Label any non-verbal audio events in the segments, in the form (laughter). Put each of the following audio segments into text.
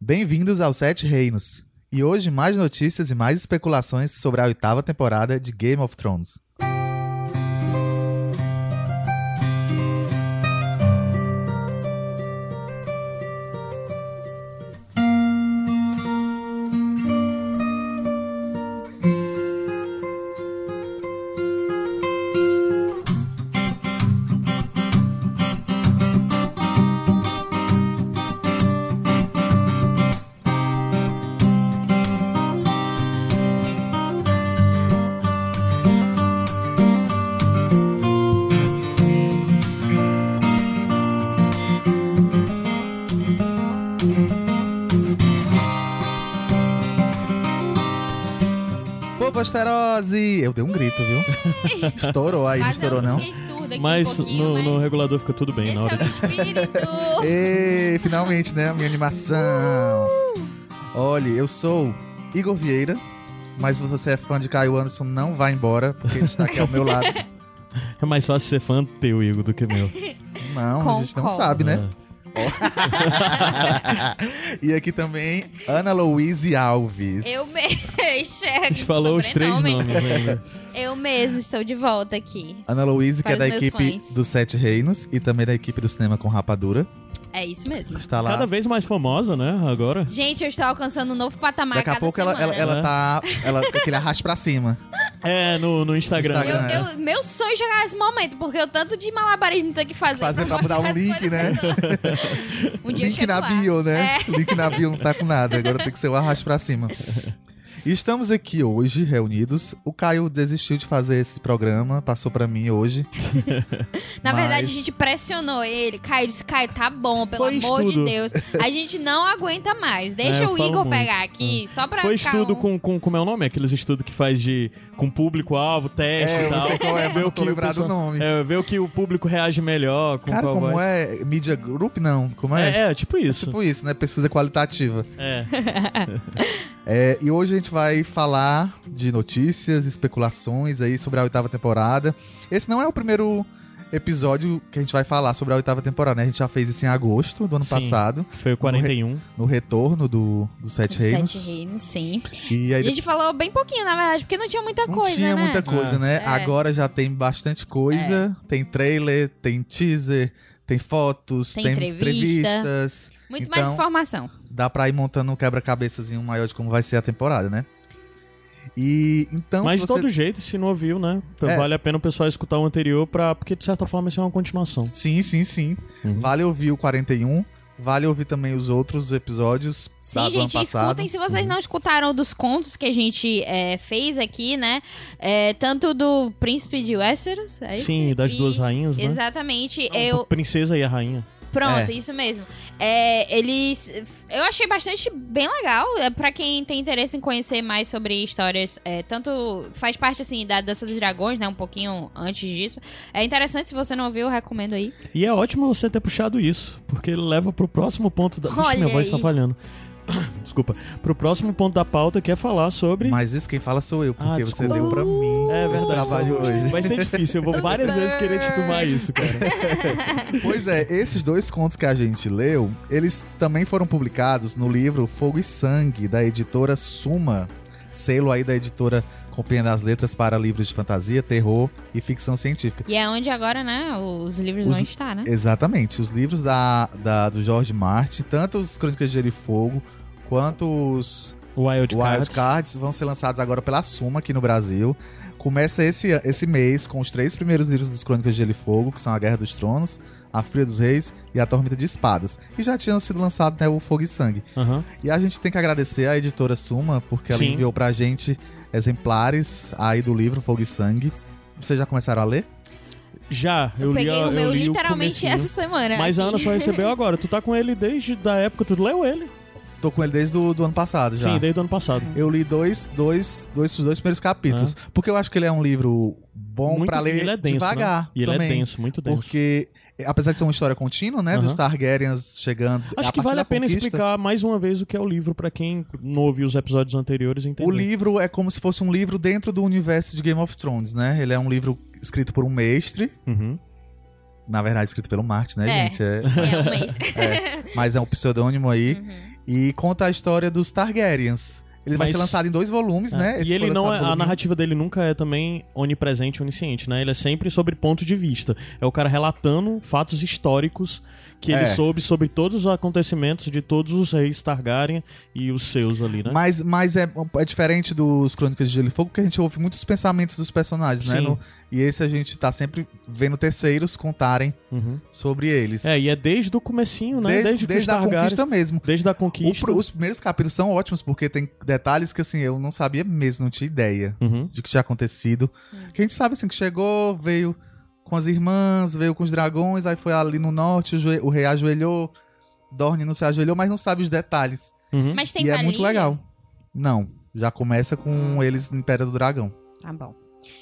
Bem-vindos ao Sete Reinos. E hoje mais notícias e mais especulações sobre a oitava temporada de Game of Thrones. Estourou aí, não estourou não? aqui Mas um no, mas no regulador fica tudo bem esse na hora é o espírito. (laughs) Ei, finalmente, né? A minha animação. Olha, eu sou Igor Vieira, mas se você é fã de Caio Anderson, não vá embora, porque ele está aqui ao meu lado. (laughs) É mais fácil ser fã teu, Igor, do que meu. Não, a gente não sabe, né? É. (laughs) e aqui também, Ana Louise Alves. Eu mesmo. (laughs) A gente falou os três nomes ainda. (laughs) Eu mesmo estou de volta aqui. Ana Louise, que é da equipe fãs. dos Sete Reinos e também da equipe do Cinema com Rapadura. É isso mesmo. Está lá. Cada vez mais famosa, né, agora. Gente, eu estou alcançando um novo patamar Daqui a cada pouco ela, semana. ela, ela É. tá. Ela, aquele arraste pra cima. É, no, no Instagram. Instagram. Eu, eu- meu sonho é chegar nesse momento, porque eu tanto de malabarismo tenho que fazer. Fazer pra dar um link, né? (laughs) Um dia Link na lá. bio, né? É. Link na bio não tá com nada. Agora tem que ser o arraste pra cima. E estamos aqui hoje, reunidos. O Caio desistiu de fazer esse programa, passou pra mim hoje. (laughs) Na Mas- verdade, a gente pressionou ele. Caio disse, Caio, tá bom, pelo Foi amor estudo. de Deus. A (laughs) gente não aguenta mais. Deixa É, o Igor muito. pegar aqui, só pra Foi ficar estudo um- com, com. Como é o nome? Aqueles estudos que faz de. Com público-alvo, teste É, e eu não tal. sei qual é, Ver não o que o lembrado pessoal- nome. É, ver o que o público reage melhor. Com Cara, qual como voz. é? Media Group? Não. Como é? É, é, tipo isso. Tipo isso, né? Pesquisa qualitativa. É. (laughs) É, e hoje a gente vai falar de notícias, especulações aí sobre a oitava temporada. Esse não é o primeiro episódio que a gente vai falar sobre a oitava temporada, né? A gente já fez isso em agosto do ano Sim. passado, Foi o 41. no retorno do, do Sete Reinos. Sete Reinos, sim. E A aí gente falou bem pouquinho, na verdade, porque não tinha muita não coisa, tinha né? muita coisa, É. né? É. Agora já tem bastante coisa. Tem trailer, tem teaser, tem fotos, Tem tem, entrevista. entrevistas. Muito Então, mais informação. Dá pra ir montando um quebra-cabeçazinho maior de como vai ser a temporada, né? E então, Mas se de você... todo jeito, se não ouviu, né? É. Vale a pena o pessoal escutar o anterior, pra... porque de certa forma isso é uma continuação. Sim, sim, sim. Uhum. Vale ouvir o 41. Vale ouvir também os outros episódios Sim, do ano gente, passado. escutem se vocês Uhum. não escutaram dos contos que a gente é, fez aqui, né? É, tanto do Príncipe de Westeros, é isso? Sim, das E- duas rainhas, né? Exatamente. Não, Eu, a Princesa e a rainha. Pronto, É. isso mesmo. É, eles. Eu achei bastante bem legal. É, pra quem tem interesse em conhecer mais sobre histórias, é, tanto. Faz parte, assim, da Dança dos Dragões, né? Um pouquinho antes disso. É interessante, se você não ouviu, eu recomendo aí. E é ótimo você ter puxado isso, porque ele leva pro próximo ponto da. Olha minha voz aí. tá falhando. (coughs) Desculpa. Pro próximo ponto da pauta, que é falar sobre. Mas isso quem fala sou eu, porque Ah, você desculpa. deu pra mim É esse verdade. trabalho hoje. Vai ser difícil, eu vou (laughs) várias vezes querer te tomar isso, cara. (laughs) Pois é, esses dois contos que a gente leu, eles também foram publicados no livro Fogo e Sangue, da editora Suma, selo aí da editora Compreenda as Letras para livros de fantasia, terror e ficção científica. E é onde agora, né? Os livros Os- vão estar, né? Exatamente, os livros da, da- do Jorge Martin, tanto os Crônicas de Gelo e Fogo, quanto os Wild, Wild Cards. Cards vão ser lançados agora pela Suma aqui no Brasil. Começa esse, esse mês com os três primeiros livros dos Crônicas de Gelo e Fogo, que são A Guerra dos Tronos, A Fúria dos Reis e A Tormenta de Espadas. E já tinham sido lançado né, o Fogo e Sangue. Aham. E a gente tem que agradecer à editora Suma, porque ela Sim. enviou pra gente exemplares aí do livro Fogo e Sangue. Vocês já começaram a ler? Já, eu, Eu, li, peguei a- o meu eu li literalmente essa semana. Mas a. Ana só recebeu agora. Tu tá com ele desde da época, tu leu ele? Tô com ele desde o do ano passado já. Sim, desde o ano passado. Eu li dois, dois, dois, os dois primeiros capítulos. Porque eu acho que ele é um livro bom Muito- pra ler e ele é denso, devagar. Né? E ele também. é denso, muito denso. Porque, apesar de ser uma história contínua, né? Aham. Dos Targaryens chegando. Acho que partir vale da a pena conquista, explicar mais uma vez o que é o livro pra quem não ouviu os episódios anteriores entender. O livro é como se fosse um livro dentro do universo de Game of Thrones, né? Ele é um livro escrito por um mestre. Uhum. Na verdade, escrito pelo Martin, né, É. gente? É, É, um mestre. (laughs) mas é um pseudônimo aí. Uhum. E conta a história dos Targaryens. Ele vai Mas- ser lançado em dois volumes, É, né? Esse E ele não é, a narrativa dele nunca é também onipresente, onisciente, né? Ele é sempre sobre ponto de vista. É o cara relatando fatos históricos que ele É. soube sobre todos os acontecimentos de todos os reis Targaryen e os seus ali, né? Mas, mas é, é diferente dos Crônicas de Gelo e Fogo, porque a gente ouve muitos pensamentos dos personagens, né? Sim. No- e esse a gente tá sempre vendo terceiros contarem Uhum. sobre eles. É, e é desde o comecinho, né? desde Desde, desde a conquista mesmo. Desde a O conquista. pr- os primeiros capítulos são ótimos, porque tem detalhes que, assim, eu não sabia mesmo, não tinha ideia Uhum. de que tinha acontecido. Que a gente sabe, assim, que chegou, veio com as irmãs, veio com os dragões, aí foi ali no norte, o, o rei ajoelhou, Dorne não se ajoelhou, mas não sabe os detalhes. Uhum. Mas tem e é muito legal. Não, já começa com eles em Império do Dragão. Tá bom.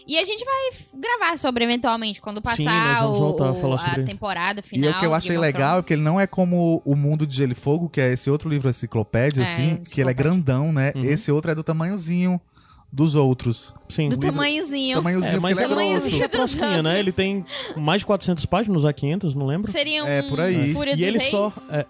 E a gente vai gravar sobre eventualmente quando passar Sim, nós vamos o- voltar a o- falar sobre- temporada E final. o que eu de achei Game of legal é Thrones. que ele não é como o Mundo de Gelo e Fogo, que é esse outro livro enciclopédia, É, assim, que ele é enciclopédia. grandão, né? Uhum. Esse outro é do tamanhozinho dos outros. Sim. Do tamanhozinho. Tamanhozinho, É, mas ele é é grosso. tamanhozinho. Prosquinha, né? Ele tem mais de 400 páginas, a 500, não lembro. Seria um É, por aí. Fúria E dos ele Reis? só. é,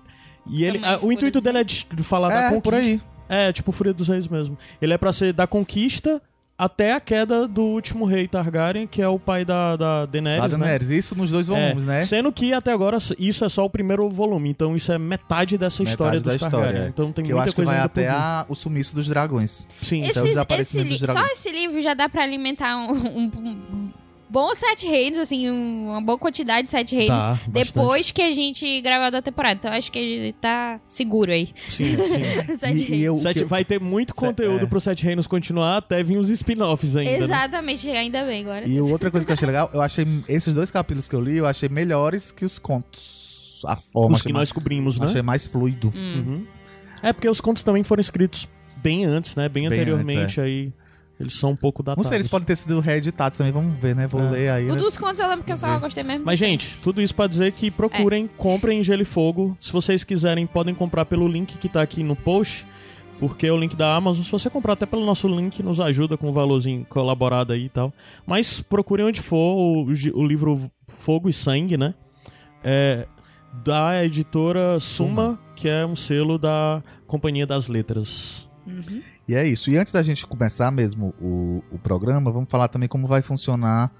e ele, ah, o intuito dele é de, falar da É, conquista. por aí. É, tipo Fúria dos Reis mesmo. Ele é pra ser da conquista até a queda do último rei Targaryen, que é o pai da, da Daenerys, A né? Daenerys. Isso nos dois volumes, É, né? Sendo que até agora isso é só o primeiro volume, então isso é metade dessa Metade história da dos história, Targaryen. é. Então tem Que eu muita acho que coisa vai ainda por até vir. a- o sumiço dos dragões. Sim, Esse- Esse, o esse dos só dragões. esse livro já dá pra alimentar um, um- um bom sete reinos, assim, um- uma boa quantidade de sete reinos. Tá, depois que a gente gravar da temporada. Então acho que ele tá seguro aí. Sim, sim. (laughs) Sete E, e reinos. eu, o Sete- que- vai ter muito conteúdo é. pro Sete Reinos continuar, até vir os spin-offs ainda. né? Exatamente, ainda bem agora. E outra coisa que eu achei legal, eu achei esses dois capítulos que eu li, eu achei melhores que os contos. A forma Os que mais, nós cobrimos, né? achei mais fluido. Hum. Uhum. É porque os contos também foram escritos bem antes, né? Bem, Bem anteriormente, aí eles são um pouco Não datados. sei, eles podem ter sido reeditados também, vamos ver, né? Vou É. ler aí. O né? dos contos eu lembro que eu só gostei mesmo. Mas, gente, tudo isso pra dizer que procurem, comprem Gelo e Fogo. Se vocês quiserem, podem comprar pelo link que tá aqui no post, porque é o link da Amazon. Se você comprar até pelo nosso link, nos ajuda com um valorzinho colaborado aí e tal. Mas procurem onde for o, o livro Fogo e Sangue, né? É da editora Suma, que é um selo da Companhia das Letras. Uhum. E é isso. E antes da gente começar mesmo o, o programa, vamos falar também como vai funcionar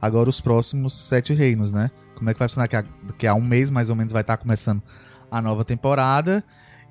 agora os próximos sete reinos, né? Como é que vai funcionar? Que, a, que há um mês mais ou menos vai estar começando a nova temporada.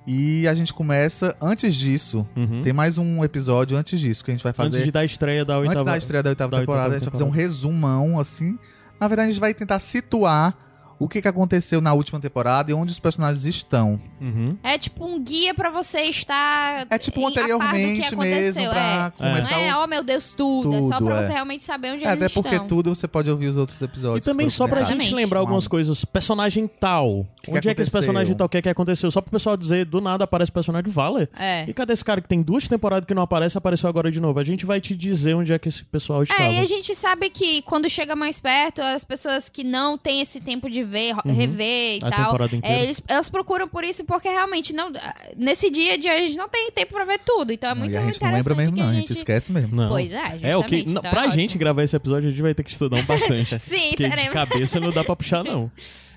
E a gente começa, antes disso, Uhum. tem mais um episódio antes disso que a gente vai fazer. Antes de dar a estreia da oitava... Antes da estreia da oitava da oitava temporada, a gente vai fazer um resumão, assim. Na verdade, a gente vai tentar situar o que, que aconteceu na última temporada e onde os personagens estão. Uhum. É tipo um guia pra você estar. É tipo em- que anteriormente mesmo, aconteceu, pra é. começar Não é, o... oh meu Deus, tudo. é só Tudo, pra é. você realmente saber onde É, eles até porque estão. tudo você pode ouvir os outros E episódios. também que só pra gente lembrar algumas coisas. Personagem tal. que Onde é que esse personagem tal? O que é que aconteceu? Só pro pessoal dizer, do nada aparece o personagem Valer. É. E cadê esse cara que tem duas temporadas que não aparece apareceu agora de novo? A gente vai te dizer onde é que esse pessoal estava. É, e a gente sabe que quando chega mais perto, as pessoas que não têm esse tempo de ver, rever e Uhum. A tal, é, eles, elas procuram por isso porque realmente não, nesse dia de hoje a gente não tem tempo pra ver tudo. Então é Não, muito e a gente interessante não lembra mesmo, que não. a A gente... esquece mesmo. Não. Pois é, É, o que. não, então pra é gente gravar esse episódio, a gente vai ter que estudar um bastante. (laughs) Sim, Porque de teremos. cabeça não dá pra puxar, não. (laughs)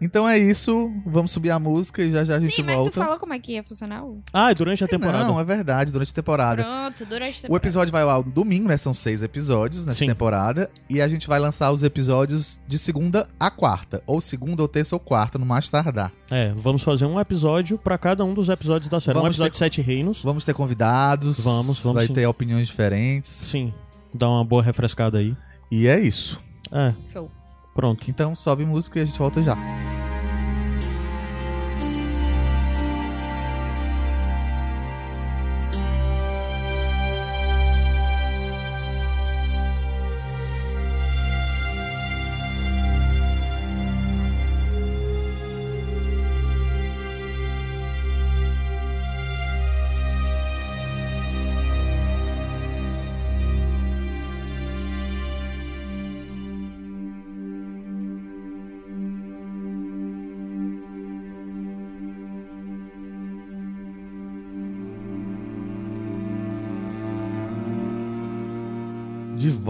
Então é isso. Vamos subir a música e já já a gente Sim, mas tu volta. falou como é que ia funcionar o... Ah, e durante a temporada. Não, é verdade, durante a temporada. Pronto, durante a O temporada. episódio vai ao domingo, né? São seis episódios nessa Sim. temporada. E a gente vai lançar os episódios de segunda a quarta. Ou segunda, ou terça, ou quarta, no mais tardar. É, vamos fazer um episódio pra cada um dos episódios da série. um Vamos episódio ter- de Sete Reinos. Vamos ter convidados. Vamos, vamos Vai sim. ter opiniões diferentes. Sim. Dá uma boa refrescada aí. E é isso. É, Show. Pronto. Então sobe música e a gente volta já.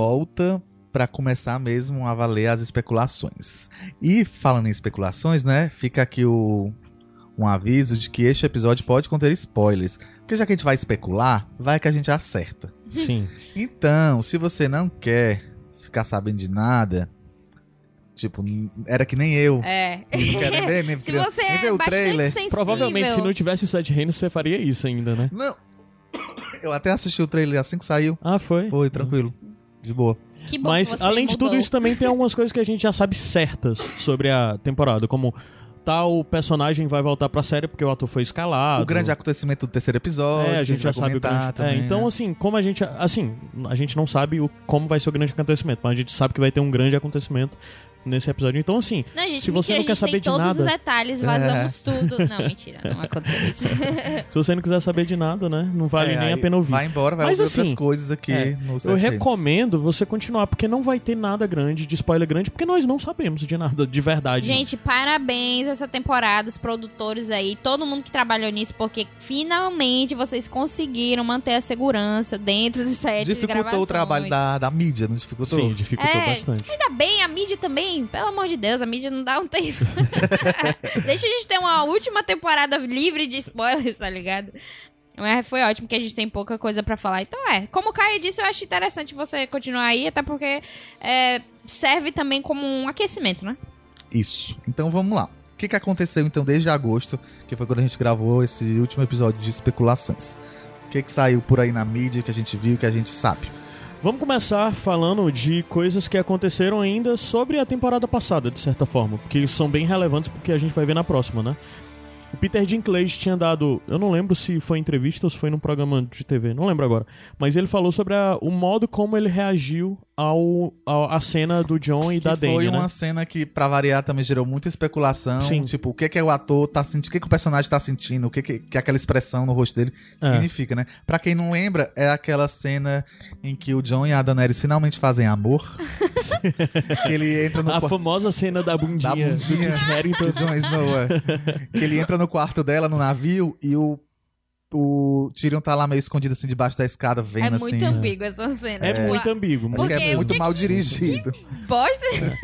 Volta para começar mesmo a valer as especulações. E falando em especulações, né? Fica aqui o, um aviso de que este episódio pode conter spoilers. Porque já que a gente vai especular, vai que a gente acerta. Sim. (laughs) Então, se você não quer ficar sabendo de nada, tipo, era que nem eu. É. Não quer nem ver, nem, (laughs) Se você nem ver é o bastante trailer. sensível... Provavelmente, se não tivesse os Sete Reinos, você faria isso ainda, né? Não. (coughs) Eu até assisti o trailer assim que saiu. Ah, foi? Foi, tranquilo. De boa. Que bom Mas, que você além de tudo mudou. isso, também tem algumas coisas que a gente já sabe certas sobre a temporada, como tal personagem vai voltar pra série porque o ator foi escalado. o grande acontecimento do terceiro episódio. É, a gente já vai sabe o grande... também, é, então, né? assim, como a gente... Assim, a gente não sabe o, como vai ser o grande acontecimento, mas a gente sabe que vai ter um grande acontecimento nesse episódio. Então, assim, Não, gente, Se você mentira, não quer saber de todos nada- os detalhes, vazamos tudo. Não, (laughs) mentira, não aconteceu isso. (laughs) se você não quiser saber de nada, né? Não vale É, nem a pena ouvir. Vai embora, vai Mas, ouvir outras assim, coisas aqui é, no Eu recomendo você continuar, porque não vai ter nada grande, de spoiler grande, porque nós não sabemos de nada de verdade. Gente, parabéns essa temporada, os produtores aí, todo mundo que trabalhou nisso, porque finalmente vocês conseguiram manter a segurança dentro do set de Dificultou gravações. o trabalho da, da mídia, não dificultou? Sim, dificultou É, bastante. Ainda bem, a mídia também, pelo amor de Deus, a mídia não dá um (laughs) tempo. Deixa a gente ter uma última temporada livre de spoilers, tá ligado? Mas foi ótimo que a gente tem pouca coisa pra falar. Então é, como o Caio disse, eu acho interessante você continuar aí, até porque é, serve também como um aquecimento, né? Isso. Então vamos lá. O que, que aconteceu então desde agosto, que foi quando a gente gravou esse último episódio de especulações? O que, que saiu por aí na mídia que a gente viu, que a gente sabe? Vamos começar falando de coisas que aconteceram ainda sobre a temporada passada, de certa forma, porque são bem relevantes porque a gente vai ver na próxima, né? O Peter Dinklage tinha dado, eu não lembro se foi em entrevista ou se foi num programa de TV, não lembro agora, mas ele falou sobre a- o modo como ele reagiu ao, ao- à cena do John e Que da foi Dany, uma né? cena que, pra variar, também gerou muita especulação. Sim. Tipo, o que, que é o ator tá sentindo, o que, que o personagem tá sentindo, o que, que, que aquela expressão no rosto dele É. significa, né? Pra quem não lembra, é aquela cena em que o John e a Daenerys finalmente fazem amor. (laughs) que ele entra no A famosa cena da bundinha, Da bundinha. do Kit Harington. Jon Snow, é. Que ele entra no quarto dela, no navio, e o, o Tyrion tá lá meio escondido assim debaixo da escada, vendo é assim. muito ambíguo essa cena. É Tipo, muito ambíguo. Acho muito que é muito que- mal dirigido. Bosta.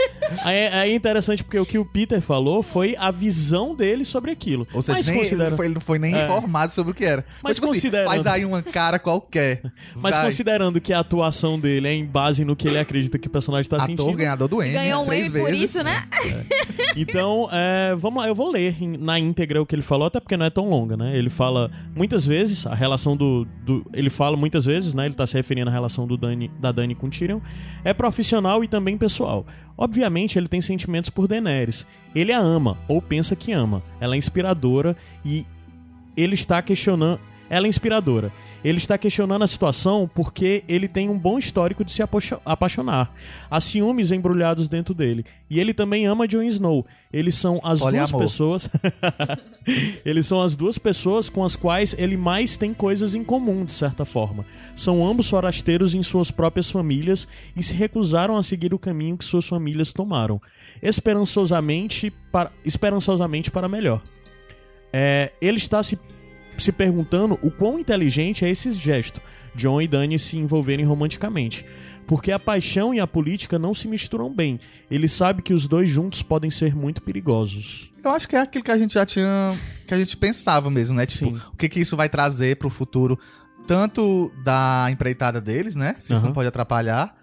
Aí, aí é interessante porque o que o Peter falou foi a visão dele sobre aquilo. Ou seja, mas, nem, ele, considera... não foi, ele não foi nem É. informado sobre o que era. Mas tipo assim, considerando- faz aí uma cara qualquer. (laughs) mas vai. considerando que a atuação dele é em base no que ele acredita que o personagem tá Ator sentindo. ganhador do Emmy, Ganhou um três Emmy por isso, né? Então, é, vamos lá, eu vou ler na íntegra o que ele falou, até porque não é tão longa, né? Ele fala muitas vezes, a relação do. do- ele fala muitas vezes, né? Ele tá se referindo à relação do Dani, da Dani com Tyrion. É profissional e também pessoal. Obviamente, ele tem sentimentos por Daenerys. Ele a ama, ou pensa que ama. Ela é inspiradora e ele está questionando. Ela é inspiradora. Ele está questionando a situação porque ele tem um bom histórico de se apaixonar. Há ciúmes embrulhados dentro dele. E ele também ama Jon Snow. Eles são as duas pessoas. (laughs) Eles são as duas pessoas com as quais ele mais tem coisas em comum, de certa forma. São ambos forasteiros em suas próprias famílias e se recusaram a seguir o caminho que suas famílias tomaram. Esperançosamente para, esperançosamente para melhor. É, ele está se, se perguntando o quão inteligente é esse gesto, John e Dani se envolverem romanticamente. Porque a paixão e a política não se misturam bem. Ele sabe que os dois juntos podem ser muito perigosos. Eu acho que é aquilo que a gente já tinha. que a gente pensava mesmo, né? Tipo, Sim. o que, que isso vai trazer pro futuro, tanto da empreitada deles, né? Se isso não pode atrapalhar,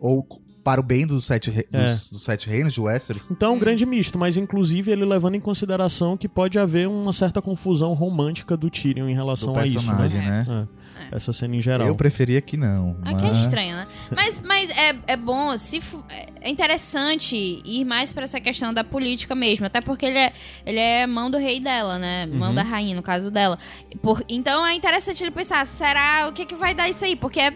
ou para o bem dos sete, re- É. dos, dos sete reinos, de Westeros. Então é um grande misto, mas inclusive ele levando em consideração que pode haver uma certa confusão romântica do Tyrion em relação Do a isso, né? né? É. Essa cena em geral. Eu preferia que não. É que é mas- estranho, né? Mas, mas é, é bom, se fu- é interessante ir mais pra essa questão da política mesmo, até porque ele é, ele é mão do rei dela, né? Mão Uhum. da rainha, no caso dela. Por, então é interessante ele pensar, será o que, que vai dar isso aí? Porque é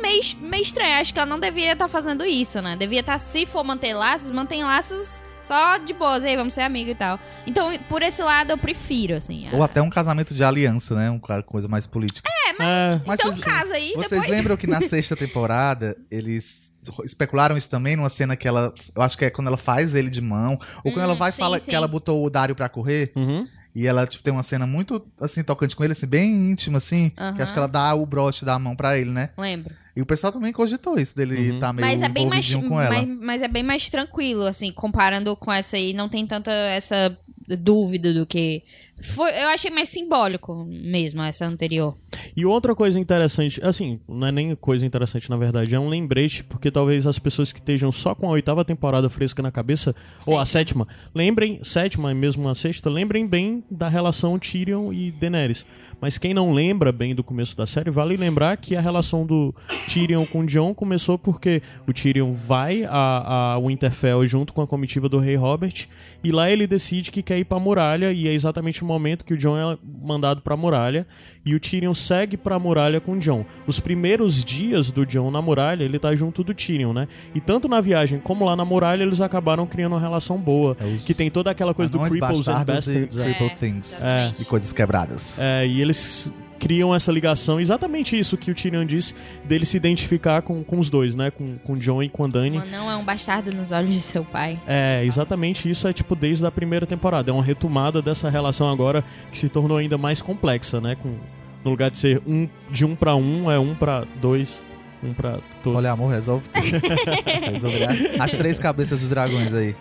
meio, meio estranho. Acho que ela não deveria estar fazendo isso, né? Devia estar, se for manter laços, mantém laços só de boas, aí, vamos ser amigos e tal. Então, por esse lado, eu prefiro, assim. Ou até um casamento de aliança, né? Uma coisa mais política. É, Mas então vocês- casa aí, Vocês depois... lembram que na (laughs) sexta temporada eles especularam isso também numa cena que ela. Eu acho que é quando ela faz ele de mão. Ou quando Hum, ela vai sim, falar sim. que ela botou o Dário pra correr. uhum. E ela, tipo, tem uma cena muito, assim, tocante com ele, assim, bem íntima, assim. Que acho que ela dá o broche da mão pra ele, né? Lembro. E o pessoal também cogitou isso, dele Uhum. tá meio Mas é bem mais, com ela. mas, mas é bem mais tranquilo, assim, comparando com essa aí. Não tem tanta essa dúvida do que Foi, eu achei mais simbólico mesmo essa anterior. E outra coisa interessante, assim, não é nem coisa interessante na verdade, é um lembrete, porque talvez as pessoas que estejam só com a oitava temporada fresca na cabeça, ou a sétima, lembrem, sétima e mesmo a sexta, lembrem bem da relação Tyrion e Daenerys. Mas quem não lembra bem do começo da série, vale lembrar que a relação do Tyrion com Jon começou porque o Tyrion vai a, a Winterfell junto com a comitiva do rei Robert e lá ele decide que quer ir pra muralha e é exatamente o momento que o Jon é mandado pra muralha e o Tyrion segue pra muralha com o Jon. Os primeiros dias do Jon na muralha, ele tá junto do Tyrion, né? E tanto na viagem como lá na muralha, eles acabaram criando uma relação boa. É os que tem toda aquela coisa do Cripples and e Bastards. é. Crippled É, Things. exatamente. E coisas quebradas. É, e eles criam essa ligação, exatamente isso que o Tyrion disse, dele se identificar com, com os dois, né? Com, com o Jon e com a Dany. Um anão é um bastardo nos olhos de seu pai. É, exatamente isso é tipo desde a primeira temporada. É uma retomada dessa relação agora que se tornou ainda mais complexa, né? Com, no lugar de ser um de um pra um, é um pra dois, um pra todos. Olha, amor, resolve tudo. (laughs) resolve as três cabeças dos dragões aí.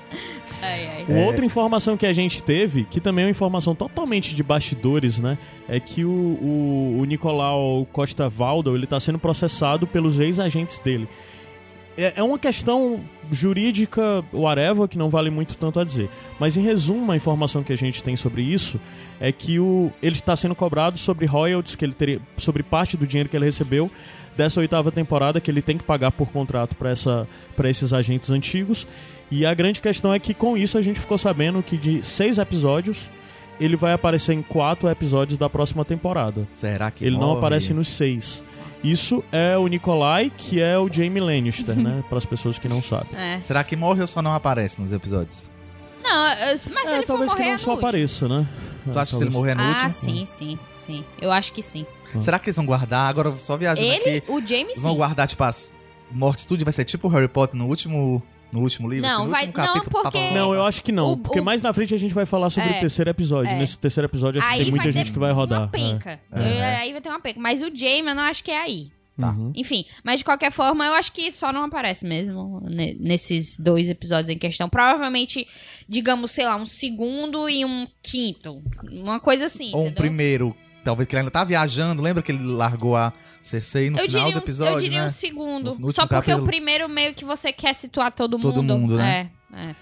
Ai, ai. Uma outra informação que a gente teve, que também é uma informação totalmente de bastidores, né? É que o, o, o Nicolau Costa Valdo, ele tá sendo processado pelos ex-agentes dele. É, é uma questão jurídica, whatever, que não vale muito tanto a dizer. Mas em resumo, a informação que a gente tem sobre isso é que o, ele está sendo cobrado sobre royalties, que ele teria, sobre parte do dinheiro que ele recebeu dessa oitava temporada que ele tem que pagar por contrato para essa para esses agentes antigos. E a grande questão é que com isso a gente ficou sabendo que de seis episódios ele vai aparecer em quatro episódios da próxima temporada. Será que Ele não morre? aparece nos seis. Isso é o Nikolai, que é o Jamie Lannister, né? (laughs) Para as pessoas que não sabem. É. Será que morre ou só não aparece nos episódios? Não, mas se É, ele for talvez morrer que é não no só último. apareça, né? Tu acha que se ele morrer no ah, último? sim, sim, sim. Eu acho que sim. Será que eles vão guardar? Agora só viajando Ele, aqui. o James Vão sim. guardar, tipo, as mortes tudo vai ser tipo o Harry Potter no último, no último livro? Não, assim, no vai- último não, capítulo, pá, porque- Não, eu acho que não. O- porque o- mais na frente a gente vai falar sobre É, o terceiro episódio. é. Nesse terceiro episódio, acho que Aí tem muita gente que vai rodar. Uma penca. É. Eu- É. Aí vai ter uma penca. Mas o Jamie eu não acho que é aí. É. Tá. Uhum. Enfim, mas de qualquer forma, eu acho que só não aparece mesmo ne- nesses dois episódios em questão. Provavelmente, digamos, sei lá, um segundo e um quinto. Uma coisa assim. Ou um entendeu? primeiro, talvez que ele ainda tá viajando. Lembra que ele largou a Cersei no eu final diria, do episódio, eu diria né? um segundo. No- no só porque capítulo. o primeiro meio que você quer situar todo mundo. Todo mundo, né? É, é.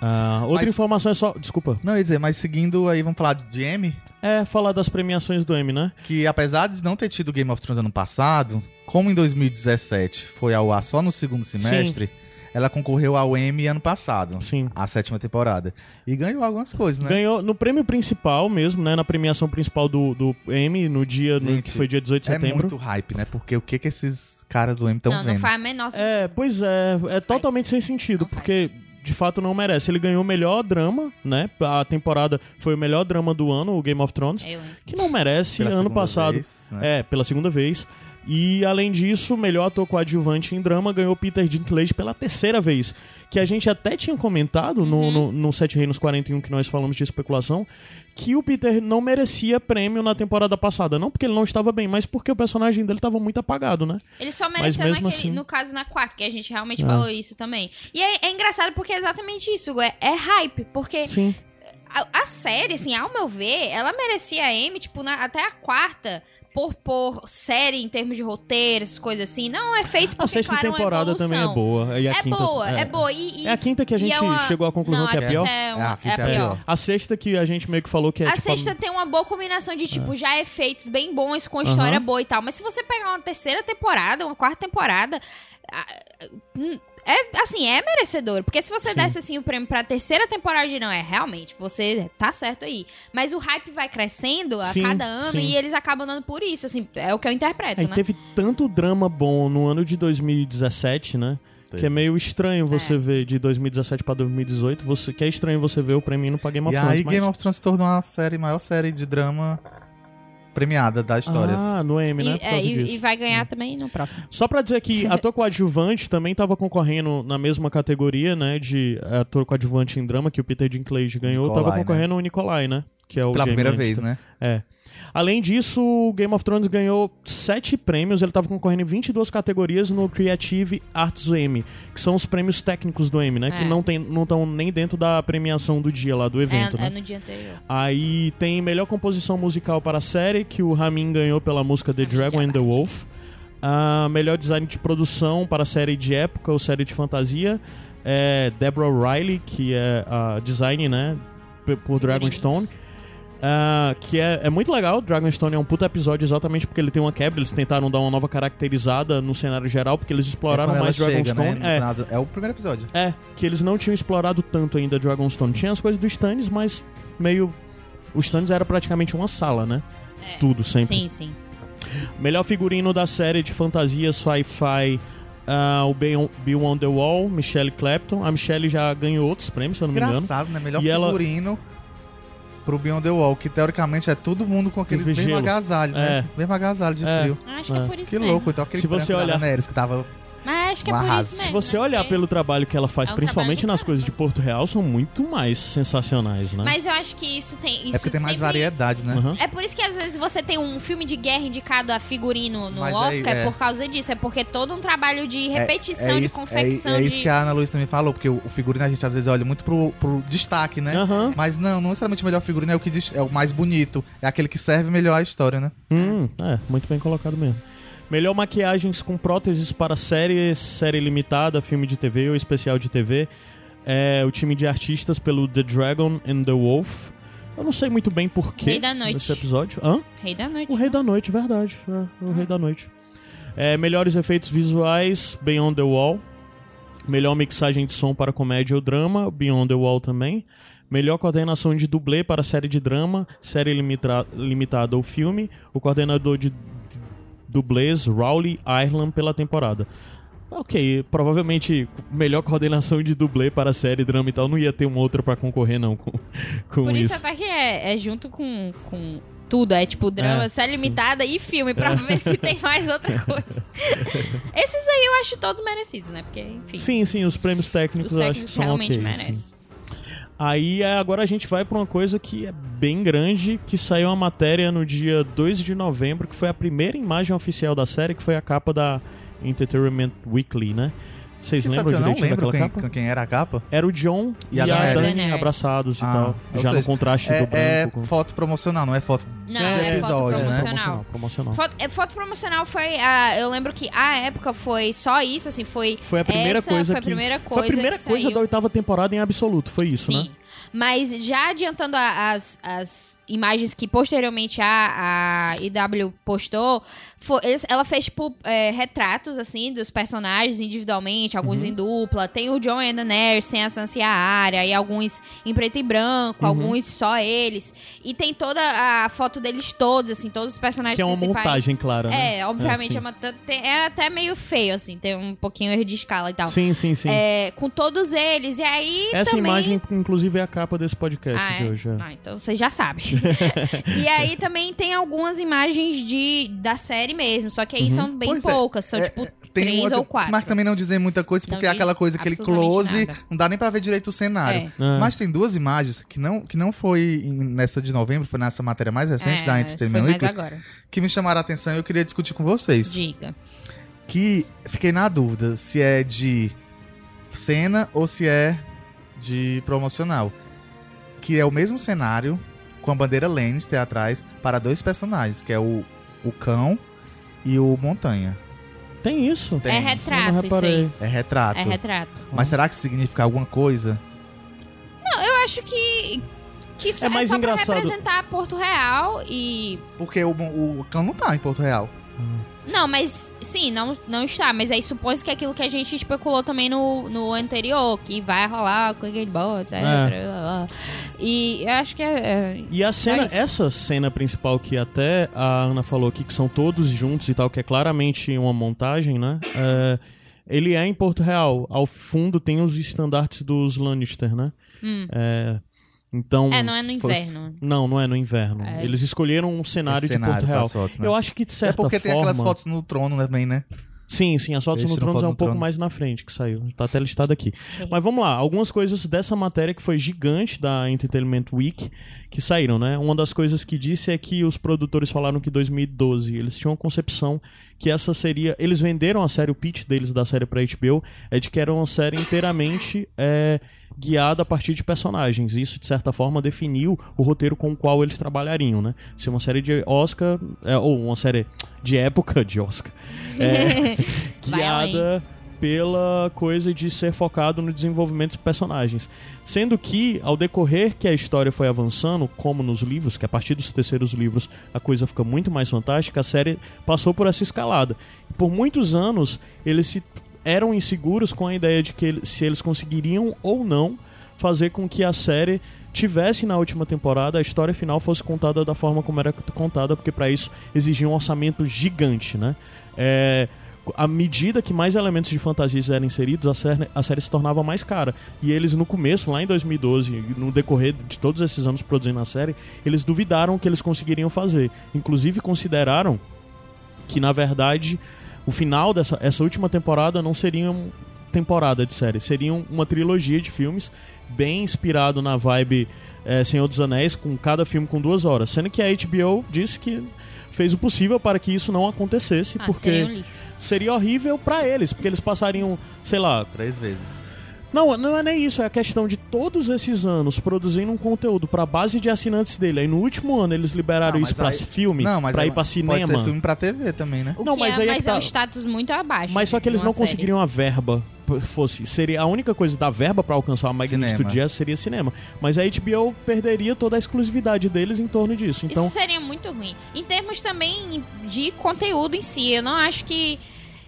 Ah, outra Mas- informação é só. Desculpa. Não, ia dizer, mas seguindo aí, vamos falar de M, É falar das premiações do M, né? que apesar de não ter tido Game of Thrones ano passado, como em 2017 foi ao ar só no segundo semestre, ela concorreu ao M ano passado, Sim. a sétima temporada. E ganhou algumas coisas, né? Ganhou no prêmio principal mesmo, né? Na premiação principal do, do M, no dia no, Gente, que foi dia 18 de É setembro. muito hype, né? Porque o que que esses caras do M estão não, vendo? não faz a menor sentido. É, pois é, é totalmente sem sentido, Não porque de fato não merece. Ele ganhou o melhor drama, né? A temporada foi o melhor drama do ano, o Game of Thrones, Eu, que não merece Pela ano segunda passado. vez, né? É, pela segunda vez. E além disso, o melhor ator coadjuvante em drama ganhou Peter Dinklage pela terceira vez. Que a gente até tinha comentado no, Uhum. no, no Sete Reinos 41, que nós falamos de especulação, que o Peter não merecia prêmio na temporada passada. Não porque ele não estava bem, mas porque o personagem dele estava muito apagado, né? Ele só mereceu naquele, assim- no caso na quarta, que a gente realmente É. falou isso também. E é, é engraçado porque é exatamente isso, é, é hype, porque Sim. a, a série, assim, ao meu ver, ela merecia a M, tipo, na- até a quarta, por, por série em termos de roteiro, essas coisas assim. Não, é feito A porque, sexta claro, é temporada também é boa. E a É quinta, boa, é, boa. E, e- É a quinta que a gente é uma- chegou à conclusão Não, que é a a pior. É, uma- É, a quinta é a pior. A sexta que a gente meio que falou que é A tipo. sexta tem uma boa combinação de, tipo, já efeitos bem bons com história Aham. boa e tal. Mas se você pegar uma terceira temporada, uma quarta temporada. hum, É, assim, é merecedor. Porque se você Sim. desse, assim, o prêmio pra terceira temporada de não, é realmente, você tá certo aí. Mas o hype vai crescendo a Sim, cada ano sim. e eles acabam dando por isso, assim, é o que eu interpreto, Aí né? teve tanto drama bom no ano de 2017, né? Teve. Que é meio estranho você É. ver de 2017 pra 2018. Você, que é estranho você ver o prêmio indo pra Game of E Thrones. aí mas... Game of Thrones se tornou a série, maior série de drama premiada da história. Ah, no M, né? E, é, e- e vai ganhar também no próximo. Só pra dizer que (laughs) ator coadjuvante também tava concorrendo na mesma categoria, né? De ator coadjuvante em drama, que o Peter Dinklage ganhou. Nicolai, tava né? concorrendo o Nicolai, né? que é o Pela primeira Lannister. vez, né? É. Além disso, o Game of Thrones ganhou sete prêmios. Ele estava concorrendo em 22 categorias no Creative Arts do Emmy, que são os prêmios técnicos do Emmy, né? Que É. não estão não tão nem dentro da premiação do dia lá, do evento, é, né? é no dia anterior. Aí tem melhor composição musical para a série, que o Ramin ganhou pela música The Dragon and the. Wolf. Ah, melhor design de produção para a série de época ou série de fantasia é Deborah Riley, que é a design, né, por Dragonstone. Ah, que é, é muito legal, Dragonstone é um puta episódio exatamente porque ele tem uma quebra, eles tentaram dar uma nova caracterizada no cenário geral, porque eles exploraram é mais ela chega, Dragonstone. né? É, é o primeiro episódio. é, que eles não tinham explorado tanto ainda Dragonstone. Tinha as coisas do Stannis, mas meio. O Stannis era praticamente uma sala, né? É. Tudo, sempre. Sim, sim. Melhor figurino da série de fantasias sci-fi. ah, o Beyond, Beyond the Wall, Michelle Clapton. A Michelle já ganhou outros prêmios, se eu não me engano. Engraçado, né? Melhor E ela- figurino pro Beyond the Wall, que teoricamente é todo mundo com aqueles mesmo agasalho, né? É. Mesmo agasalho de É. frio. Acho que é É. por isso Que mesmo. louco, então aquele Se você branco da olhar- Daenerys que tava... Mas acho que é por isso mesmo. Se você né? olhar Porque- pelo trabalho que ela faz, É um principalmente nas coisas de Porto Real, são muito mais sensacionais, né? Mas eu acho que isso tem. Isso é porque tem mais sempre- variedade, né? Aham. É por isso que às vezes você tem um filme de guerra indicado a figurino no Mas é- Oscar, é, é. por causa disso. É porque todo um trabalho de repetição, é de isso, confecção é, é de. isso que a Ana Luísa também falou, porque o, o figurino a gente às vezes olha muito pro, pro destaque, né? Aham. Mas não, não necessariamente o melhor figurino é o que diz- é o mais bonito. É aquele que serve melhor a história, né? Hum, é, muito bem colocado mesmo. Melhor maquiagens com próteses para série, série limitada, filme de TV ou especial de TV. É o time de artistas pelo The Dragon and the Wolf. Eu não sei muito bem porquê Rei da Noite. nesse episódio. Hã? Rei da Noite. O Rei da Noite, verdade. É, o Rei da Noite. É, melhores efeitos visuais, Beyond the Wall. Melhor mixagem de som para comédia ou drama, Beyond the Wall também. Melhor coordenação de dublê para série de drama, série limitra- limitada ou filme. O coordenador de dublês, Rowley Ireland, pela temporada. Ok, provavelmente melhor coordenação de dublê para série, drama e tal. Não ia ter uma outra pra concorrer, não, com, (laughs) com Por isso, isso. até que é, é junto com, com tudo. É tipo drama, É, série sim. limitada e filme, pra (laughs) ver se tem mais outra (laughs) coisa. Esses aí eu acho todos merecidos, né? Porque, enfim. Sim, sim, os prêmios técnicos, os eu acho que técnicos são realmente ok. merecem. sim. Aí é, agora a gente vai pra uma coisa que é bem grande, que saiu uma matéria no dia 2 de novembro, que foi a primeira imagem oficial da série, que foi a capa da Entertainment Weekly, né? Vocês lembram que eu direitinho lembro daquela quem, capa? quem era a capa? Era o John e, E a. Dani abraçados e Ah, tal. ou Já no seja, contraste do É, branco. é com- foto promocional, não é foto Não, É, é, foto episódio, né? promocional. promocional. Foto, é, foto promocional foi. a- eu lembro que a época foi só isso, assim, foi. Foi a primeira essa, coisa foi a que... primeira foi a coisa primeira que coisa da oitava temporada em absoluto, foi isso, Sim. né? Mas já adiantando a- as, as imagens que posteriormente a, a IW postou, ela fez, tipo, é, retratos, assim, dos personagens individualmente, alguns Uhum. em dupla. Tem o John e a Daenerys, tem a Sansa e a Arya, e alguns em preto e branco, Uhum. alguns só eles. E tem toda a foto deles todos, assim, todos os personagens Que é uma principais. montagem clara, né? É, obviamente sim. é, uma, tem- é até meio feio, assim, tem um pouquinho erro de escala e tal. Sim, sim, sim. É, com todos eles, e aí Essa também... imagem, inclusive, é a capa desse podcast Ah, de é? hoje. é. Ah, então você já sabe. (laughs) e aí também tem algumas imagens de da série mesmo, só que aí Uhum. são bem Pois é, poucas, são é, tipo Tem três um outro- ou quatro. Mas também não dizer muita coisa, Não porque é aquela coisa, aquele close, nada. não dá nem pra ver direito o cenário. É. É. Mas tem duas imagens que não, que não foi nessa de novembro, foi nessa matéria mais recente É, da foi Entertainment mais Weekly, agora. que me chamaram a atenção e eu queria discutir com vocês. Diga. Que fiquei na dúvida se é de cena ou se é de promocional. Que é o mesmo cenário, com a bandeira Lannister atrás, para dois personagens, que é o, o cão e o montanha. Tem isso? Tem. É retrato isso aí. É retrato. É retrato. Mas será que significa alguma coisa? Não, eu acho que que isso É é, mais só engraçado. pra representar Porto Real e Porque o, o cão não tá em Porto Real. Não, mas sim, não, não está. Mas aí supõe que é aquilo que a gente especulou também no, no anterior, que vai rolar Game Bots, etc. É. E eu acho que é. é- E a cena, Mas- essa cena principal que até a Ana falou aqui, que são todos juntos e tal, que é claramente uma montagem, né? É, ele é em Porto Real. Ao fundo tem os estandartes dos Lannister, né? hum. É, então. É, não é no fosse- inverno. Não, não é no inverno. É. Eles escolheram um cenário, Esse de Porto Real. pras fotos, né? Eu acho que de É certa porque tem forma. aquelas fotos no trono também, né? Sim, sim, Assaltos Esse no Tronos foi é um pouco Trono. mais na frente que saiu. Tá até listado aqui. Mas vamos lá, algumas coisas dessa matéria que foi gigante da Entertainment Week que saíram, né? Uma das coisas que disse é que os produtores falaram que 2012 eles tinham a concepção que essa seria. Eles venderam a série, o pitch deles da série pra HBO é de que era uma série inteiramente é, guiada a partir de personagens. Isso, de certa forma, definiu o roteiro com o qual eles trabalhariam, né? Se uma série de Oscar, é, ou uma série de época de Oscar, é, (laughs) guiada pela coisa de ser focado no desenvolvimento dos personagens. Sendo que, ao decorrer que a história foi avançando, como nos livros, que a partir dos terceiros livros a coisa fica muito mais fantástica, a série passou por essa escalada. Por muitos anos, eles se eram inseguros com a ideia de que se eles conseguiriam ou não fazer com que a série tivesse na última temporada a história final fosse contada da forma como era contada, porque para isso exigia um orçamento gigante, né? É, à medida que mais elementos de fantasia eram inseridos, a série, a série se tornava mais cara. E eles, no começo, lá em 2012, e no decorrer de todos esses anos produzindo a série, eles duvidaram que eles conseguiriam fazer. Inclusive, consideraram que, na verdade, o final dessa essa última temporada não seria uma temporada de série, seria uma trilogia de filmes bem inspirado na vibe eh, Senhor dos Anéis, com cada filme com duas horas. Sendo que a HBO disse que fez o possível para que isso não acontecesse, Ah, porque seria um lixo. seria horrível pra eles, porque eles passariam, sei lá. Três vezes. Não, não é nem isso, é a questão de todos esses anos produzindo um conteúdo pra base de assinantes dele. Aí no último ano eles liberaram Não, isso mas pra aí- filme, Não, mas pra aí ir pra Pode cinema. ser filme pra TV também, né? O Não, que mas é, aí é mas que é tá. um status muito abaixo. Mas só que de eles uma não série. conseguiriam a verba. p- Fosse, seria a única coisa da verba pra alcançar a magnitude Cinema. de essa seria cinema. Mas a HBO perderia toda a exclusividade deles em torno disso. Então, Isso seria muito ruim. Em termos também de conteúdo em si, eu não acho que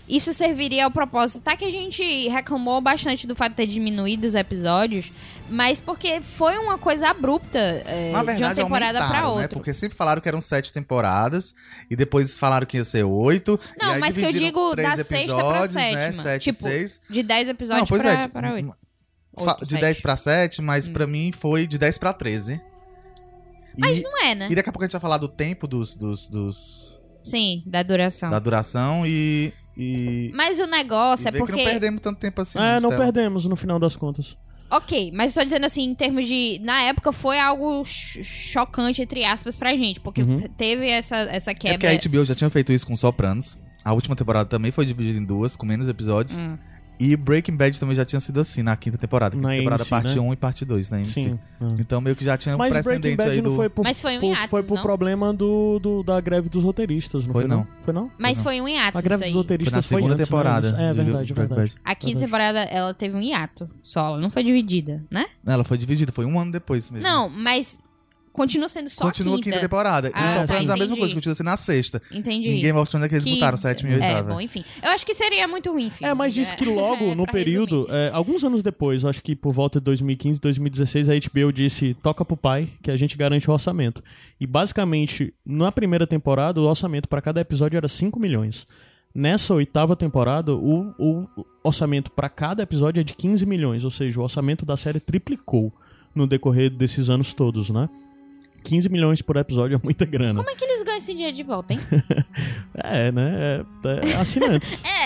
isso serviria ao propósito. Tá que a gente reclamou bastante do fato de ter diminuído os episódios, mas porque foi uma coisa abrupta é, Na de uma verdade, temporada pra né? outra. Porque sempre falaram que eram sete temporadas e depois falaram que ia ser oito. Não, mas que eu digo da sexta pra né? sétima. Sete, Tipo, seis. De 10 episódios Não, pois pra, é. pra 8. fa- Oito, de sete. 10 pra 7, mas Hum. pra mim foi de 10 pra 13. E, Mas não é, né? e daqui a pouco a gente vai falar do tempo dos, dos, dos- Sim, da duração. da duração e. e Mas o negócio e é porque. que não perdemos tanto tempo assim. é, de não perdemos no final das contas. Ok, mas estou dizendo assim, em termos de. Na época foi algo ch- chocante, entre aspas, pra gente, porque Uhum. teve essa, essa É porque quebra. a HBO já tinha feito isso com Sopranos. A última temporada também foi dividida em duas, com menos episódios. Hum. E Breaking Bad também já tinha sido assim na quinta temporada. Quinta Na temporada AMC, parte né? 1 e parte 2 na AMC. Sim. é. Então meio que já tinha um Mas Breaking precedente Bad aí não do... foi por, Mas foi um por, foi por não? problema do, do- da greve dos roteiristas, não Foi foi, não. não? Foi não? Mas Não. foi um hiato A greve isso dos aí. Foi roteiristas na foi, segunda antes, né? temporada. É de verdade, Breaking verdade. Bad. A quinta temporada, ela teve um hiato só, ela não foi dividida, né? Ela foi dividida, foi um ano depois mesmo. Não, mas continua sendo só Continua a quinta. quinta temporada. Ah, e tá, Sopranos é a mesma coisa, continua sendo na sexta. Entendi. Game of Thrones é que eles Que- botaram sétima e É, oitava. bom, enfim. Eu acho que seria muito ruim, filho. É, mas disse que logo, É, (laughs) no pra período, é, alguns anos depois, acho que por volta de 2015, 2016, a HBO disse: toca pro pai, que a gente garante o orçamento. E basicamente, na primeira temporada, o orçamento para cada episódio era 5 milhões. Nessa oitava temporada, o, o orçamento para cada episódio é de 15 milhões, ou seja, o orçamento da série triplicou no decorrer desses anos todos, né? 15 milhões por episódio é muita grana. Como é que eles ganham esse dinheiro de volta, hein? (laughs) É, né? É, é assinantes. é?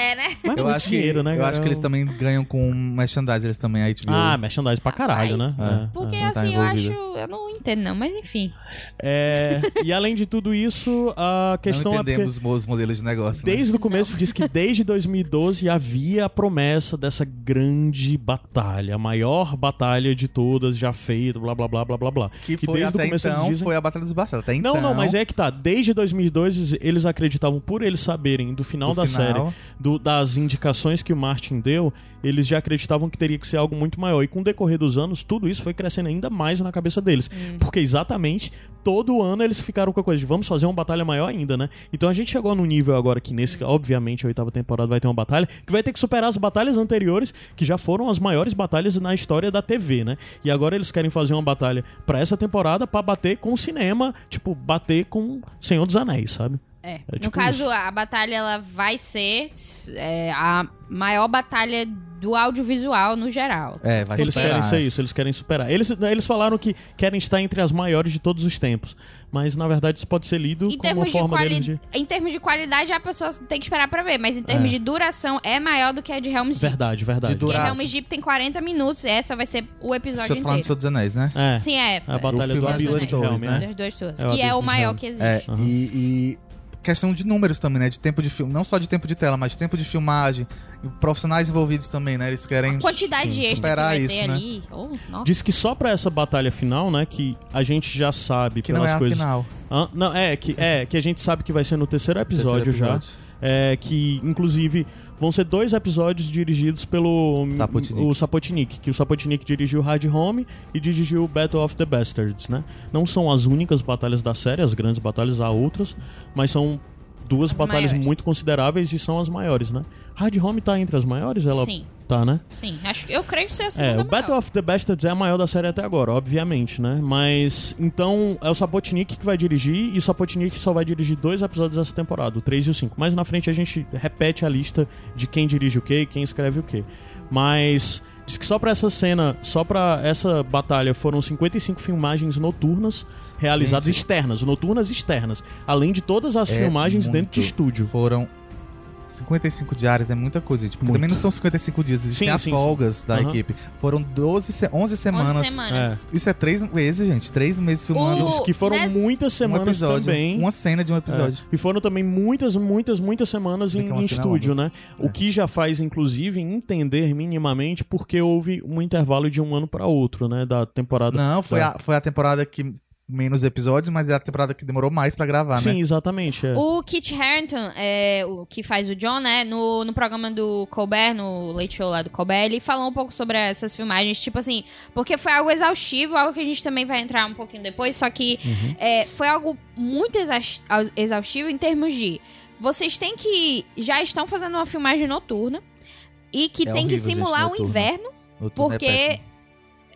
Mas Eu acho, que, dinheiro, né? eu acho que eles também ganham com merchandise, eles também, a HBO. Ah, merchandise pra caralho, Rapaz, né? É, Porque é. tá assim, eu acho. Eu não entendo, não, mas enfim. É, e além de tudo isso, a questão não é porque entendemos os modelos de negócio. né? desde o começo diz que desde 2012 havia a promessa dessa grande batalha, a maior batalha de todas já feita, blá blá blá blá blá blá. Que foi desde o até começo eles então, dizem- foi a Batalha dos Bastardos. Até então, Não, não, mas é que tá. Desde 2002 eles acreditavam, por eles saberem do final do da final, série, do- das indicações que o Martin deu, eles já acreditavam que teria que ser algo muito maior. E com o decorrer dos anos, tudo isso foi crescendo ainda mais na cabeça deles. Porque exatamente todo ano eles ficaram com a coisa de vamos fazer uma batalha maior ainda, né? Então a gente chegou no nível agora que nesse, obviamente, a oitava temporada vai ter uma batalha, que vai ter que superar as batalhas anteriores, que já foram as maiores batalhas na história da TV, né? E agora eles querem fazer uma batalha pra essa temporada pra bater com o cinema, tipo, bater com Senhor dos Anéis, sabe? É. É no tipo caso, isso. a batalha ela vai ser é, a maior batalha do audiovisual no geral. É, vai Eles superar. querem ser isso, eles querem superar. Eles, eles falaram que querem estar entre as maiores de todos os tempos. Mas na verdade isso pode ser lido Em como uma termos, de forma quali... deles de. em termos de qualidade, a pessoa tem que esperar pra ver. Mas em termos É. de duração, é maior do que a de Helm's Deep. Verdade, verdade. De Porque. Helm's Deep tem 40 minutos. Essa vai ser o Você episódio tá falando do inteiro. Senhor dos Anéis, né? É. Sim, é. A Batalha do das Abismo duas de torres, Helm, né? né? Das duas torres. É que é o de maior que existe. É, Aham. e, e questão de números também, né? De tempo de filme. Não só de tempo de tela, mas de tempo de filmagem. E profissionais envolvidos também, né? Eles querem. Quantidade de extra que superar vai isso, ter né? ali. Oh, nossa. Diz que só pra essa batalha final, né, que a gente já sabe Que não pelas é a coisas. final. Hã? não, é que é que a gente sabe que vai ser no terceiro episódio, Terceiro já. É que inclusive vão ser dois episódios dirigidos pelo Sapotnik. o Sapotnik, que o Sapotnik dirigiu Hard Home e dirigiu Battle of the Bastards, né? Não são as únicas batalhas da série, as grandes batalhas há outras, mas são duas As batalhas maiores. muito consideráveis e são as maiores, né? Hard Home tá entre as maiores, ela Sim. Tá, né? Sim, acho que eu creio que seja a segunda É, o maior. Battle of the Bastards é a maior da série até agora, obviamente, né? Mas, então, é o Sapotnik que vai dirigir e o Sapotnik só vai dirigir dois episódios dessa temporada, o 3 e o 5. Mais na frente a gente repete a lista de quem dirige o quê e quem escreve o quê. Mas, diz que só pra essa cena, só pra essa batalha foram 55 filmagens noturnas realizadas Gente. externas, noturnas externas, além de todas as É filmagens muito. dentro de estúdio. Foram 55 diárias, é muita coisa, gente. Porque Muito. também não são 55 dias, existem Sim, as sim, folgas da Aham. equipe. Foram 12, se- 11 semanas. 11 semanas. Isso é três meses, gente. Três meses filmando O- que foram né? muitas um semanas episódio. também. Uma cena de um episódio. É. E foram também muitas, muitas, muitas semanas em, é em estúdio, longa. né? O que já faz, inclusive, entender minimamente porque houve um intervalo de um ano para outro, né? Da temporada. Não, foi da- a, foi a temporada que menos episódios, mas é a temporada que demorou mais pra gravar, Sim, né? exatamente. é. O Kit Harington, é, o que faz o John, né, no, no programa do Colbert, no Late Show lá do Colbert, ele falou um pouco sobre essas filmagens, tipo assim, porque foi algo exaustivo, algo que a gente também vai entrar um pouquinho depois, só que Uhum. é, foi algo muito exaus- exaustivo em termos de vocês têm que já estão fazendo uma filmagem noturna e que É tem que horrível, gente, simular o noturno. inverno Noturno é porque.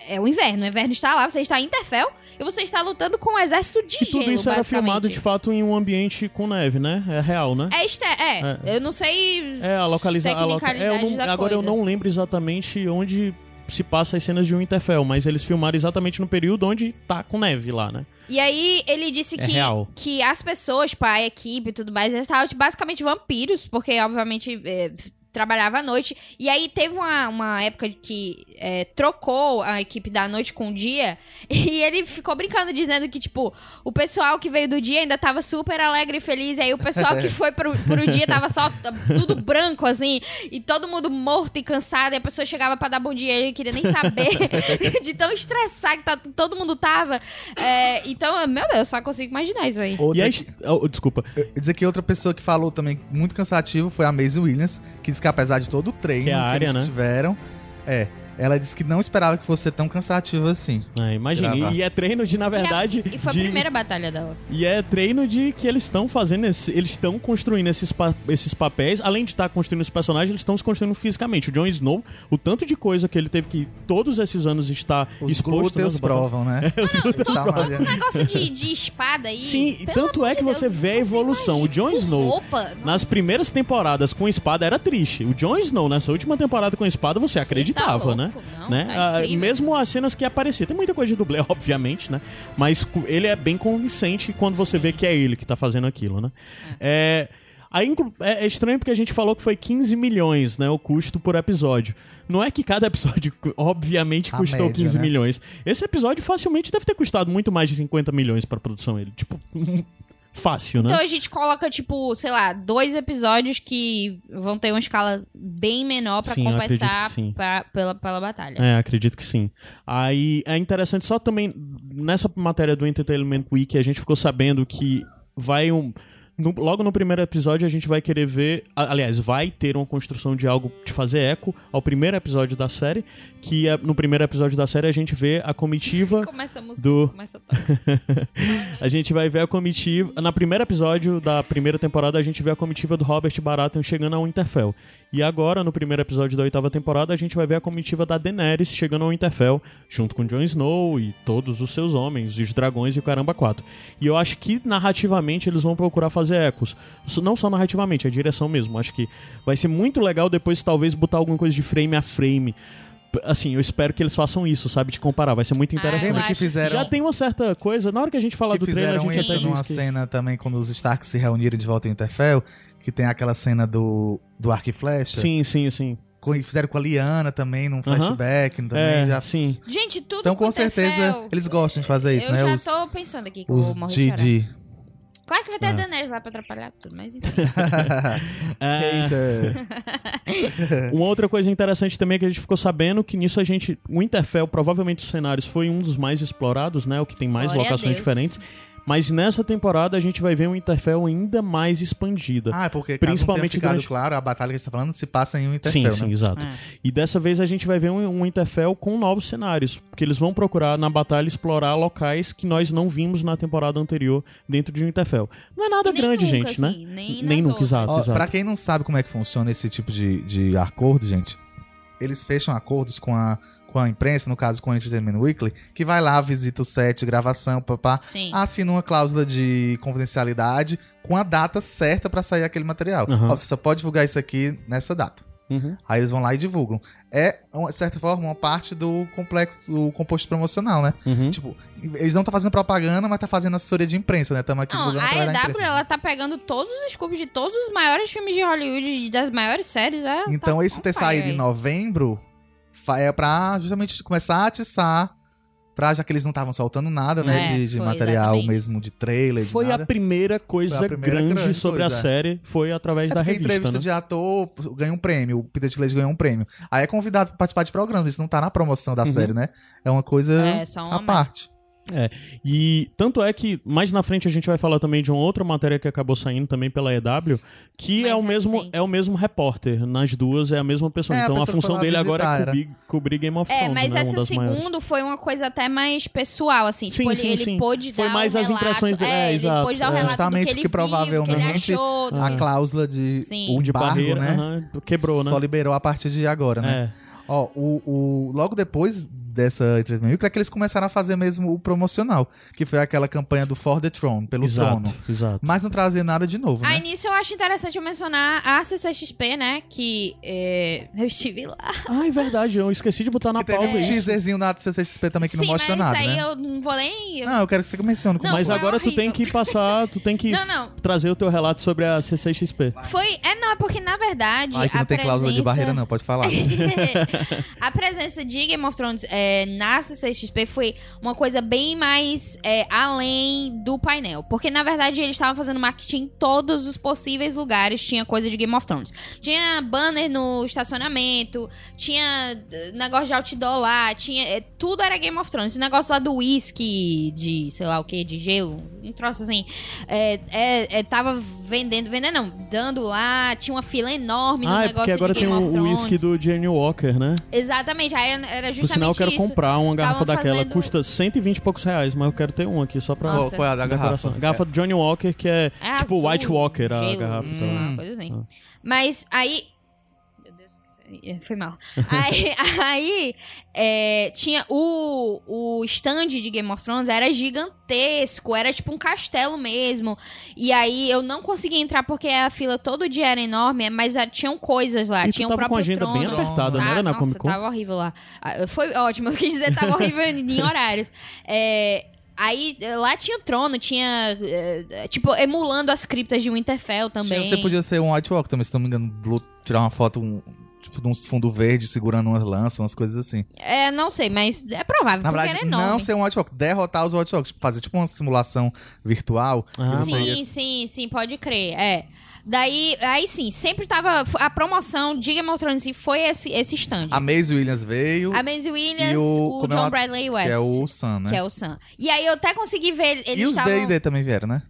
É o inverno, o inverno está lá, você está em Interfell e você está lutando com um exército de E gelo, tudo isso era filmado de fato em um ambiente com neve, né? É real, né? É, este- é, eu não sei. É, a localização. Tecnicalidade da agora eu coisa. não lembro exatamente onde se passa as cenas de Winterfell, mas eles filmaram exatamente no período onde tá com neve lá, né? E aí ele disse É que, real. que as pessoas, tipo, a equipe e tudo mais, eles estavam tipo, basicamente vampiros, porque obviamente é, trabalhava à noite. E aí teve uma, uma época que é, trocou a equipe da noite com o dia. (laughs) E ele ficou brincando, dizendo que, tipo, o pessoal que veio do dia ainda tava super alegre e feliz. E aí o pessoal que (laughs) foi pro, pro dia tava só tudo branco, assim. E todo mundo morto e cansado. E a pessoa chegava pra dar bom dia. Ele não queria nem saber (laughs) de tão estressado que tá- todo mundo tava. É, então, meu Deus, eu só consigo imaginar isso aí. Outra E a oh, desculpa. Eu dizer que outra pessoa que falou também muito cansativo foi a Maisie Williams, que disse que apesar de todo o treino Que é a que área, eles né? tiveram, é, ela disse que não esperava que fosse ser tão cansativo assim. É, imagina. E, e é treino de, na verdade. E, a- e foi de... a primeira batalha dela. E é treino de que eles estão fazendo, esse- eles estão construindo esses, pa- esses papéis, além de estar construindo os personagens, eles estão se construindo fisicamente. O Jon Snow, o tanto de coisa que ele teve que todos esses anos estar Os exposto glúteos provam, né? (laughs) os glúteos Tá provam. malhando. Um negócio de, de espada aí. Sim, pelo tanto amor é que Deus, você vê a evolução. O Jon Snow, Roupa, Nas primeiras temporadas com espada era triste. O Jon Snow, nessa última temporada com espada, você acreditava, tá né? Louco, não, né? tá Ah, mesmo as cenas que apareciam. Tem muita coisa de dublê, (laughs) obviamente, né? Mas ele é bem convincente quando você vê que é ele que tá fazendo aquilo, né? É. Aí, inclu- é é estranho porque a gente falou que foi 15 milhões, né? O custo por episódio. Não é que cada (laughs) episódio, obviamente, A custou média, 15 né? milhões. Esse episódio facilmente deve ter custado muito mais de 50 milhões pra produção ele. Tipo, (laughs) fácil, né? Então a gente coloca, tipo, sei lá, dois episódios que vão ter uma escala bem menor acredito compensar pra- pela, pela batalha. É, acredito que sim. Aí é interessante só também nessa matéria do Entertainment Week a gente ficou sabendo que vai um no- logo no primeiro episódio a gente vai querer ver, aliás, vai ter uma construção de algo de fazer eco ao primeiro episódio da série, que é, no primeiro episódio da série a gente vê a comitiva (laughs) Começa a música, Do- começa a (laughs) a gente vai ver a comitiva. Na primeiro episódio da primeira temporada, a gente vê a comitiva do Robert Baratheon chegando ao Winterfell. E agora, no primeiro episódio da oitava temporada, a gente vai ver a comitiva da Daenerys chegando ao Winterfell, junto com Jon Snow e todos os seus homens, os dragões e o caramba 4. E eu acho que narrativamente eles vão procurar fazer ecos. Isso Não só narrativamente, a direção mesmo. Acho que vai ser muito legal depois, talvez, botar alguma coisa de frame a frame Assim, eu espero que eles façam isso, sabe? De comparar. Vai ser muito Ah, interessante. Lembra que fizeram, Já tem uma certa coisa. Na hora que a gente fala que do trailer, a gente isso até numa que... cena também quando os Stark se reuniram de volta em Winterfell, que tem aquela cena do, do arco e flecha. Sim, sim, sim. Com- Fizeram com a Liana também, num flashback também. É, já... sim. Gente, tudo Então, com Winterfell, certeza, eles gostam de fazer isso, eu né? já Os, tô pensando aqui que eu os vou morrer de chorar. Didi. Claro que vai ter Ah. a Daenerys lá pra atrapalhar tudo, mas enfim. (laughs) Eita. Uma outra coisa interessante também é que a gente ficou sabendo que nisso a gente. O Winterfell, provavelmente os cenários, foi um dos mais explorados, né? O que tem mais Glória locações diferentes. Mas nessa temporada a gente vai ver um Winterfell ainda mais expandida. Ah, é porque Principalmente ficado durante- claro, a batalha que a gente tá falando se passa em sim, Winterfell, sim, né? exato. É. E dessa vez a gente vai ver um, um Winterfell com novos cenários. Porque eles vão procurar na batalha explorar locais que nós não vimos na temporada anterior dentro de Winterfell. Não é nada E nem grande, nunca, gente, né? assim, Nem, Nem nas nunca, outras. exato. Ó, pra quem não sabe como é que funciona esse tipo de, de acordo, gente, eles fecham acordos com a, com a imprensa, no caso com a Entertainment Weekly, que vai lá, visita o set, gravação, papá, Sim. assina uma cláusula de confidencialidade com a data certa pra sair aquele material. Aham. Ó, você só pode divulgar isso aqui nessa data. Uhum. Aí eles vão lá e divulgam. É, uma- de certa forma, uma parte do complexo, do composto promocional, né? Uhum. Tipo, eles não estão fazendo propaganda, mas tá fazendo assessoria de imprensa, né? Estamos aqui Não, divulgando a EW, ela tá pegando todos os scoops de todos os maiores filmes de Hollywood, e das maiores séries. É, Então, tá isso ter saído em aí. novembro fa- é pra justamente começar a atiçar. Pra, já que eles não estavam soltando nada, né? É, de de foi, material exatamente. mesmo, de trailer, de Foi a nada. primeira coisa Foi a primeira grande, grande sobre a coisa, é. série, foi através É da revista, entrevista né? de ator ganha um prêmio, o Peter Dinklage ganhou um prêmio. Aí é convidado pra participar de programa, isso não tá na promoção da Uhum. série, né? É uma coisa É, só uma à parte. E tanto é que mais na frente a gente vai falar também de uma outra matéria que acabou saindo também pela EW, que Mais é o mesmo é o mesmo repórter. Nas duas é a mesma pessoa. É, a então a, pessoa que função foi dele agora é cobrir, cobrir Game of É, Thrones, mas né? essa uma das maiores. segundo foi uma coisa até mais pessoal, assim. Sim, tipo, ele, sim, ele sim. pôde Foi dar mais o as relato, impressões dele, é, ele exato, pôde dar o é. relato Justamente do que ele que viu, provavelmente do que ele achou. Ah. A cláusula de o de embargo, barreira, né? aham, quebrou, né? Só liberou a partir de agora, né? É. Ó, o, o- logo depois dessa entrevista é que eles começaram a fazer mesmo o promocional, que foi aquela campanha do For the Throne, pelo exato, trono. exato. Mas não trazia nada de novo, Aí né? nisso eu acho interessante eu mencionar a CCXP, né? Que é, (laughs) eu estive lá. Ah, é verdade, eu esqueci de botar na Que teve pauta um isso. teaserzinho na CCXP também que Sim, não mostra mas nada, isso aí né? eu não vou nem. eu- Não, eu quero que você mencione como Não, Mas agora tu tem que passar, tu tem que (laughs) Não, não. trazer o teu relato sobre a CCXP. Foi. É, não, é porque na verdade. Ai, que não a tem cláusula de presença- barreira, não, pode falar. (laughs) a presença de Game of Thrones é, na CCXP foi uma coisa bem mais é, além do painel. Porque, na verdade, eles estavam fazendo marketing em todos os possíveis lugares. Tinha coisa de Game of Thrones. Tinha banner no estacionamento, tinha eh, negócio de outdoor lá, tinha. eh, tudo era Game of Thrones. Esse negócio lá do whisky, de sei lá o que, de gelo, um troço assim. É, é, é, tava vendendo, vendendo não, dando lá, tinha uma fila enorme no Ah, é negócio porque agora tem o whisky do Jenny Walker, né? Exatamente, aí era Por justamente sinal, eu quero. Comprar uma garrafa daquela. fazendo- Custa 120 e poucos reais, mas eu quero ter um aqui só pra Nossa. Qual, qual é a da garrafa? Garrafa do Johnny Walker, que é, É tipo azul, White Walker, a gelo, garrafa. então. uma Hum. coisa assim. Ah. Mas aí. É, foi mal. aí (laughs) aí é, tinha o, o stand de Game of Thrones, era gigantesco, era tipo um castelo mesmo. E aí eu não conseguia entrar porque a fila todo dia era enorme, mas ah, tinham coisas lá. E tu tinha o tava próprio com a agenda trono. bem apertada, não era na Comic Con? tava horrível lá. Ah, Foi ótimo, (laughs) eu quis dizer tava horrível em horários. É, Aí lá tinha trono, tinha. eh, tipo, emulando as criptas de Winterfell também. Você podia ser um White Walker também, se não me engano, tirar uma foto, um, tipo, de um fundo verde segurando umas lanças, umas coisas assim. É, não sei, mas é provável, Na porque verdade, era enorme. não ser um White Walker, derrotar os Walkers, tipo, fazer tipo uma simulação virtual. Ah, você ia- Sim, sim, sim, pode crer. É. Daí, aí sim, sempre tava. A promoção de Game of Thrones em si foi esse, esse stand. A Maisie Williams veio, A Maisie Williams, e o- o, é John Bradley West. que é o Sam, né? que é o Sam. E aí eu até consegui ver. Eles e os estavam. D&D também vieram, né?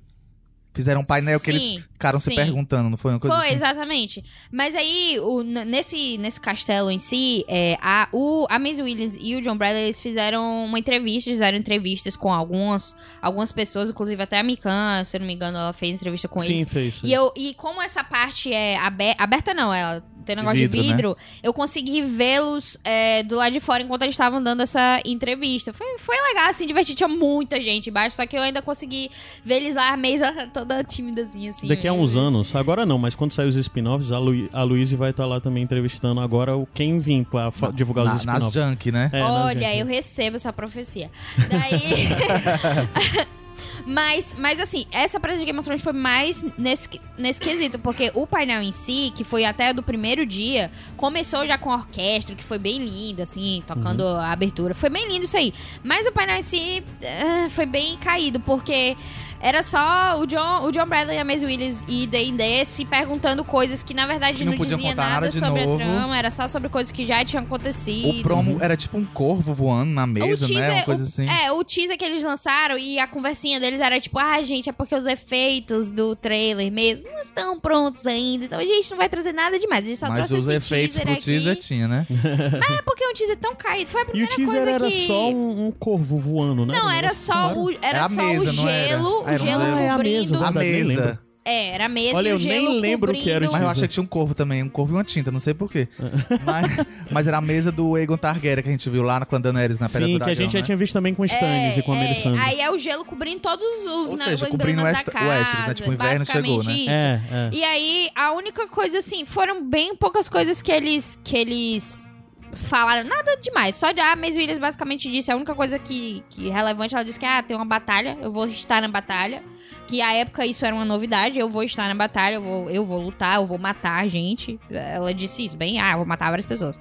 Fizeram um painel que eles Sim, ficaram se sim. perguntando, não foi uma coisa Foi, assim? exatamente. Mas aí, o- nesse, nesse castelo em si, é, a, o, a Maisie Williams e o John Bradley, eles fizeram uma entrevista, fizeram entrevistas com algumas, algumas pessoas, inclusive até a Mikan, se eu não me engano, ela fez entrevista com Sim, eles. fez. E, eu, e como essa parte é abe- aberta, não, ela tem negócio de vidro, né? vidro, eu consegui vê-los é, do lado de fora enquanto eles estavam dando essa entrevista. Foi, foi legal, assim, divertido. Tinha muita gente embaixo, só que eu ainda consegui ver eles lá, a mesa (laughs) toda tímidazinha, assim. Daqui a uns anos, agora não, mas quando sair os spin-offs, a, Lu a Luíse vai estar lá também entrevistando agora o quem vir pra fa- divulgar Na- os nas spin-offs. junk, né? É, nas Olha, junk. eu recebo essa profecia. Daí. (laughs) mas, mas assim, essa presa de Game of Thrones foi mais nesse, nesse quesito, porque o painel em si, que foi até do primeiro dia, começou já com a orquestra, que foi bem linda, assim, tocando Uhum. a abertura. Foi bem lindo isso aí. Mas o painel em si eh, foi bem caído, porque. Era só o John, o John Bradley, a Maisie Williams e D&D se perguntando coisas que, na verdade, Que não, não dizia nada nada de sobre novo. a trama. Era só sobre coisas que já tinham acontecido. O promo era tipo um corvo voando na mesa, né? Uma coisa o- assim. É, o teaser que eles lançaram e a conversinha deles era tipo, ah, gente, é porque os efeitos do trailer mesmo não estão prontos ainda, então a gente não vai trazer nada demais. A gente só Mas trouxe os esse efeitos teaser pro teaser aqui. tinha, né? Mas (laughs) é porque é um teaser tão caído. Foi a E o primeira teaser coisa era que... só um, um corvo voando, né? Não, era só o, É era a só mesa, o gelo, Ah, um gelo gelo. Ah, é a mesa, A mesa. É, era a mesa Olha, e o eu nem gelo lembro que era o Mas eu achei que tinha um corvo também, um corvo e uma tinta, não sei porquê. (laughs) mas, mas era a mesa do Aegon Targaryen que a gente viu lá na- com a Daenerys na Pedra Sim, do que a gente já né? tinha visto também com o Stannis e com a é, Melisandre. Aí é o gelo cobrindo todos os Ou né, seja, cobrindo o da West- o Westeros, né? casa, Tipo, o inverno chegou, basicamente né? isso. É, é. E aí, a única coisa, assim, foram bem poucas coisas que eles. que eles falaram. Nada demais. Só de. A Maisie Williams basicamente disse. A única coisa que, que é relevante, ela disse que, ah, tem uma batalha, eu vou estar na batalha. Que à época isso era uma novidade. Eu vou estar na batalha, eu vou, eu vou lutar, eu vou matar gente. Ela disse isso, bem, ah, eu vou matar várias pessoas.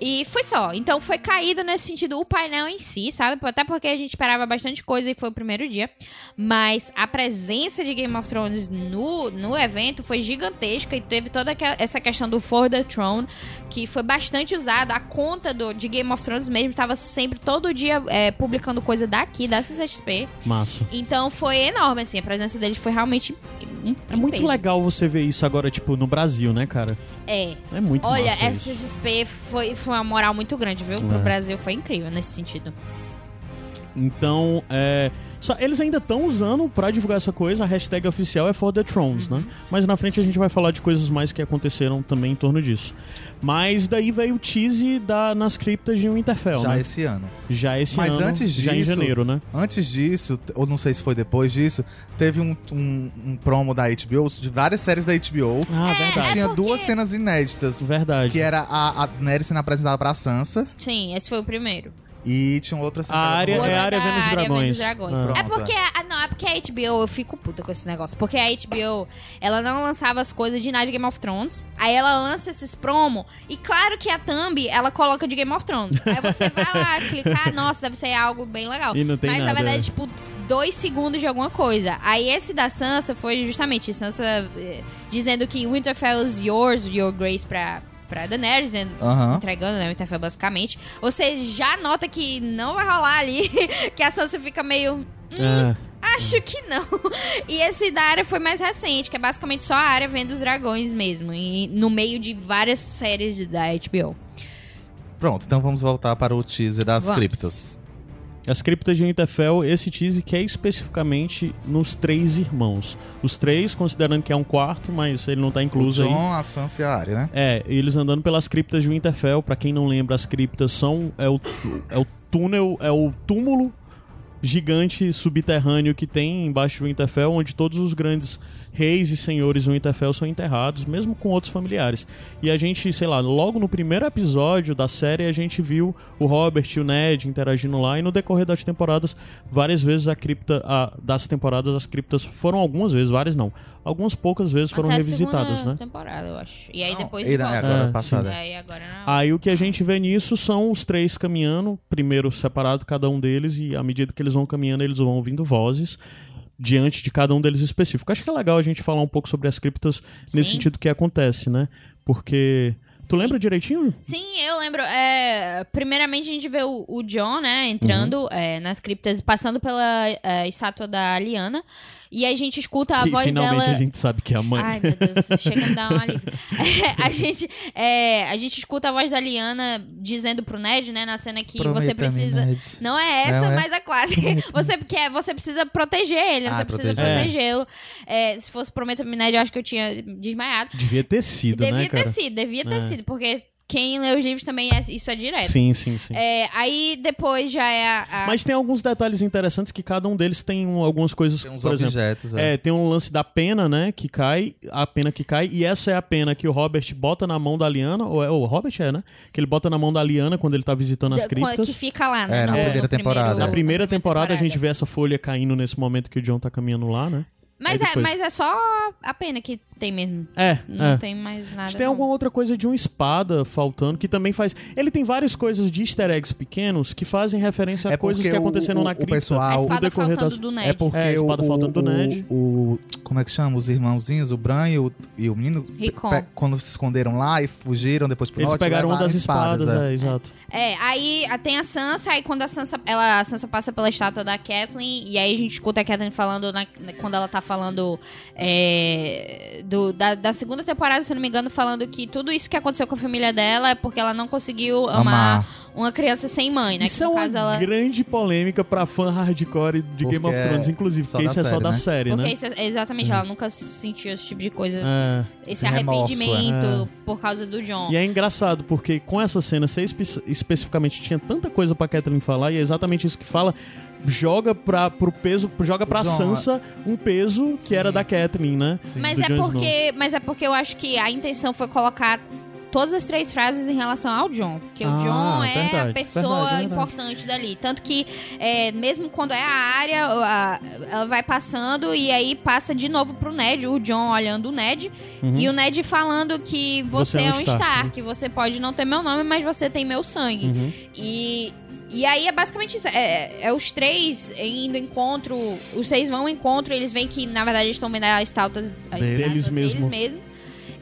E foi só. Então foi caído nesse sentido o painel em si, sabe? Até porque a gente esperava bastante coisa e foi o primeiro dia. Mas a presença de Game of Thrones no, no evento foi gigantesca e teve toda essa questão do For the Throne, que foi bastante usado. A conta do, de Game of Thrones mesmo estava sempre, todo dia, é, publicando coisa daqui, da CCXP. Massa. Então foi enorme, assim. A presença deles foi realmente. Um, É muito peso. legal você ver isso agora, tipo, no Brasil, né, cara? É. É muito Olha. CCXP foi, foi uma moral muito grande, viu? Pro É. Brasil foi incrível nesse sentido. Então, é. Só, eles ainda estão usando pra divulgar essa coisa, a hashtag oficial é For the Thrones, Uhum. né? Mas na frente a gente vai falar de coisas mais que aconteceram também em torno disso. Mas daí veio o tease da, nas criptas de Winterfell, Já né? esse ano. Já esse Mas ano, antes já em disso- janeiro, né? Antes disso, ou não sei se foi depois disso, teve um, um, um promo da HBO, de várias séries da HBO, Ah, É, que verdade. tinha porque- duas cenas inéditas. Verdade. Que era a, a Daenerys sendo apresentada pra Sansa Sim, esse foi o primeiro. E tinha outra. A área- é a área da Vênus área Dragões. Vênus Dragões. Ah. É porque, a, não, é porque a HBO, eu fico puta com esse negócio. Porque a HBO, ela não lançava as coisas de nada de Game of Thrones. Aí ela lança esses promo. E claro que a Thumb, ela coloca de Game of Thrones. Aí você vai lá (laughs) clicar, nossa, deve ser algo bem legal. E não tem Mas na nada, verdade, é. tipo, dois segundos de alguma coisa. Aí esse da Sansa foi justamente Sansa eh, dizendo que Winterfell is yours, your grace pra, pra Daenerys. dizendo- Aham. entregando, né, o Winterfell basicamente. Você já nota que não vai rolar ali, (laughs) que a Sansa fica meio... É. Acho que não. E esse da área foi mais recente, que é basicamente só a área vendo os dragões mesmo. E no meio de várias séries da HBO. Pronto, então vamos voltar para o teaser das Vamos. criptas. As criptas de Winterfell, esse tease que é especificamente nos três irmãos. Os três, considerando que é um quarto, mas ele não tá O incluso aí. John, a Sansa e a Arya, né? É, eles andando pelas criptas de Winterfell, pra quem não lembra, as criptas são é o, é o túnel, é o túmulo gigante subterrâneo que tem embaixo de Winterfell, onde todos os grandes reis e senhores do Winterfell são enterrados, mesmo com outros familiares. E a gente, sei lá, logo no primeiro episódio da série a gente viu o Robert e o Ned interagindo lá e no decorrer das temporadas, várias vezes a cripta a- das temporadas as criptas foram algumas vezes, várias não, algumas poucas vezes foram Até revisitadas, né? temporada, eu acho. E aí Não, depois e na- agora É, passada. Aí agora não. Aí o que a gente vê nisso são os três caminhando, primeiro separado cada um deles, e à medida que eles vão caminhando, eles vão ouvindo vozes diante de cada um deles específico. Acho que é legal a gente falar um pouco sobre as criptas nesse Sim. sentido que acontece, né? Porque Tu lembra direitinho? Sim, eu lembro. É, primeiramente a gente vê o, o John, né, entrando Uhum. é, nas criptas, passando pela é, estátua da Liana. E a gente escuta a e voz finalmente dela. a gente sabe que é a mãe. Ai, meu Deus, (laughs) chega a me dar um alívio. É, (laughs) a, gente, é, a gente escuta a voz da Liana dizendo pro Ned, né, na cena que você Prometa-me, precisa. Ned. Não é essa, Não é? mas é quase. (laughs) você quer, você precisa proteger ele, Ah, você precisa protegê-lo. É, se fosse Prometa Ned, eu acho que eu tinha desmaiado. Devia ter sido, devia né, cara? ter sido, devia ter É. sido, porque quem lê os livros também é, isso é direto. Sim, sim, sim. É, aí depois já é a. a- Mas tem alguns detalhes interessantes que cada um deles tem um- algumas coisas, Tem uns por exemplo. objetos. é. É, tem um lance da pena, né, que cai, a pena que cai, e essa é a pena que o Robert bota na mão da Liana, ou é o Robert é, né? Que ele bota na mão da Liana quando ele tá visitando as criptas. que fica lá, né? É, na no- primeira no temporada. primeiro- Na primeira na temporada a gente vê essa folha caindo nesse momento que o John tá caminhando lá, né? Mas, é, depois- mas é só a pena que tem mesmo. É, Não é. tem mais nada. Acho que tem não. alguma outra coisa de uma espada faltando, que também faz. Ele tem várias coisas de easter eggs pequenos que fazem referência a É coisas que o- aconteceram o- na o cripta. pessoal- A espada faltando das- do Ned. É porque É, a espada o, faltando do o- Ned. o- Como é que chama? Os irmãozinhos, o Bran e o, e o menino, Rickon. pe- quando se esconderam lá e fugiram depois pro Eles norte, pegaram uma das espadas, é. é, exato. É, aí a- tem a Sansa, aí quando a Sansa, ela, a Sansa passa pela estátua da Kathleen, e aí a gente escuta a Kathleen falando, na- quando ela tá falando é, do, da, da segunda temporada, se não me engano, falando que tudo isso que aconteceu com a família dela é porque ela não conseguiu amar, Amar. uma criança sem mãe, né? Isso que é uma ela... grande polêmica pra fã hardcore de Game of Porque Thrones, é inclusive, porque isso é só série, da né? série, Porque né? isso é- exatamente, ela nunca sentiu esse tipo de coisa, É. esse remorso, arrependimento por causa do John. E é engraçado, porque com essa cena, você espe especificamente tinha tanta coisa pra Kathleen falar, e é exatamente isso que fala. Joga pra, pro peso, joga pra John, Sansa um peso que era da Kathleen, né? Sim. Mas do é Snow. porque, mas é porque eu acho que a intenção foi colocar todas as três frases em relação ao John, porque Ah, o John é verdade, a pessoa verdade, é verdade. importante dali, tanto que é, mesmo quando é a área, a- ela vai passando e aí passa de novo pro Ned, o John olhando o Ned Uhum. e o Ned falando que você, é um Stark, Stark. você pode não ter meu nome, mas você tem meu sangue. Uhum. E, e aí é basicamente isso. É, é os três indo ao encontro. Os seis vão ao encontro. Eles veem que, na verdade, eles estão vendo as estátuas as Deles mesmo. mesmo.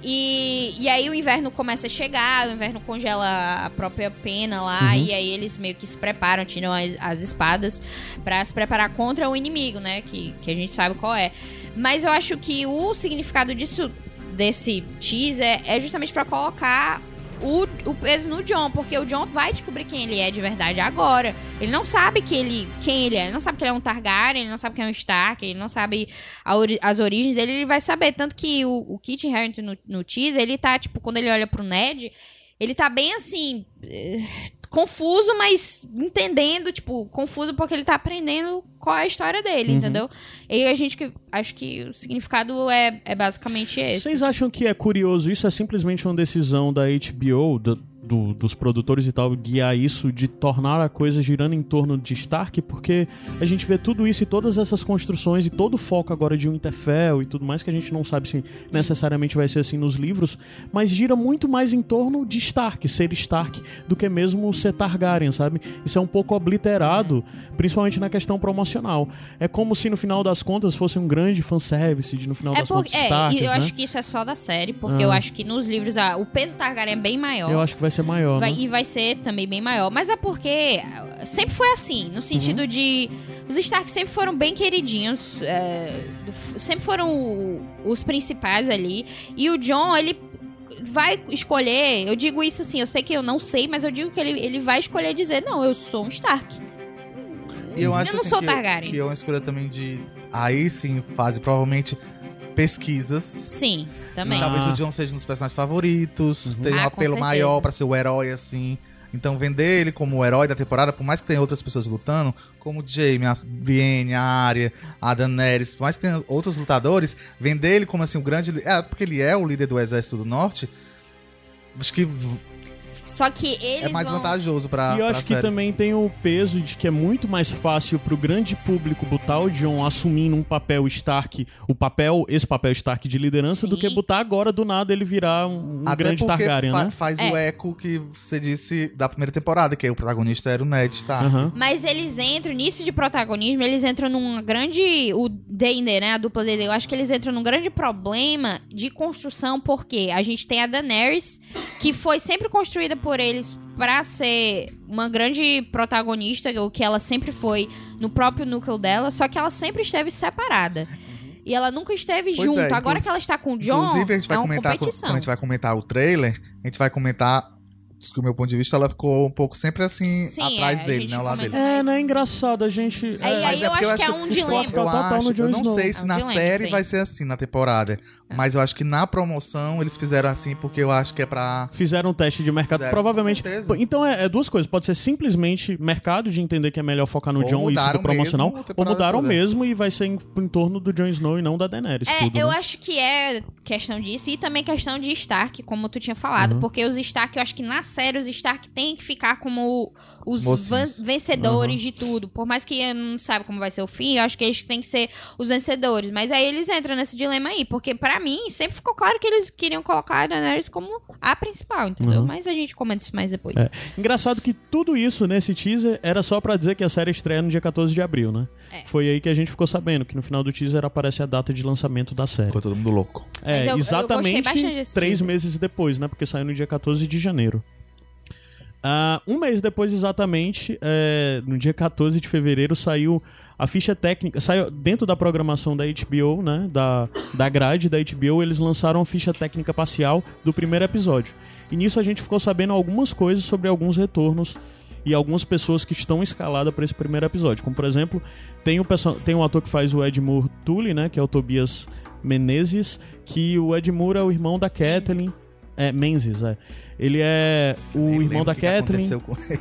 E, e aí o inverno começa a chegar, o inverno congela a própria pena lá, Uhum. e aí eles meio que se preparam, tiram as, as espadas pra se preparar contra o inimigo, né? Que, que a gente sabe qual é. Mas eu acho que o significado disso, desse teaser, é justamente pra colocar o, o peso no John, porque o John vai descobrir quem ele é de verdade agora. Ele não sabe que ele, quem ele é, ele não sabe que ele é um Targaryen, ele não sabe que é um Stark, ele não sabe ori- as origens dele, ele vai saber. Tanto que o, o Kit Harington no, no teaser, ele tá, tipo, quando ele olha pro Ned, ele tá bem assim. Confuso, mas entendendo, tipo, confuso porque ele tá aprendendo qual é a história dele, Uhum. entendeu? E a gente que. Acho que o significado é, é basicamente esse. Vocês acham que é curioso? Isso é simplesmente uma decisão da HBO, do- do- dos produtores e tal, guiar isso de tornar a coisa girando em torno de Stark? Porque a gente vê tudo isso e todas essas construções e todo o foco agora de Winterfell e tudo mais, que a gente não sabe se necessariamente vai ser assim nos livros, mas gira muito mais em torno de Stark, ser Stark, do que mesmo ser Targaryen, sabe? Isso é um pouco obliterado, principalmente na questão promocional. É como se no final das contas fosse um grande fanservice de no final É das porque, contas é, Starks, e eu né? acho que isso é só da série, porque Ah. eu acho que nos livros a- o peso Targaryen é bem maior. Eu acho que vai ser maior, Vai- né? E vai ser também bem maior. Mas é porque sempre foi assim, no Uhum. sentido de. Os Stark sempre foram bem queridinhos. é, sempre foram o- os principais ali. E o John, ele vai escolher. Eu digo isso assim, eu sei que eu não sei, mas eu digo que ele, ele vai escolher dizer: não, eu sou um Stark. E eu acho não assim, sou que, Targaryen. que é uma escolha também de. Aí sim, fase provavelmente pesquisas. Sim, também. Ah. Talvez o John seja um dos personagens favoritos. Uhum. Tem um Ah, apelo maior pra ser o herói, assim. Então, vender ele como o herói da temporada, por mais que tenha outras pessoas lutando, como o Jaime, a Brienne, a Arya, a Daenerys, por mais que tenha outros lutadores, vender ele como assim o grande. É, porque ele é o líder do Exército do Norte. Acho que Só que eles É mais vão... vantajoso pra. E eu pra acho que série. também tem o peso de que é muito mais fácil pro grande público botar o John assumindo um papel Stark, o papel, esse papel Stark de liderança, do Sim. que botar agora do nada ele virar um, Até grande Targaryen, fa- né? faz É. o eco que você disse da primeira temporada, que o protagonista era o Ned Stark. Aham. Mas eles entram nisso de protagonismo, eles entram num grande. O Dender, né? A dupla dele. Eu acho que eles entram num grande problema de construção, porque a gente tem a Daenerys, que foi sempre construída por eles pra ser uma grande protagonista, o que ela sempre foi no próprio núcleo dela, só que ela sempre esteve separada. E ela nunca esteve Pois junto. é, Agora que ela está com o John, Inclusive, a gente vai é uma comentar, competição. quando a gente vai comentar o trailer, a gente vai comentar do meu ponto de vista, ela ficou um pouco sempre assim, Sim, atrás é, dele, gente né? Ao lado dele. É, né? Engraçado, a gente. Aí, é, aí eu acho que é um dilema. foco Eu acho, eu não sei se É um na dilema, série sim. vai ser assim na temporada. Mas eu acho que na promoção eles fizeram assim porque eu acho que é pra. Fizeram um teste de mercado, Fizeram, provavelmente. Então é, é duas coisas. Pode ser simplesmente mercado de entender que é melhor focar no Ou John e isso do promocional, mesmo ou mudaram toda. mesmo e vai ser em, em torno do Jon Snow e não da Daenerys. É, tudo, eu né? acho que é questão disso e também questão de Stark, como tu tinha falado. Uhum. Porque os Stark, eu acho que na série os Stark têm que ficar como os Mocinhos. vencedores Uhum. de tudo. Por mais que eu não saiba como vai ser o fim, eu acho que eles têm que ser os vencedores. Mas aí eles entram nesse dilema aí. Porque pra mim, sempre ficou claro que eles queriam colocar a Daenerys como a principal, entendeu? Uhum. Mas a gente comenta isso mais depois. É. Engraçado que tudo isso nesse teaser era só pra dizer que a série estreia no dia 14 de abril, né? É. Foi aí que a gente ficou sabendo, que no final do teaser aparece a data de lançamento da série. Ficou todo mundo louco. É, eu- eu exatamente desse três teaser. meses depois, né? Porque saiu no dia 14 de janeiro. Ah, um mês depois, exatamente, é, no dia 14 de fevereiro, saiu a ficha técnica. Saiu dentro da programação da HBO, né? Da, da grade da HBO, eles lançaram a ficha técnica parcial do primeiro episódio. E nisso a gente ficou sabendo algumas coisas sobre alguns retornos e algumas pessoas que estão escaladas para esse primeiro episódio. Como, por exemplo, tem o, tem um ator que faz o Edmure Tully, né? Que é o Tobias Menezes, que o Edmure é o irmão da Kathleen. É, Menzies, é. Ele é o Nem irmão da o que aconteceu com ele.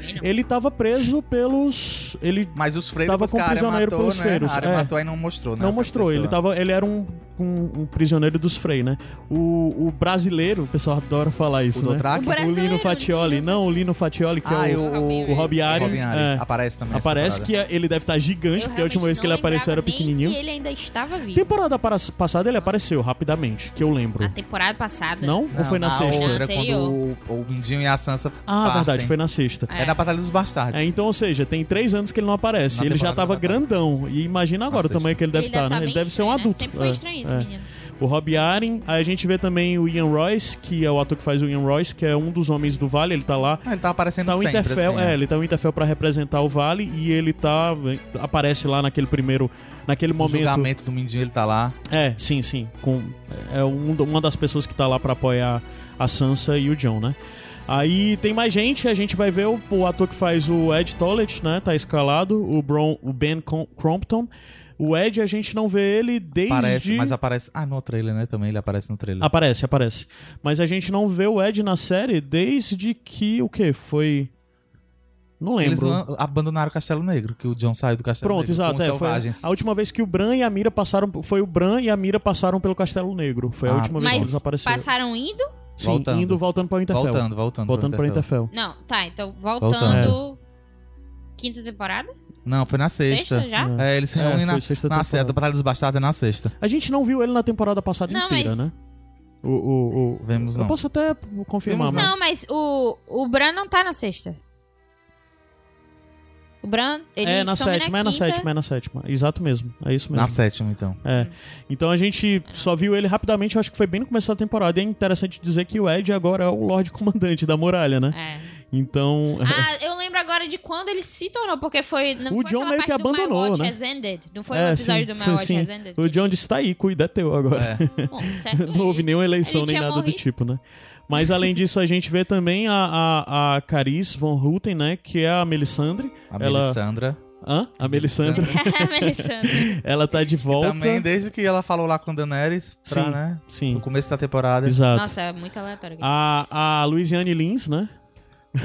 Não. Ele tava preso pelos. Ele Mas os freios Tava com prisioneiro matou, pelos né? freiros, A área é. matou e não mostrou, né? não mostrou, ele, tava, ele era um, um, um prisioneiro dos Frey, né? O, o brasileiro, o pessoal adora falar isso, O né? O O Lino Fatioli. Não, o Lino Fatioli, que Ah, é e o, o, o Rob Ari, é. Aparece também. Aparece que ele deve estar gigante, Eu porque a última vez que ele não apareceu era pequenininho. que ele ainda estava vivo. Temporada para- passada ele apareceu rapidamente, que eu lembro. A temporada passada. Não? Ou foi na sexta? outra, quando o, o Mindinho e a Sansa Ah, partem. verdade, foi na sexta. É na Batalha dos Bastardos. É, então, ou seja, tem três anos que ele não aparece. Na ele já tava grandão. E imagina agora o tamanho que ele deve ele estar, né? tá Ele bem deve ser um né? adulto. Sempre foi É, estranho esse é. menino. O Rob Aren, aí a gente vê também o Ian Royce, que é o ator que faz o Ian Royce, que é um dos homens do Vale, ele tá lá. Ah, ele tá aparecendo Tá o sempre, Interfell, assim, é, ele tá o Interfell pra representar o Vale e ele tá aparece lá naquele primeiro naquele O momento. julgamento do Mindinho, ele tá lá. É, sim, sim, com é um, uma das pessoas que tá lá pra apoiar a Sansa e o Jon, né? Aí tem mais gente, a gente vai ver o, o ator que faz o Ed Tollett, né? Tá escalado, o, Bron, o Ben Crompton. O Ed, a gente não vê ele desde... Parece, mas aparece... Ah, no trailer, né? Também ele aparece no trailer. Aparece, aparece. Mas a gente não vê o Ed na série desde que. O que? Foi. Não Eles lembro. lan- abandonaram o Castelo Negro, que o John saiu do Castelo Pronto, Negro exato. com os É, foi selvagens. a última vez que o Bran e a Mira passaram. Foi o Bran e a Mira passaram pelo Castelo Negro. Foi a Ah, última vez que eles apareceram. passaram indo? Sim, Voltando. indo voltando para o Interfell. Voltando, voltando. Voltando para o Interfell. Não, tá, então voltando. Voltando. Quinta temporada? Não, foi na sexta. Sexta já? É, eles se É, reúnem foi na, sexta na sexta. A Batalha dos Bastardos é na sexta. A gente não viu ele na temporada passada Não, inteira, mas- né? O, o, o- Vemos Eu não. posso até confirmar, Vimos mas. Não, mas o, o Bran não tá na sexta. O Bran, ele é na some sétima, é na quinta. sétima, é na sétima. Exato mesmo. É isso mesmo. Na sétima, então. É. Então a gente só viu ele rapidamente, eu acho que foi bem no começo da temporada. E é interessante dizer que o Ed agora é o Lorde Comandante da muralha, né? É. Então. (laughs) Ah, eu lembro agora de quando ele se tornou, porque foi. Não O foi John meio que do abandonou, Watch né? Has Ended. Não foi é, o episódio sim, do My foi Watch sim. Has Ended. O John disse: tá aí, cuida é teu agora. É. Bom, certo. (laughs) Não houve nenhuma eleição ele nem nada do morrido. tipo, né? Mas além disso, a gente vê também a, a, a Caris von Houten, né? Que é a Melisandre. A Ela- Melisandra. Hã? A Melisandre. (laughs) Ela tá de volta. Também, desde que ela falou lá com Daenerys, pra, Sim. né? Sim. No começo da temporada. Exato. Nossa, é muito aleatório. aqui. A, a Louisiane Lins, né?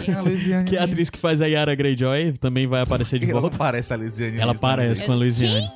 Quem é? (laughs) Que é a atriz que faz a Yara Greyjoy, também vai aparecer de Ela volta. parece a Louisiane. Ela Lins, né? parece com a Louisiane.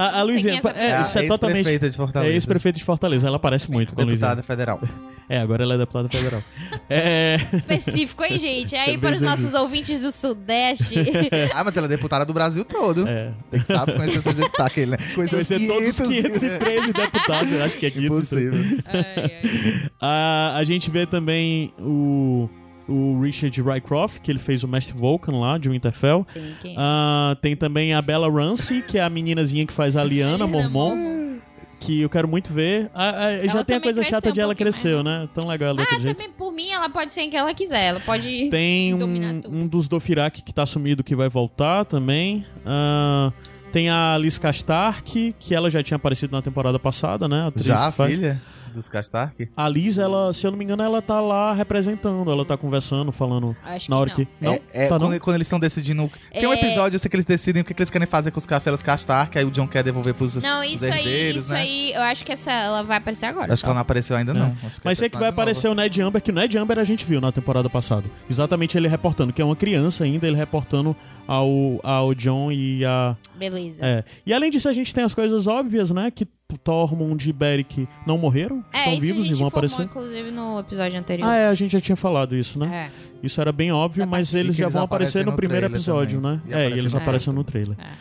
A, a Luizinha, é é, É isso é totalmente. ex-prefeita de Fortaleza. É ex-prefeito de Fortaleza, ela parece muito com a Luizinha. Deputada federal. É, agora ela é deputada federal. (laughs) é. específico, hein, gente? Aí Também para os nossos ouvintes do Sudeste. (laughs) Ah, mas ela é deputada do Brasil todo. É. Tem que saber conhecer seus deputados, aquele, né? Conhecer Vai os ser todos os 500. 513 deputados, eu acho que é 513. Impossível. Ai, ai. A, a gente vê também o, o Richard Rycroft, que ele fez o Mestre Vulcan lá, de Winterfell. Sim, quem? Ah, tem também a Bella Ramsey, que é a meninazinha que faz a Liana Mormon, que eu quero muito ver. Ah, ah, já tem a também coisa chata um de ela cresceu, né? Tão legal ela Ah, daquele jeito. também por mim, ela pode ser em que ela quiser. Ela pode. Tem um, um dos Dothraki que tá sumido que vai voltar também. Ah, tem a Liz Castark, que ela já tinha aparecido na temporada passada, né? Já faz. filha dos Castark? A Liz, ela, se eu não me engano, ela tá lá representando, ela tá conversando, falando Acho na que hora não. que. Não, é, é tá quando, não? quando eles estão decidindo. Tem um É. episódio, eu sei que eles decidem o que, que eles querem fazer com os castelos Castark, aí o John quer devolver pros Não, os isso aí, isso né? aí, eu acho que essa ela vai aparecer agora. Acho que ela não apareceu ainda, não. É. Mas sei que vai é aparecer o Ned Amber, que o Ned Amber a gente viu na temporada passada. Exatamente ele reportando, que é uma criança ainda, ele reportando ao, ao John e a. Beleza. É. E além disso, a gente tem as coisas óbvias, né? Que Tormund e Beric não morreram, É, estão isso vivos a gente e vão aparecer. inclusive, no episódio anterior. Ah, é, a gente já tinha falado isso, né? É. Isso era bem óbvio, Da mas eles já eles vão aparecer no no primeiro episódio, também. né? E É, e eles no aparecem no trailer. É.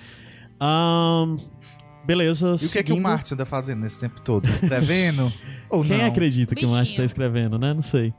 Ahn, beleza. E o que é que o. Martin anda fazendo nesse tempo todo? Escrevendo? (laughs) Ou Quem não? acredita que o Martin tá escrevendo, né? Não sei.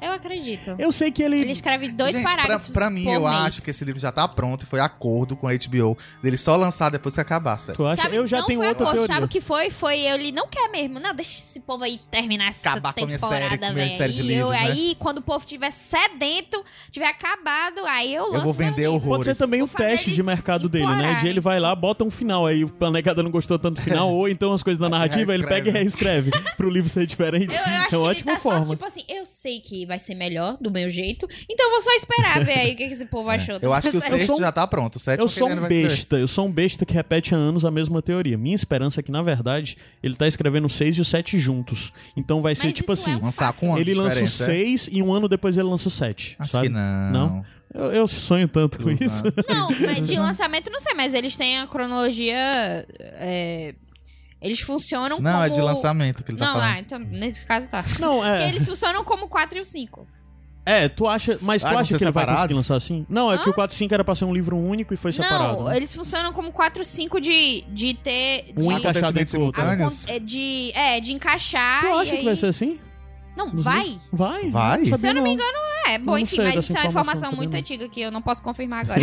Eu acredito. Eu sei que ele. Ele escreve dois Gente, pra, parágrafos. pra mim, por eu mês. acho que esse livro já tá pronto e foi acordo com a HBO dele só lançar depois que acabar, sério. Tu acha? Sabe, eu já não tenho foi outra acordo, teoria. Sabe o que foi? Foi ele não quer mesmo. Não, deixa esse povo aí terminar essa Acabar com a minha temporada, série, com a minha velho. série de E eu- livros, né? Aí, quando o povo tiver sedento, tiver acabado, aí eu lanço Eu vou vender horrores. Pode ser também o Vou fazer teste de mercado dele, né? De ele vai lá, bota um final aí, a negada não gostou tanto do final, (laughs) ou então as coisas da narrativa, ele pega e reescreve pro livro ser diferente. Eu, eu acho é uma que ele ótima tá forma. só, tipo assim, eu sei que vai ser melhor do meu jeito, então eu vou só esperar ver aí o que, que esse povo (laughs) achou. Eu acho que o Eu sexto sou um- já tá pronto. O sétimo Eu sou que um besta, eu sou um besta que repete há anos a mesma teoria. Minha esperança é que, na verdade, ele tá escrevendo o 6 e o 7 juntos. Então vai ser Mas tipo isso assim: é um Lançar com um ele lança o diferença, é? 6 e um ano depois ele lança o 7. Acho sabe? que não. Não? Eu, eu sonho tanto com Ilusão. isso. Não, mas de lançamento não sei, mas eles têm a cronologia. é, Eles funcionam Não, como. é de lançamento que ele tá Não, falando. ah, então nesse caso tá. Não, Porque é. eles funcionam como o 4 e o 5. É, tu acha. Mas tu Ah, acha que ele vai conseguir lançar assim? Não, é que o 4 e 5 era pra ser um livro único e foi separado. Não, né? eles funcionam como 4 e 5 de, de ter. Um de, do outro. simultâneos? é, de, é, de encaixar. Tu e acha aí... que vai ser assim? Não, Nos vai. Vai? Vai? Se eu não me engano, é. Bom, não enfim, mas isso é uma informação, não muito sabia antiga que eu não posso confirmar agora.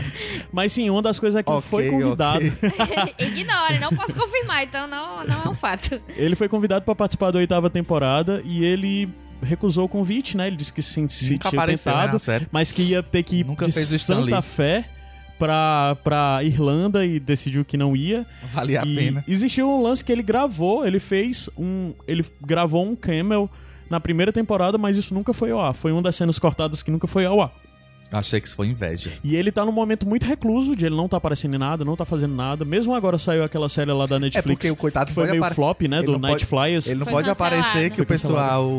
(laughs) Mas sim, uma das coisas é que Ok, foi convidado. ok. (laughs) Ignore, não posso confirmar, então não, não é um fato. Ele foi convidado pra participar da oitava temporada e ele recusou o convite, né? Ele disse que se se Nunca tinha apareceu né, tentado, série. mas que ia ter que ir Nunca de fez o Santa Lee. Fé pra, pra Irlanda e decidiu que não ia. Valia a e pena. existiu um lance que ele gravou, ele fez um. Ele gravou um camel na primeira temporada, mas isso nunca foi ao ar. Foi uma das cenas cortadas que nunca foi ao ar. Achei que isso foi inveja. E ele tá num momento muito recluso, de ele não tá aparecendo em nada, não tá fazendo nada. Mesmo agora saiu aquela série lá da É Netflix, porque o coitado que foi meio apare- flop, né? Ele Do não Night pode- Flyers. Ele não Foi pode cancelado. aparecer que Foi o pessoal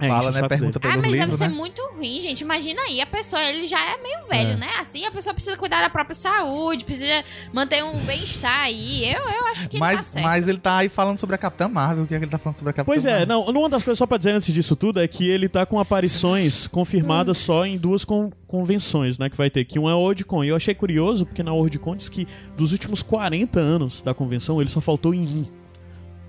É, fala, né? Pergunta dele. Ah, pelo mas livro, deve ser né? muito ruim, gente. Imagina aí, a pessoa, ele já é meio velho, É. né? Assim, a pessoa precisa cuidar da própria saúde, precisa manter um bem-estar aí. Eu, eu acho que não tá Mas, certo. mas ele tá aí falando sobre a Capitã Marvel. O que é que ele tá falando sobre a Capitã Pois é, Marvel? não, uma das coisas, só pra dizer antes disso tudo, é que ele tá com aparições (laughs) confirmadas Hum. só em duas con- convenções, né, que vai ter, que uma é a Worldcon. E eu achei curioso, porque na Worldcon diz que dos últimos 40 anos da convenção, ele só faltou em um.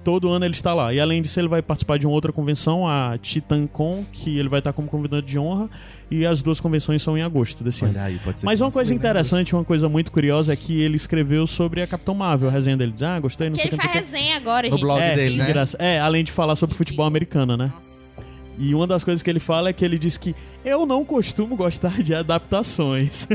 Todo ano ele está lá. E além disso, ele vai participar de uma outra convenção, a TitanCon, que ele vai estar como convidado de honra. E as duas convenções são em agosto desse ano. Olha aí, pode ser Mas uma coisa lembre interessante, uma coisa muito curiosa é que ele escreveu sobre a Capitão Marvel, a resenha dele. Ah, gostei, não que sei ele que, faz que. resenha agora, No gente. blog É, dele, né? É, além de falar sobre futebol americano, né? Nossa. E uma das coisas que ele fala é que ele diz que eu não costumo gostar de adaptações.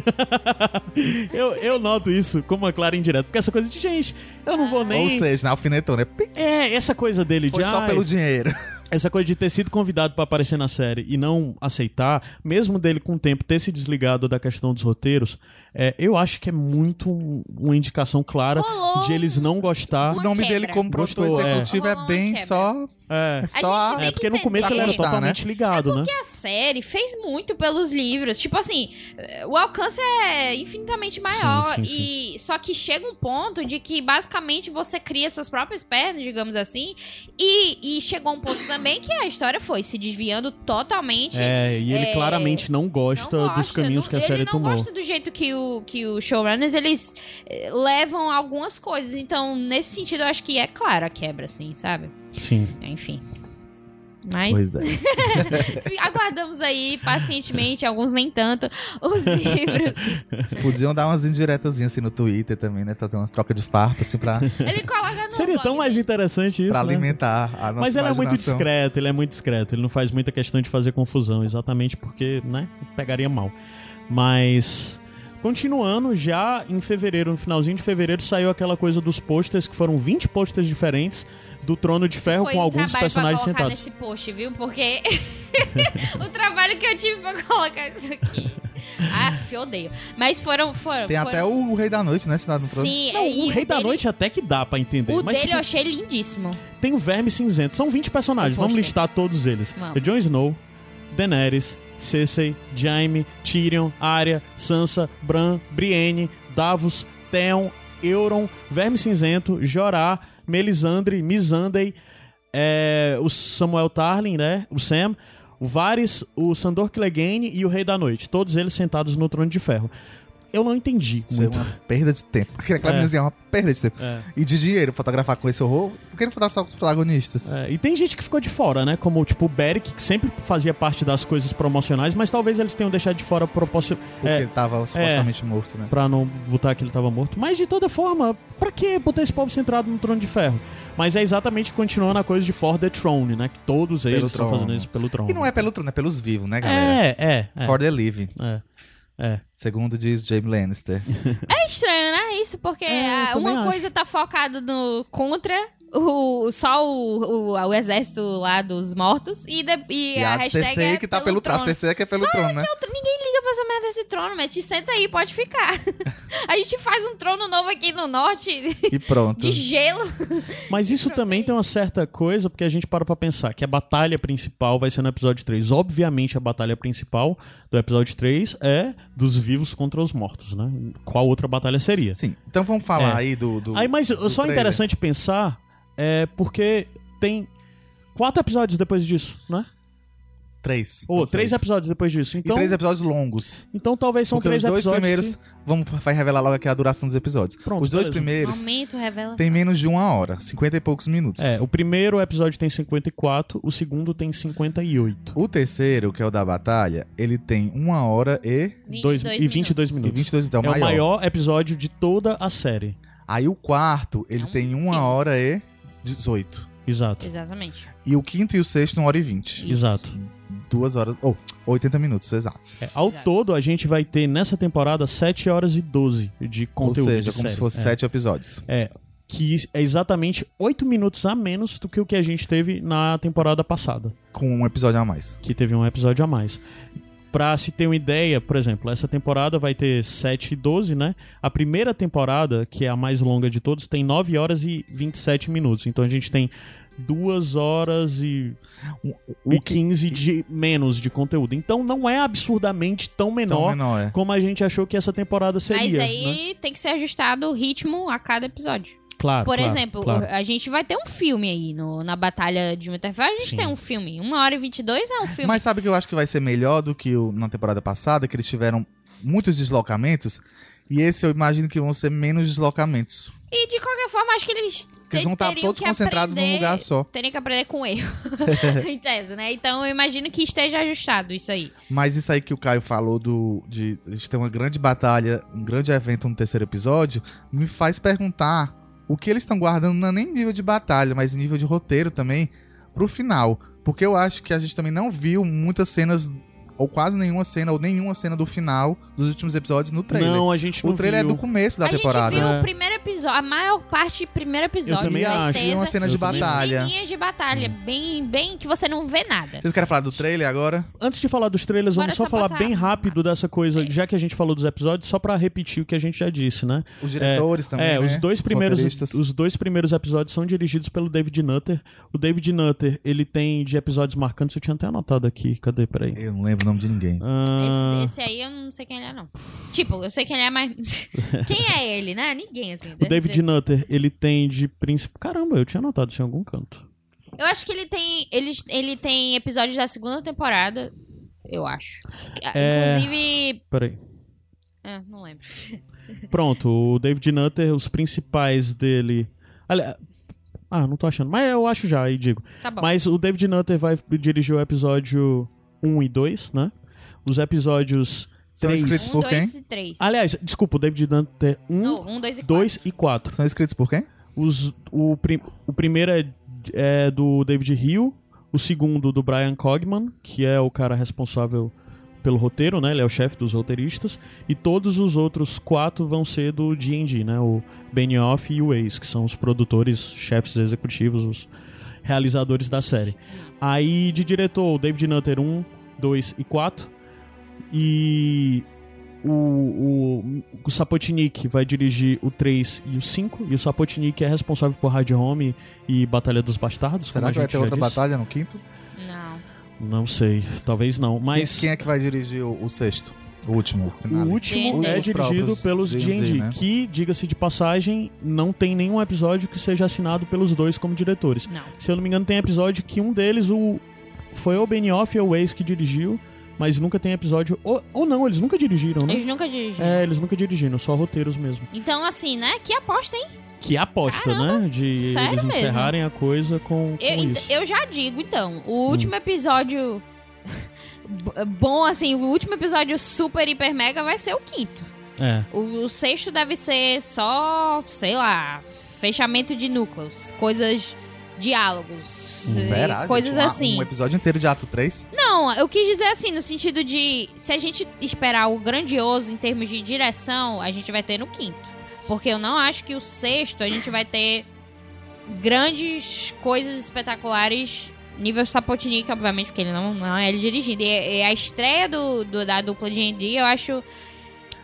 (laughs) eu, eu noto isso como uma clara indireta. Porque essa coisa de, gente, eu não vou nem. Ou seja, na alfinetou, né? É, essa coisa dele Foi de. só "Ai, pelo dinheiro. (laughs) Essa coisa de ter sido convidado pra aparecer na série e não aceitar, mesmo dele com o tempo ter se desligado da questão dos roteiros, É, eu acho que é muito um- uma indicação clara Rolou de eles não gostar. O nome quebra. dele como produtor é. executivo é, Rolou bem só. É, É só é porque no começo ele era entender. totalmente ligado, né? Porque a série fez muito pelos livros. Tipo assim, eh, o alcance é infinitamente maior. sim, e Só que chega um ponto de que basicamente você cria suas próprias pernas, digamos assim. E, e chegou um ponto também que a história foi se desviando totalmente. É, e ele É, claramente não gosta, Não dos gosta, caminhos não- que a série ele não tomou. gosta do jeito que o, que os showrunners eles eh, levam algumas coisas. Então, nesse sentido, eu acho que é claro a quebra, assim, sabe? Sim. Enfim. Mas Pois é. (laughs) aguardamos aí pacientemente, alguns nem tanto, os (laughs) livros. Eles podiam dar umas indiretazinhas assim no Twitter também, né? Fazer umas trocas de farpa, assim, pra, Ele coloca no Seria blog tão mais interessante isso, pra né? alimentar a nossa Mas ele é muito discreto, ele é muito discreto. Ele não faz muita questão de fazer confusão, exatamente porque, né, pegaria mal. Mas, continuando, já em fevereiro, no finalzinho de fevereiro, saiu aquela coisa dos posters, que foram 20 posters diferentes do Trono de Isso Ferro com um alguns personagens pra colocar sentados. nesse post, viu? Porque (laughs) o trabalho que eu tive pra colocar isso aqui. Ah, odeio. Mas foram. foram Tem foram... até o Rei da Noite, né? Sentado no trono. Sim, Não, é, e o Rei da dele- Noite até que dá pra entender. O mas dele tipo, eu achei lindíssimo. tem o Verme Cinzento. São 20 personagens, O vamos listar todos eles. Vamos. Jon Snow, Daenerys, Cersei, Jaime, Tyrion, Arya, Sansa, Bran, Brienne, Davos, Theon, Euron, Verme Cinzento, Jorah, Melisandre, Missandei, é, o Samuel Tarlin, né? O Sam, o Varys, o Sandor Clegane e o Rei da Noite. Todos eles sentados no Trono de Ferro. Eu não entendi Isso é muito. uma perda de tempo. (laughs) Aquela É. meninazinha é uma perda de tempo. É. E de dinheiro, fotografar com esse horror. Por que não fotografar com os protagonistas? É, e tem gente que ficou de fora, né? Como tipo o Beric, que sempre fazia parte das coisas promocionais, mas talvez eles tenham deixado de fora proporcion... Porque é, ele tava supostamente morto, né? pra não botar que ele tava morto. Mas de toda forma, pra que botar esse povo centrado no trono de ferro? Mas é exatamente continuando a coisa de For the Throne, né? Que todos eles estão trono. fazendo isso pelo trono. E não é pelo trono, é pelos vivos, né, galera? É, é, é. For the living. é. É. Segundo diz Jaime Lannister. É estranho, né? Isso, porque É, também uma acho. coisa tá focada no contra. O, só o, o, o exército lá dos mortos e, de- e E a, a hashtag CC é que tá pelo trono. trono. A CC que é pelo trono, né? Outro- Ninguém liga pra essa merda desse trono, mas te senta aí, pode ficar. (laughs) a gente faz um trono novo aqui no norte E pronto. de gelo. Mas isso também tem uma certa coisa, porque a gente para pra pensar que a batalha principal vai ser no episódio 3. Obviamente, a batalha principal do episódio 3 é dos vivos contra os mortos, né? Qual outra batalha seria? Sim. Então vamos falar É. aí do. do Aí, mas do só trailer. interessante pensar é porque tem quatro episódios depois disso, né? Três. Ou São três seis. episódios depois disso. E Então, três episódios longos. então talvez são Porque três os dois episódios. primeiros. que- Vamos vai revelar logo aqui a duração dos episódios. Pronto, os dois beleza. primeiros Aumento, revela. tem menos de uma hora, 50 e poucos minutos. É, o primeiro episódio tem 54, o segundo tem 58. O terceiro, que é o da batalha, ele tem uma hora e, 22 Dois- e 22 e minutos. 22 minutos. É o É maior. o maior episódio de toda a série. Aí o quarto, ele É um tem uma filme. hora e 18. Exato. Exatamente. E o quinto e o sexto, uma hora e 20. Isso. Exato. Duas horas. Ou 80 minutos, exatos. É, ao Exato. todo, a gente vai ter nessa temporada 7 horas e 12 de conteúdo. Ou seja, como série. se fosse é. sete episódios. É, que é exatamente 8 minutos a menos do que o que a gente teve na temporada passada, Com um episódio a mais. que teve um episódio a mais. Pra se ter uma ideia, por exemplo, essa temporada vai ter 7 e 12, né? A primeira temporada, que é a mais longa de todos, tem 9 horas e 27 minutos. Então a gente tem 2 horas e, O e que- 15 de menos de conteúdo. Então não é absurdamente tão Tão menor, menor, é. como a gente achou que essa temporada seria. Mas né? aí tem que ser ajustado o ritmo a cada episódio. Claro, Por claro, exemplo, claro. a gente vai ter um filme aí no, na Batalha de Winterfell. A gente Sim. tem um filme. Uma hora e 22 é um filme. Mas sabe que eu acho que vai ser melhor do que o, na temporada passada, que eles tiveram muitos deslocamentos. E esse eu imagino que vão ser menos deslocamentos. E de qualquer forma, acho que eles. Porque eles vão estar todos que concentrados num aprender- lugar só. Teriam que aprender com erro. (laughs) em tese, né? Então eu imagino que esteja ajustado isso aí. Mas isso aí que o Caio falou do, de a gente ter uma grande batalha, um grande evento no terceiro episódio, me faz perguntar o que eles estão guardando não é nem nível de batalha, mas nível de roteiro também, pro final. Porque eu acho que a gente também não viu muitas cenas ou quase nenhuma cena, ou nenhuma cena do final dos últimos episódios no trailer. Não, a gente não o trailer viu. é do começo da a temporada. gente viu É. o primeiro episódio, a maior parte do primeiro episódio. também das acho. Cenas uma cena de Eu também. e batalha. ceninhas de batalha, bem, bem que você não vê nada. Vocês querem falar do trailer agora? Antes de falar dos trailers, Bora vamos só só falar bem rápido dessa coisa, É. já que a gente falou dos episódios, só pra repetir o que a gente já disse, né? Os diretores também, É, né? os dois primeiros os dois primeiros episódios são dirigidos pelo David Nutter. O David Nutter, ele tem de episódios marcantes, eu tinha até anotado aqui. Cadê? Peraí. Eu não lembro nome de ninguém. Ah, Esse, esse aí eu não sei quem ele é, não. Tipo, eu sei quem ele é, mas. (laughs) quem é ele, né? Ninguém, assim. o David Nutter, ele tem de princípio. Caramba, eu tinha anotado isso em algum canto. Eu acho que ele tem. Ele, ele tem episódios da segunda temporada. Eu acho. É. Inclusive. Peraí. Ah, não lembro. (laughs) Pronto, o David Nutter, os principais dele. Ali- Ah, não tô achando. Mas eu acho já, aí digo. Tá bom. Mas o David Nutter vai dirigir o episódio 1 e 2, né? Os episódios São 3. escritos um, por dois quem? e três. Aliás, desculpa, o David Nutter 1, Não, um, dois e 2 e 4. São escritos por quem? Os, o, prim- o primeiro é, é do David Hill, o segundo do Brian Cogman, que é o cara responsável pelo roteiro, né? Ele é o chefe dos roteiristas. E todos os outros quatro vão ser do D&D, né? O Benioff e o Ace, que são os produtores, chefes executivos, os realizadores da série. Aí de diretor, o David Nutter 1, 2 e 4. E o, o, o Sapotnik vai dirigir o 3 e o 5. E o Sapotnik é responsável por Hard Home e Batalha dos Bastardos. Será que vai ter outra disse. batalha no quinto? Não. Não sei, talvez não. Mas Quem, quem é que vai dirigir o, o sexto? O último, o último é dirigido pelos D&D, né? que, diga-se de passagem, não tem nenhum episódio que seja assinado pelos dois como diretores. Não. Se eu não me engano, tem episódio que um deles, o foi o Benioff ou o Ace que dirigiu, mas nunca tem episódio... Ou, ou não, eles nunca dirigiram, né? Eles nunca dirigiram. É, eles nunca dirigiram, só roteiros mesmo. Então, assim, né? Que aposta, hein? Que aposta, né? De sério eles mesmo? encerrarem a coisa com, com Eu, isso. eu já digo, então. O último episódio. B- Bom, assim, o último episódio super, hiper, mega vai ser o quinto. É. O, o sexto deve ser só, sei lá, fechamento de núcleos, coisas, diálogos, Será, gente? coisas Um- assim. Um episódio inteiro de ato 3? Não, eu quis dizer assim, no sentido de se a gente esperar o grandioso em termos de direção, a gente vai ter no quinto. Porque eu não acho que o sexto a gente vai ter grandes coisas espetaculares. Nível Sapotnik, obviamente, porque ele não, não é ele dirigindo. E, e a estreia do, do- da dupla de D&D, eu acho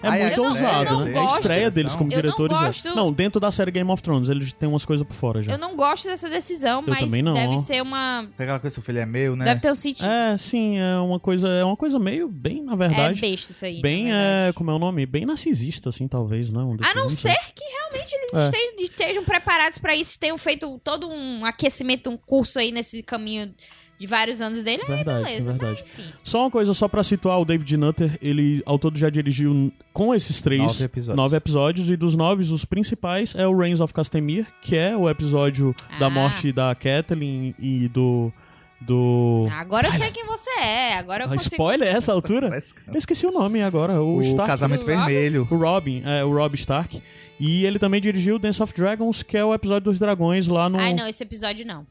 É Ah, é muito ousado, né? É a estreia deles como Eu não diretores. é. gosto- Não, dentro da série Game of Thrones, eles têm umas coisas por fora já. Eu não gosto dessa decisão, Eu mas também não. deve ser uma. Aquela coisa, seu filho é meu, né? Deve ter um sentido. É, sim, é uma coisa, é uma coisa meio bem, na É, verdade, besta isso aí. bem, é, como é o nome? Bem narcisista, assim, talvez, não? A não ser que realmente eles É. estejam, estejam preparados pra isso, tenham feito todo um aquecimento, um curso aí nesse caminho de vários anos dele. aí Verdade, beleza, verdade. mas enfim. Só uma coisa, só pra situar, o David Nutter, ele ao todo já dirigiu com esses três Nove episódios. nove episódios, e dos nove, os principais é o Reigns of Castamere, que é o episódio da Ah. morte da Kathleen e do. do. Agora eu sei quem você é, agora eu Ah, consigo... spoiler a essa altura? Eu esqueci o nome agora, o, O Stark. Casamento? Vermelho. O Robin, é, o Rob Stark. E ele também dirigiu Dance of Dragons, que é o episódio dos dragões lá no, Ai, não, esse episódio não.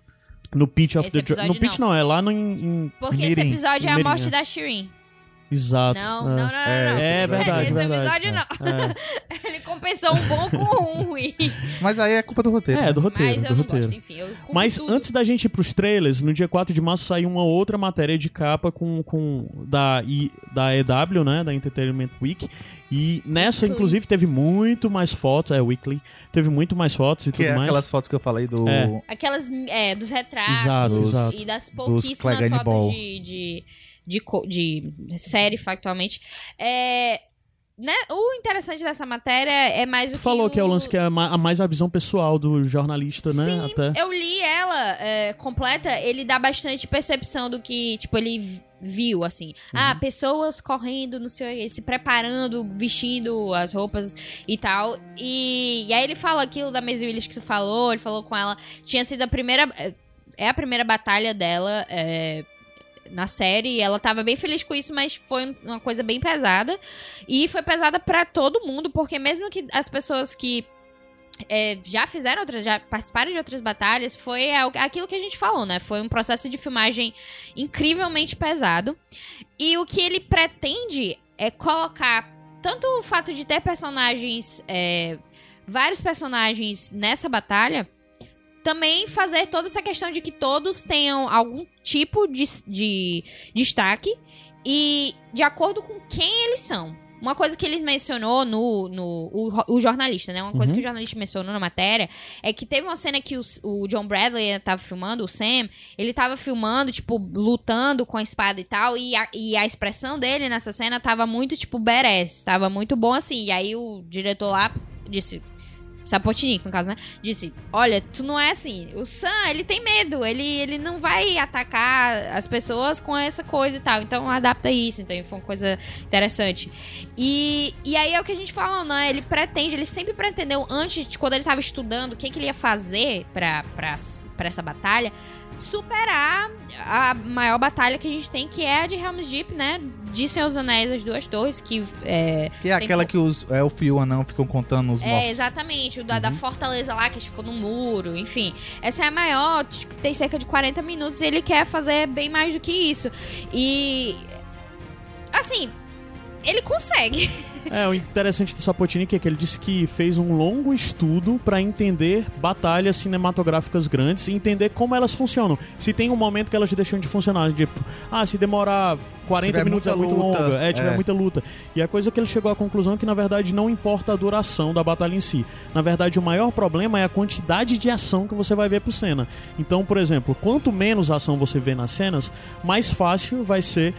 No Pitch of Esse the Dra- episódio No Pitch não. não. é lá no, em, Porque esse Mirim. episódio é a morte é. da Shirin. Exato. Não, é. não, não, não, É, não. É verdade, Esse verdade. episódio não. É. (laughs) Ele compensou um bom com um ruim. Mas aí é culpa do roteiro. É, do roteiro, Mas do eu não roteiro. gosto, enfim. Mas tudo. antes da gente ir pros trailers, no dia 4 de março saiu uma outra matéria de capa com, com da, I, da EW, né? Da Entertainment Week. E nessa, Weekly. inclusive, teve muito mais fotos. É, Weekly. Teve muito mais fotos e Que tudo é mais. aquelas fotos que eu falei do. É. Aquelas, é, dos retratos Exato, exato. e das pouquíssimas fotos de, de, de, de série, factualmente. É, né, o interessante dessa matéria é mais o que falou que é o lance que é a mais a visão pessoal do jornalista, né? Sim, Até. eu li ela é, completa, ele dá bastante percepção do que, tipo, ele viu, assim. Uhum. Ah, pessoas correndo, não sei, se preparando, vestindo as roupas e tal. E, e aí ele fala aquilo da Maisie Willis que tu falou, ele falou com ela. Tinha sido a primeira... é, É a primeira batalha dela é, na série. e Ela tava bem feliz com isso, mas foi uma coisa bem pesada. E foi pesada pra todo mundo, porque mesmo que as pessoas que é, já fizeram outras, já participaram de outras batalhas, foi aquilo que a gente falou, né? Foi um processo de filmagem incrivelmente pesado. E o que ele pretende é colocar tanto o fato de ter personagens, é, vários personagens nessa batalha, também fazer toda essa questão de que todos tenham algum tipo de, de destaque e de acordo com quem eles são. Uma coisa que ele mencionou no. no o, o jornalista, né? Uma coisa Uhum. que o jornalista mencionou na matéria é que teve uma cena que o, o John Bradley tava filmando, o Sam, ele tava filmando, tipo, lutando com a espada e tal, e a, e a expressão dele nessa cena tava muito, tipo, badass, tava muito bom assim. E aí o diretor lá disse. Sapotnik, no caso, né? Disse: Olha, tu não é assim. O Sam, ele tem medo. Ele, ele não vai atacar as pessoas com essa coisa e tal. Então adapta isso. Então foi uma coisa interessante. E, e aí é o que a gente fala, né? Ele pretende, ele sempre pretendeu, antes de quando ele tava estudando o que, que ele ia fazer pra, pra, pra essa batalha, superar a maior batalha que a gente tem, que é a de Helm's Deep, né? De Senhor dos Anéis, as duas torres, que é, Que é aquela que- os elfos e o anão ficam contando os é, mortos. exatamente, o da, da fortaleza lá, que ficou no muro, enfim. Essa é a maior, tem cerca de 40 minutos e ele quer fazer bem mais do que isso. E. Assim, ele consegue. (laughs) (laughs) É, o interessante do Sapotnik é que ele disse que fez um longo estudo pra entender batalhas cinematográficas grandes e entender como elas funcionam. Se tem um momento que elas deixam de funcionar, tipo, ah, se demorar 40 Tiver minutos é muito luta, longa, é, tiver é. muita luta. E a coisa que ele chegou à conclusão é que na verdade não importa a duração da batalha em si. Na verdade, o maior problema é a quantidade de ação que você vai ver por cena. Então, por exemplo, quanto menos ação você vê nas cenas, mais fácil vai ser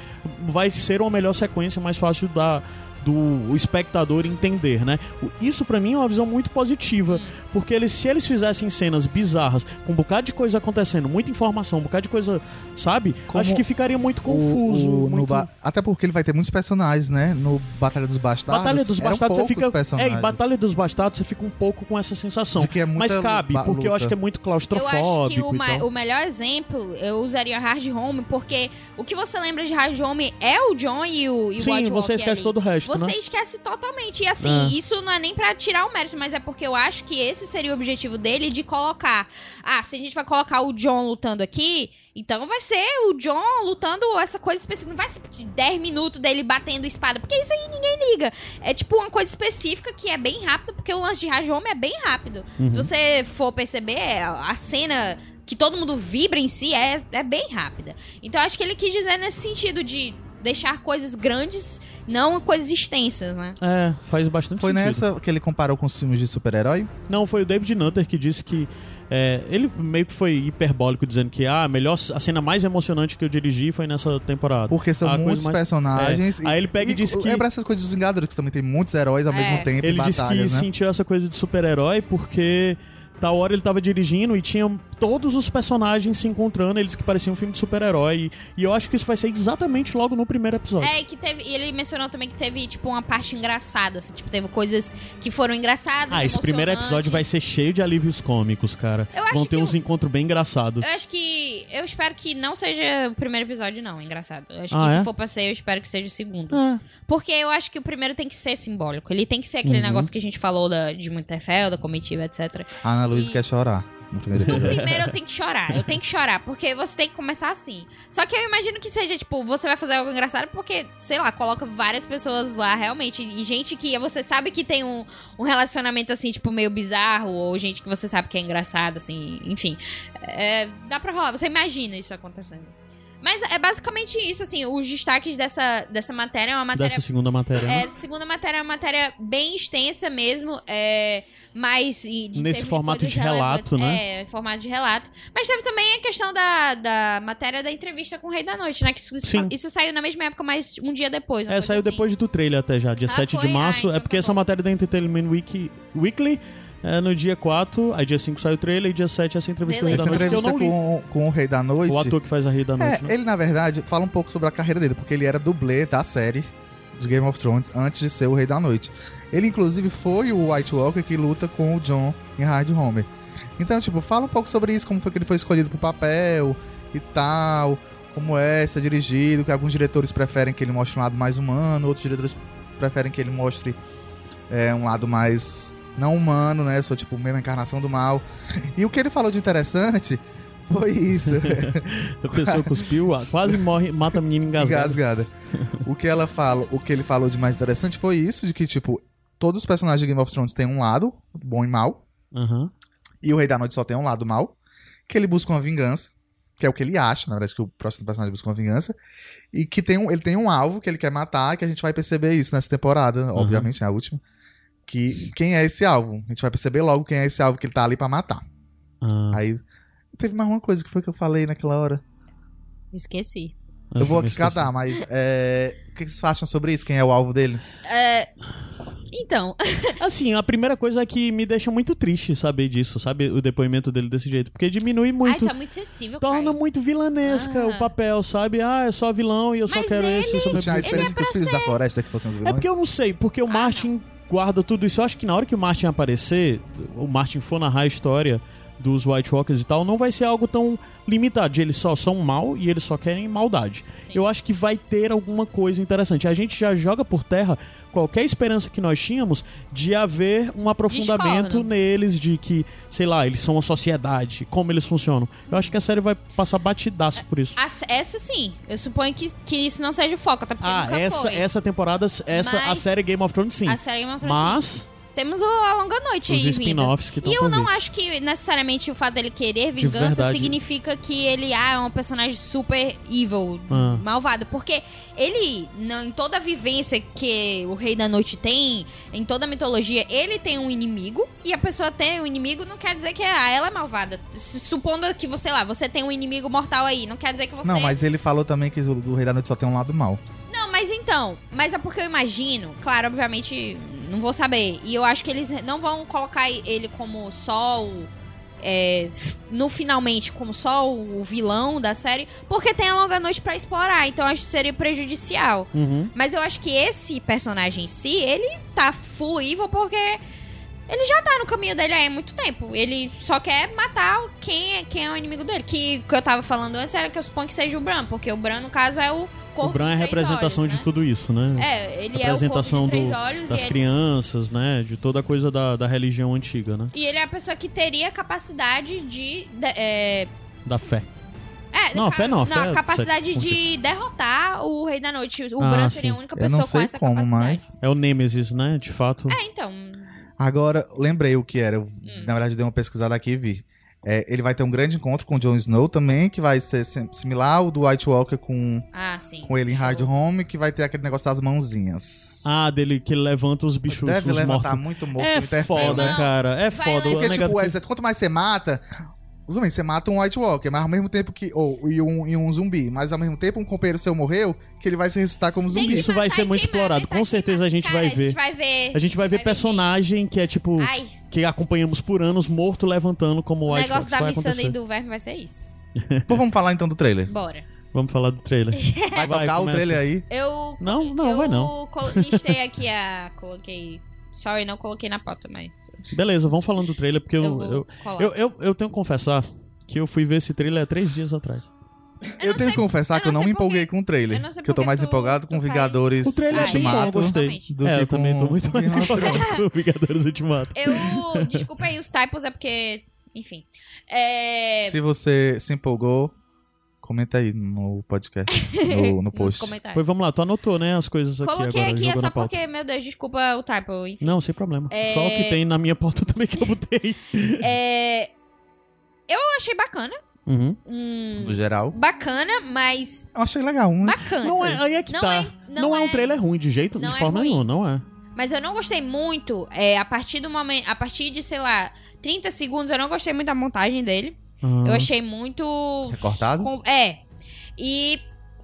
vai ser uma melhor sequência, mais fácil da do espectador entender, né? Isso pra mim é uma visão muito positiva, porque eles, se eles fizessem cenas bizarras, com um bocado de coisa acontecendo, muita informação, um bocado de coisa, sabe? Como Acho que ficaria muito confuso. O- o- muito... ba- Até porque ele vai ter muitos personagens, né? No Batalha dos Bastardos. Batalha dos Bastardos você fica. É, personagens. em Batalha dos Bastardos você fica um pouco com essa sensação. De que é Mas muita cabe, ba- porque eu acho luta. que é muito Eu claustrofóbico. acho que o, ma- o melhor exemplo eu usaria Hard Home, porque o que você lembra de Hard Home é o John e o, e o Sim, você esquece ali. todo o resto, Você né? esquece totalmente. E assim, É. isso não é nem pra tirar o mérito, mas é porque eu acho que esse seria o objetivo dele de colocar. Ah, se a gente vai colocar o John lutando aqui, então vai ser o John lutando essa coisa específica. Não vai ser 10 minutos dele batendo espada, porque isso aí ninguém liga. É tipo uma coisa específica que é bem rápida, porque o lance de Hard Home é bem rápido. Uhum. Se você for perceber, a cena que todo mundo vibra em si é, é bem rápida. Então eu acho que ele quis dizer nesse sentido de deixar coisas grandes, não coisas extensas, né? É, faz bastante Foi sentido. nessa que ele comparou com os filmes de super-herói? Não, foi o David Nutter que disse que. é, ele meio que foi hiperbólico dizendo que ah, a melhor, a cena mais emocionante que eu dirigi foi nessa temporada. Porque são A coisa muitos mais- personagens. É. Aí ele pega e diz que- Lembra essas coisas dos Vingadores, que também tem muitos heróis ao É. mesmo tempo Ele disse que né? sentiu essa coisa de super-herói porque tal hora ele tava dirigindo e tinha todos os personagens se encontrando, eles que pareciam um filme de super-herói. E eu acho que isso vai ser exatamente logo no primeiro episódio. É, e que teve. E ele mencionou também que teve, tipo, uma parte engraçada. Assim, tipo, teve coisas que foram engraçadas. ah, esse primeiro episódio vai ser cheio de alívios cômicos, cara. Eu acho Vão ter que uns o- encontros bem engraçados. Eu acho que. Eu espero que não seja o primeiro episódio, não, engraçado. Eu acho Ah, que é? se for pra ser, eu espero que seja o segundo. É. Porque eu acho que o primeiro tem que ser simbólico. Ele tem que ser aquele Uhum. negócio que a gente falou da, de Winterfell, da comitiva, etc. A Ana Luísa E- quer chorar No primeiro eu tenho que chorar. Eu tenho que chorar, porque você tem que começar assim. Só que eu imagino que seja, tipo, você vai fazer algo engraçado porque, sei lá, coloca várias pessoas lá realmente. E gente que você sabe que tem um, um relacionamento assim, tipo, meio bizarro, ou gente que você sabe que é engraçado, assim, enfim. É, dá pra rolar, você imagina isso acontecendo. Mas é basicamente isso, assim, os destaques dessa, dessa matéria é uma matéria Dessa segunda matéria. né? é, segunda matéria é uma matéria bem extensa mesmo, é, mas... e de- Nesse formato coisas de relato, né? É, formato de relato. Mas teve também a questão da, da matéria da entrevista com o Rei da Noite, né? Que isso, Sim. isso saiu na mesma época, mas um dia depois. É, saiu assim. depois do trailer até já, dia Ah, 7 de foi? março. Ah, então é porque tá essa matéria da Entertainment Week, Weekly é no dia 4, aí dia 5 sai o trailer e dia 7 essa entrevista do Rei Beleza. da Essa Noite que eu entrevista não li. com, com o Rei da Noite. O ator que faz a Rei da É, Noite, né? ele na verdade fala um pouco sobre a carreira dele, porque ele era dublê da série de Game of Thrones antes de ser o Rei da Noite. Ele inclusive foi o White Walker que luta com o Jon em Hard Home. Então, tipo, fala um pouco sobre isso, como foi que ele foi escolhido pro papel e tal, como é ser dirigido, que alguns diretores preferem que ele mostre um lado mais humano, outros diretores preferem que ele mostre é, um lado mais não humano, né? Eu sou tipo mesmo a encarnação do mal. E o que ele falou de interessante foi isso. (laughs) A pessoa cuspiu, quase morre, mata a menina engasgada. Engasgada. O que ela fala, o que ele falou de mais interessante foi isso, de que, tipo, todos os personagens de Game of Thrones têm um lado, bom e mal, Aham. e o Rei da Noite só tem um lado mal, que ele busca uma vingança, que é o que ele acha, na verdade, que o próximo personagem busca uma vingança, e que tem um, ele tem um alvo que ele quer matar, que a gente vai perceber isso nessa temporada, obviamente, é a última. Que quem é esse alvo? A gente vai perceber logo quem é esse alvo que ele tá ali pra matar. Ah, Aí teve mais uma coisa que foi que eu falei naquela hora. Esqueci. Eu vou aqui catar, mas é, o que vocês acham sobre isso? Quem é o alvo dele? É, Então, (laughs) Assim, a primeira coisa é que me deixa muito triste saber disso, sabe? O depoimento dele desse jeito. Porque diminui muito. ai, tá muito sensível, Torna Caio. muito vilanesca Ah. o papel, sabe? Ah, é só vilão e eu só Mas quero esse. Eu sou Tu meu tinha a experiência que os filhos da floresta que fossem os É vilões? porque eu não sei, porque o Ah, Martin guarda tudo isso. Eu acho que na hora que o Martin aparecer, o Martin for narrar a história dos White Walkers e tal, não vai ser algo tão limitado. Eles só são mal e eles só querem maldade. Sim. Eu acho que vai ter alguma coisa interessante. A gente já joga por terra qualquer esperança que nós tínhamos de haver um aprofundamento Discordo. neles, de que, sei lá, eles são uma sociedade, como eles funcionam. Eu acho que a série vai passar batidaço por isso. A- essa sim. Eu suponho que, que isso não seja o foco, até porque Ah, nunca essa, foi. essa temporada, essa, a Mas- série Game of Thrones, sim. A série mostra assim. Mas Temos o A Longa Noite os aí, spin-offs que estão E eu não vir. acho que necessariamente o fato dele querer vingança verdade. significa que ele ah, é um personagem super evil, Ah. malvado. Porque ele, não, em toda a vivência que o Rei da Noite tem, em toda a mitologia, ele tem um inimigo. E a pessoa tem um inimigo não quer dizer que ah, ela é malvada. Se- Supondo que você lá, você tem um inimigo mortal aí, não quer dizer que você Não, mas ele falou também que o do Rei da Noite só tem um lado mal. não, mas então, mas é porque eu imagino, claro, obviamente, não vou saber. E eu acho que eles não vão colocar ele como só o. é, no finalmente, como só o vilão da série, porque tem a longa noite pra explorar, então acho que seria prejudicial. Uhum. Mas eu acho que esse personagem em si, ele tá full evil porque ele já tá no caminho dele há muito tempo. Ele só quer matar quem é, quem é o inimigo dele. Que o que eu tava falando antes era que eu suponho que seja o Bran, porque o Bran, no caso, é o corpo O Bran é a de representação olhos, de né? tudo isso, né? É, ele é o corpo representação de três do- olhos das e ele, crianças, né? De toda a coisa da, da religião antiga, né? e ele é a pessoa que teria capacidade de. de- é, Da fé. é, Não, ca- fé não, fé a é capacidade sete- de derrotar o Rei da Noite. O Ah, Bran sim. seria a única Eu pessoa não com essa como, capacidade. mas- É o Nemesis, né? De fato. É, então. Agora, lembrei o que era. Eu, Hum. Na verdade, dei uma pesquisada aqui e vi. É, ele vai ter um grande encontro com o Jon Snow também, que vai ser sim- similar ao do White Walker com, Ah, sim. com ele em Hard. Home, que vai ter aquele negócio das mãozinhas. Ah, dele que ele levanta os bichos Deve os levantar mortos. muito morto. É foda, né? cara. É Vai foda. O Porque, negado tipo, que- é, quanto mais você mata. Tudo bem, você mata um White Walker, mas ao mesmo tempo que. Ou, e, um, e um zumbi. Mas ao mesmo tempo, um companheiro seu morreu, que ele vai se ressuscitar como zumbi. Isso vai ser muito queimar, explorado. Com certeza a gente Cara, vai A gente ver. vai ver. A gente vai ver personagem que é tipo. Ai, Que acompanhamos por anos morto levantando como o White negócio Fox. da Vai missão acontecer. e do verme vai ser isso. (laughs) Pô, vamos falar então do trailer. Bora. Vamos falar do trailer. (laughs) Vai, Vai, tocar o começa. trailer aí. Eu. Não, não, eu vai não. col- listei aqui a. Coloquei. Sorry, não coloquei na pauta, mas. Beleza, vamos falando do trailer, porque Eu, eu, eu, eu, eu, eu tenho que confessar que eu fui ver esse trailer há três dias atrás. Eu, não tenho sei- que confessar eu que eu não me empolguei com o trailer. Eu não sei Que eu tô mais tu- empolgado com Vingadores O trailer é eu Ultimato gostei. do é, que eu também tô muito mais empolgado com o Vingadores Ultimato. Eu. Desculpa aí os typos, é porque. Enfim. É. Se você se empolgou, comenta aí no podcast, (laughs) no, no post. Pois vamos lá, tu anotou, né, as coisas aqui Coloquei agora, aqui é só porque, meu Deus, desculpa o typo. Enfim. Não, sem problema. É- Só o que tem na minha pauta (laughs) também que eu botei. (laughs) É. Eu achei bacana. Uhum. Hum, No geral. bacana, mas. Eu achei legal. Mas... Bacana. Não é, aí é que Não tá. é- não, não é um é- trailer ruim de jeito, não de é forma ruim. nenhuma, não é. Mas eu não gostei muito, é, a partir do momento. A partir de, sei lá, 30 segundos, eu não gostei muito da montagem dele. Ah. Eu achei muito. Recortado? com- é. E.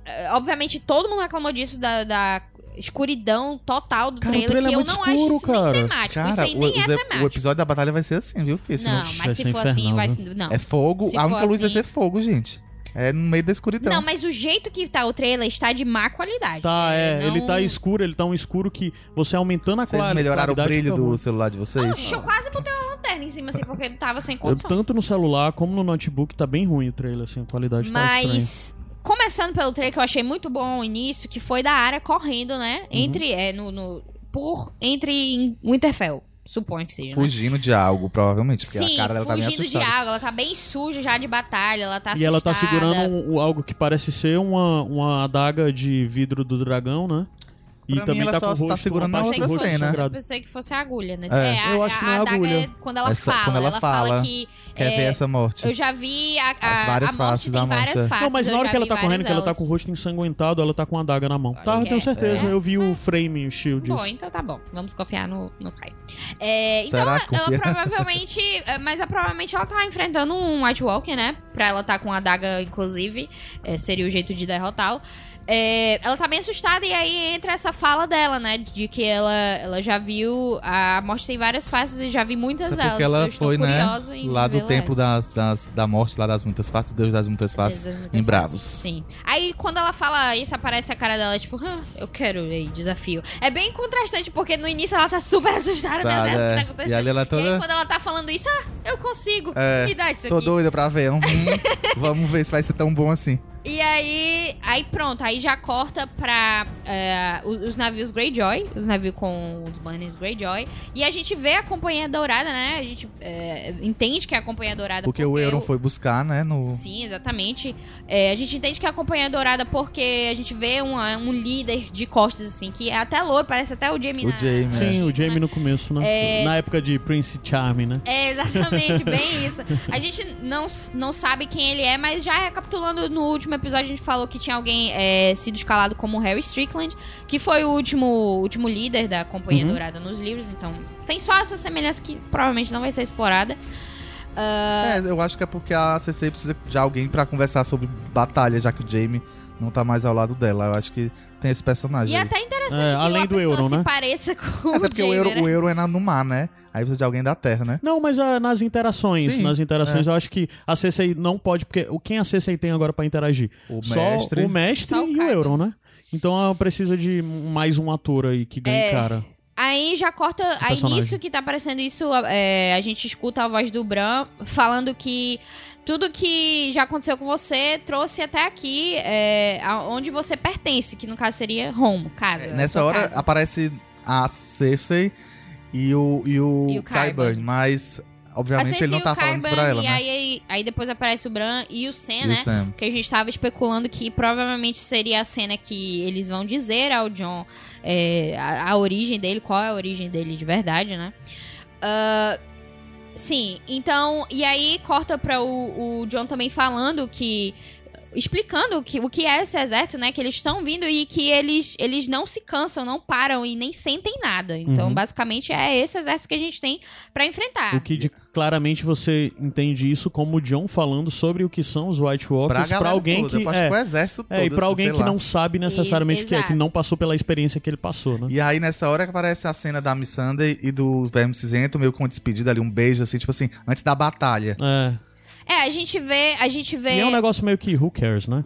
é, Obviamente, todo mundo reclamou disso, da, da escuridão total do Cara, o trailer, trailer que é eu não escuro, acho isso cara. nem temático. Cara, isso aí o, nem os é temático. o episódio da batalha vai ser assim, viu, Fih? Não, Vai mas se for assim, infernal, vai viu? ser. Não. É fogo. Se A única luz vai assim- ser fogo, gente. É no meio da escuridão. Não, mas o jeito que tá o trailer está de má qualidade. Tá, é, não- ele tá escuro, ele tá um escuro que você aumentando a Vocês clara- melhoraram o claridade brilho do celular de vocês? Oxe, eu quase botei uma lanterna em cima, assim, porque ele tava sem Eu, condições. tanto no celular como no notebook tá bem ruim o trailer, assim, a qualidade tá estranha. Mas, começando pelo trailer que eu achei muito bom o início, que foi da área correndo, né? Uhum. Entre, é, no, no- por, entre Winterfell. Suponho que seja. né? Fugindo de algo, provavelmente. Porque Sim, a cara dela tá bem fugindo de assustada. água. Ela tá bem suja já de batalha. Ela tá E ela tá assustada. segurando um- algo que parece ser uma, uma adaga de vidro do dragão, né? E Pra mim, também ela tá só com o tá rosto, segurando uma na outra pensei, que rosto cena. fosse, eu pensei que fosse a agulha, né? É, a, eu acho que não é adaga agulha. é quando ela Essa- fala. quando ela fala, que. Quer é, ver essa morte. Eu já vi a, a, As várias a morte faces da morte, várias é. faces. Não, mas na hora que ela tá correndo, que ela tá com o rosto ensanguentado, ela tá com a adaga na mão. Tá, eu tenho é. certeza. É. Eu vi o frame, o shield. Bom, então tá bom. Vamos confiar no, no Kai. É, então, ela, confia? provavelmente... (laughs) é, Mas ela, provavelmente ela tá enfrentando um White Walker, né? Pra ela tá com a adaga, inclusive. é, seria o jeito de derrotá-lo. É, ela tá bem assustada e aí entra essa fala dela, né? De que ela, ela já viu... A morte tem várias faces e já vi muitas É delas. ela foi, né? Lá do essa. das, das- da morte, lá das muitas faces, Deus das muitas faces, Deus das muitas em faces. Bravos. Sim. Aí quando ela fala isso, aparece a cara dela, tipo, "Hã, eu quero aí, desafio. É bem contrastante, porque no início ela tá super (laughs) assustada, Tá, meu Deus, o que é. tá E acontecendo? ali ela E aí toda. quando ela tá falando isso, ah, eu consigo, É, me dá isso Tô aqui. doida pra ver. Hum, (laughs) vamos ver se vai ser tão bom assim. E aí, aí pronto, aí já corta pra é, os, os navios Greyjoy, os navios com os banners Greyjoy. E a gente vê a Companhia Dourada, né? A gente é, entende que é a Companhia Dourada Porque o Euron foi buscar, né? No... Sim, exatamente. É, a gente entende que é a Companhia Dourada porque a gente vê uma- um líder de costas, assim, que é até louro, parece até o Jamie O na- Jaime. Sim, o Jamie né? no começo, né? É. Na época de Prince Charming, né? É, exatamente, bem isso. A gente não, não sabe quem ele é, mas já recapitulando no último episódio, a gente falou que tinha alguém é, sido escalado como Harry Strickland, que foi o último, último líder da Companhia Uhum. Dourada nos livros, então tem só essa semelhança que provavelmente não vai ser explorada. Ah, É, eu acho que é porque a CC precisa de alguém pra conversar sobre batalha, já que o Jaime não tá mais ao lado dela. Eu acho que tem esse personagem. e é aí. até interessante É, que além a do pessoa Euron, se né? pareça com Até o porque o Jaime, Euro, né? o Euro é na- no mar, né? Aí precisa de alguém da terra, né? Não, mas ah, nas interações, Sim, nas interações, é. eu acho que a CCI não pode, porque o quem a CCI tem agora pra interagir? O Só mestre. o mestre Só o e o. Euron, né? Então ela precisa de mais um ator aí que ganhe É. cara. Aí já corta. Aí personagem. nisso que tá aparecendo isso, é, a gente escuta a voz do Bran falando que tudo que já aconteceu com você trouxe até aqui é, onde você pertence, que no caso seria home, casa. É, nessa sua hora casa. aparece a Cersei e o, e o, E o. Qyburn, mas obviamente ele não tá falando isso pra ela, e né? aí, aí, depois aparece o Bran e o Sam, E o né? Sam. Que a gente tava especulando que provavelmente seria a cena que eles vão dizer ao John é, a, a origem dele, qual é a origem dele de verdade, né? Ah, sim, então. E aí corta pra o, o John também falando que. Explicando o que, o que é esse exército, né? Que eles estão vindo e que eles, eles não se cansam, não param e nem sentem nada. Então, Uhum. basicamente, é esse exército que a gente tem pra enfrentar. O que de- claramente você entende isso como o John falando sobre o que são os White Walkers pra, galera alguém toda, que eu acho é, que o exército todo, é, e pra alguém sei que lá. não sabe necessariamente o que é, que não passou pela experiência que ele passou, né? E aí, nessa hora que aparece a cena da Miss Sunday e do Verme Cinzento, meio com despedida ali, um beijo, assim, tipo assim, antes da batalha. É. É, a gente vê. A gente vê. E é um negócio meio que who cares, né?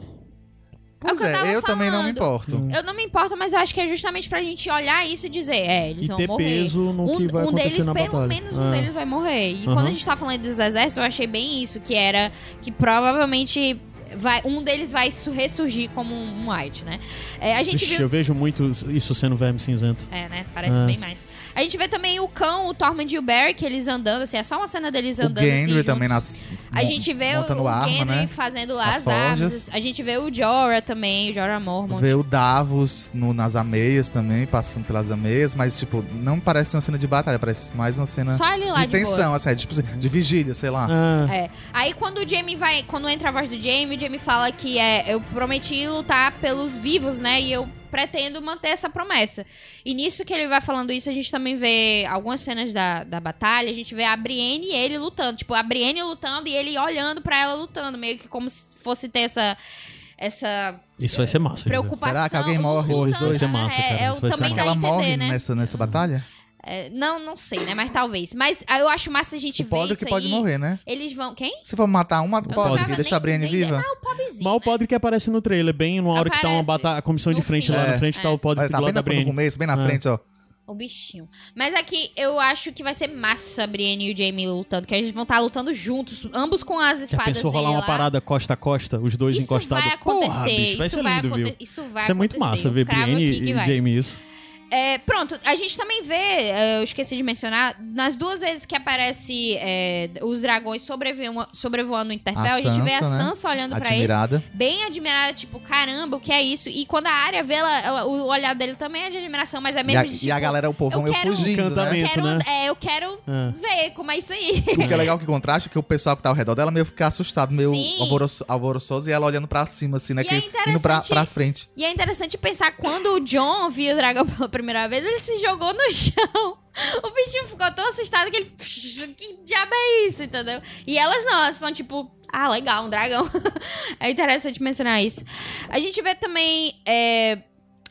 Pois que eu é, eu também não me importo. Eu não me importo, mas eu acho que é justamente pra gente olhar isso e dizer, é, eles E vão ter morrer. peso no um, que vai um acontecer deles, na pelo batalha. menos um É. deles vai morrer. E Uhum. quando a gente tá falando dos exércitos, eu achei bem isso, que era que provavelmente vai, um deles vai su- ressurgir como um White, né? É, a gente Vixe, viu. eu vejo muito isso sendo verme cinzento. É, né? Parece É. bem mais. A gente vê também o cão, o Tormund e o Barry, que eles andando, assim, é só uma cena deles O andando assim, Gendry juntos. também nas. A gente vê o, montando o arma, Gendry né? fazendo lá As as, armas. A gente vê o Jorah também, o Jorah Mormont. Vê o Davos no- nas ameias também, passando pelas ameias, mas, tipo, não parece uma cena de batalha, parece mais uma cena Só ele lá de de tensão, boas. assim, tipo, assim, de vigília, sei lá. Ah, É. Aí quando o Jamie vai. Quando entra a voz do Jamie, o Jamie fala que é. Eu prometi lutar pelos vivos, né? E eu pretendo manter essa promessa. E nisso que ele vai falando isso, a gente também vê algumas cenas da, da batalha. A gente vê a Brienne e ele lutando. Tipo, a Brienne lutando e ele olhando pra ela lutando. Meio que como se fosse ter essa. Essa isso vai ser massa. preocupação. Será que alguém morre? lutando, isso vai ser né? massa, cara, É, isso vai ser também Será que ela entender, morre né? nessa, nessa batalha? É, não, não sei, né? Mas talvez. Mas eu acho massa a gente O ver isso que pode aí. morrer, né? Eles vão. Quem? Se for matar pode, tava e deixar a Brienne viva. Ah, o pobrezinho. Mas o né? Podre que aparece no trailer, bem numa hora que tá uma batalha, a comissão de No frente fim. lá na É. frente, tá o Podre Olha, do tá bem lado na, da no Brienne. começo, bem na É. frente, ó. O bichinho. Mas aqui eu acho que vai ser massa a Brienne e o Jamie lutando, que eles vão estar lutando juntos, ambos com as Já espadas pensou rolar dele uma lá. parada costa a costa, os dois Isso encostados? vai acontecer. Porra, bicho, vai isso ser vai lindo, aconte- viu? Isso vai Isso é muito acontecer. massa Eu ver cravo Brienne aqui que e vai. Jamie isso. É, pronto, a gente também vê, é, eu esqueci de mencionar, nas duas vezes que aparece é, os dragões sobrevoando, sobrevoando o Interfell, a, gente vê a Sansa, né? Sansa olhando pra eles, Admirada. bem admirada, tipo, caramba, o que é isso? E quando a área vê ela, ela- o olhar dele também é de admiração, mas é E mesmo a, de, e tipo, a galera, o povo eu meio quero- fugindo, né? Encantamento. quero, né? é, eu quero É. ver como é isso aí. O que é legal que contrasta é que o pessoal que tá ao redor dela meio fica assustado, meio alvoroço- alvoroçoso e ela olhando pra cima, assim, né? E que- é indo pra, interessante- pra frente. E é interessante pensar quando o John viu o dragão pela primeira vez, ele se jogou no (laughs) chão. O bichinho ficou tão assustado que ele. Que diabo é isso, entendeu? E elas não, elas são tipo. Ah, legal, um dragão. (laughs) é interessante mencionar isso. A gente vê também. É,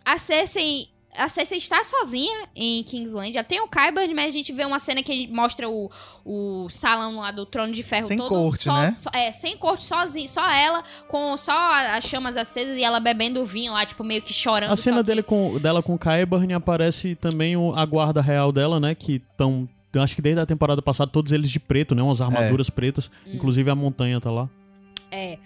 a Cersei. A Cersei está sozinha em Kingsland. Já tem o Qyburn, mas a gente vê uma cena que mostra o, o salão lá do Trono de Ferro Sem todo corte, só- né? só- é, sem corte, sozinho, só ela, com só as chamas acesas e ela bebendo vinho lá, tipo, meio que chorando. A cena que- dele com, dela com Qyburn aparece também o- a guarda real dela, né? Que estão. Acho que desde a temporada passada, todos eles de preto, né? Umas armaduras pretas. Hum. Inclusive a montanha tá lá. É.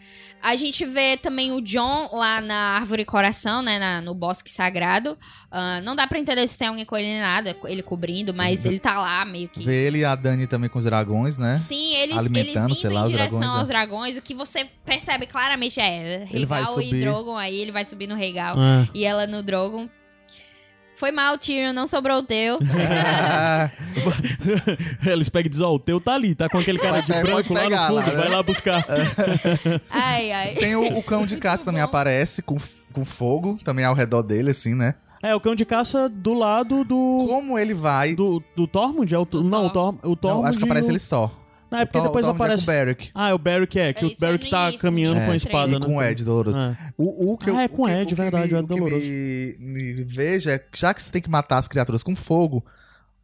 A gente vê também o John lá na Árvore Coração, né? na- no Bosque Sagrado. Ah, não dá pra entender se tem alguém com ele nada, ele cobrindo, mas ele tá lá meio que. Vê ele e a Dani também com os dragões, né? Sim, eles, eles Alimentando, indo sei lá, em direção dragões, aos é. dragões, o que você percebe claramente é Ele vai Regal e. Drogon aí, ele vai subir no Regal. É. E ela no Drogon. Foi mal, Tyrion, não sobrou o teu. (laughs) Eles pegam e dizem, ó, o teu tá ali, tá com aquele cara de Pode branco lá no fundo, lá, né? vai lá buscar. (laughs) Ai, ai. Tem o, o cão de caça também aparece com, com fogo, também ao redor dele, assim, né? É, o cão de caça do lado do. Como ele vai. Do, do Tormund? É o, Do não, o, Tor, o Tormund. Não, acho que aparece o- ele só. Não, é porque depois é aparece. o Beric. Ah, é o Beric é, que É, o é Beric no tá início, caminhando no com a espada, E né? com o Ed Doloroso. É. O, o que eu, Ah, é com o Ed, o que verdade, me, o Ed o que Doloroso. Me, me veja é já que você tem que matar as criaturas com fogo,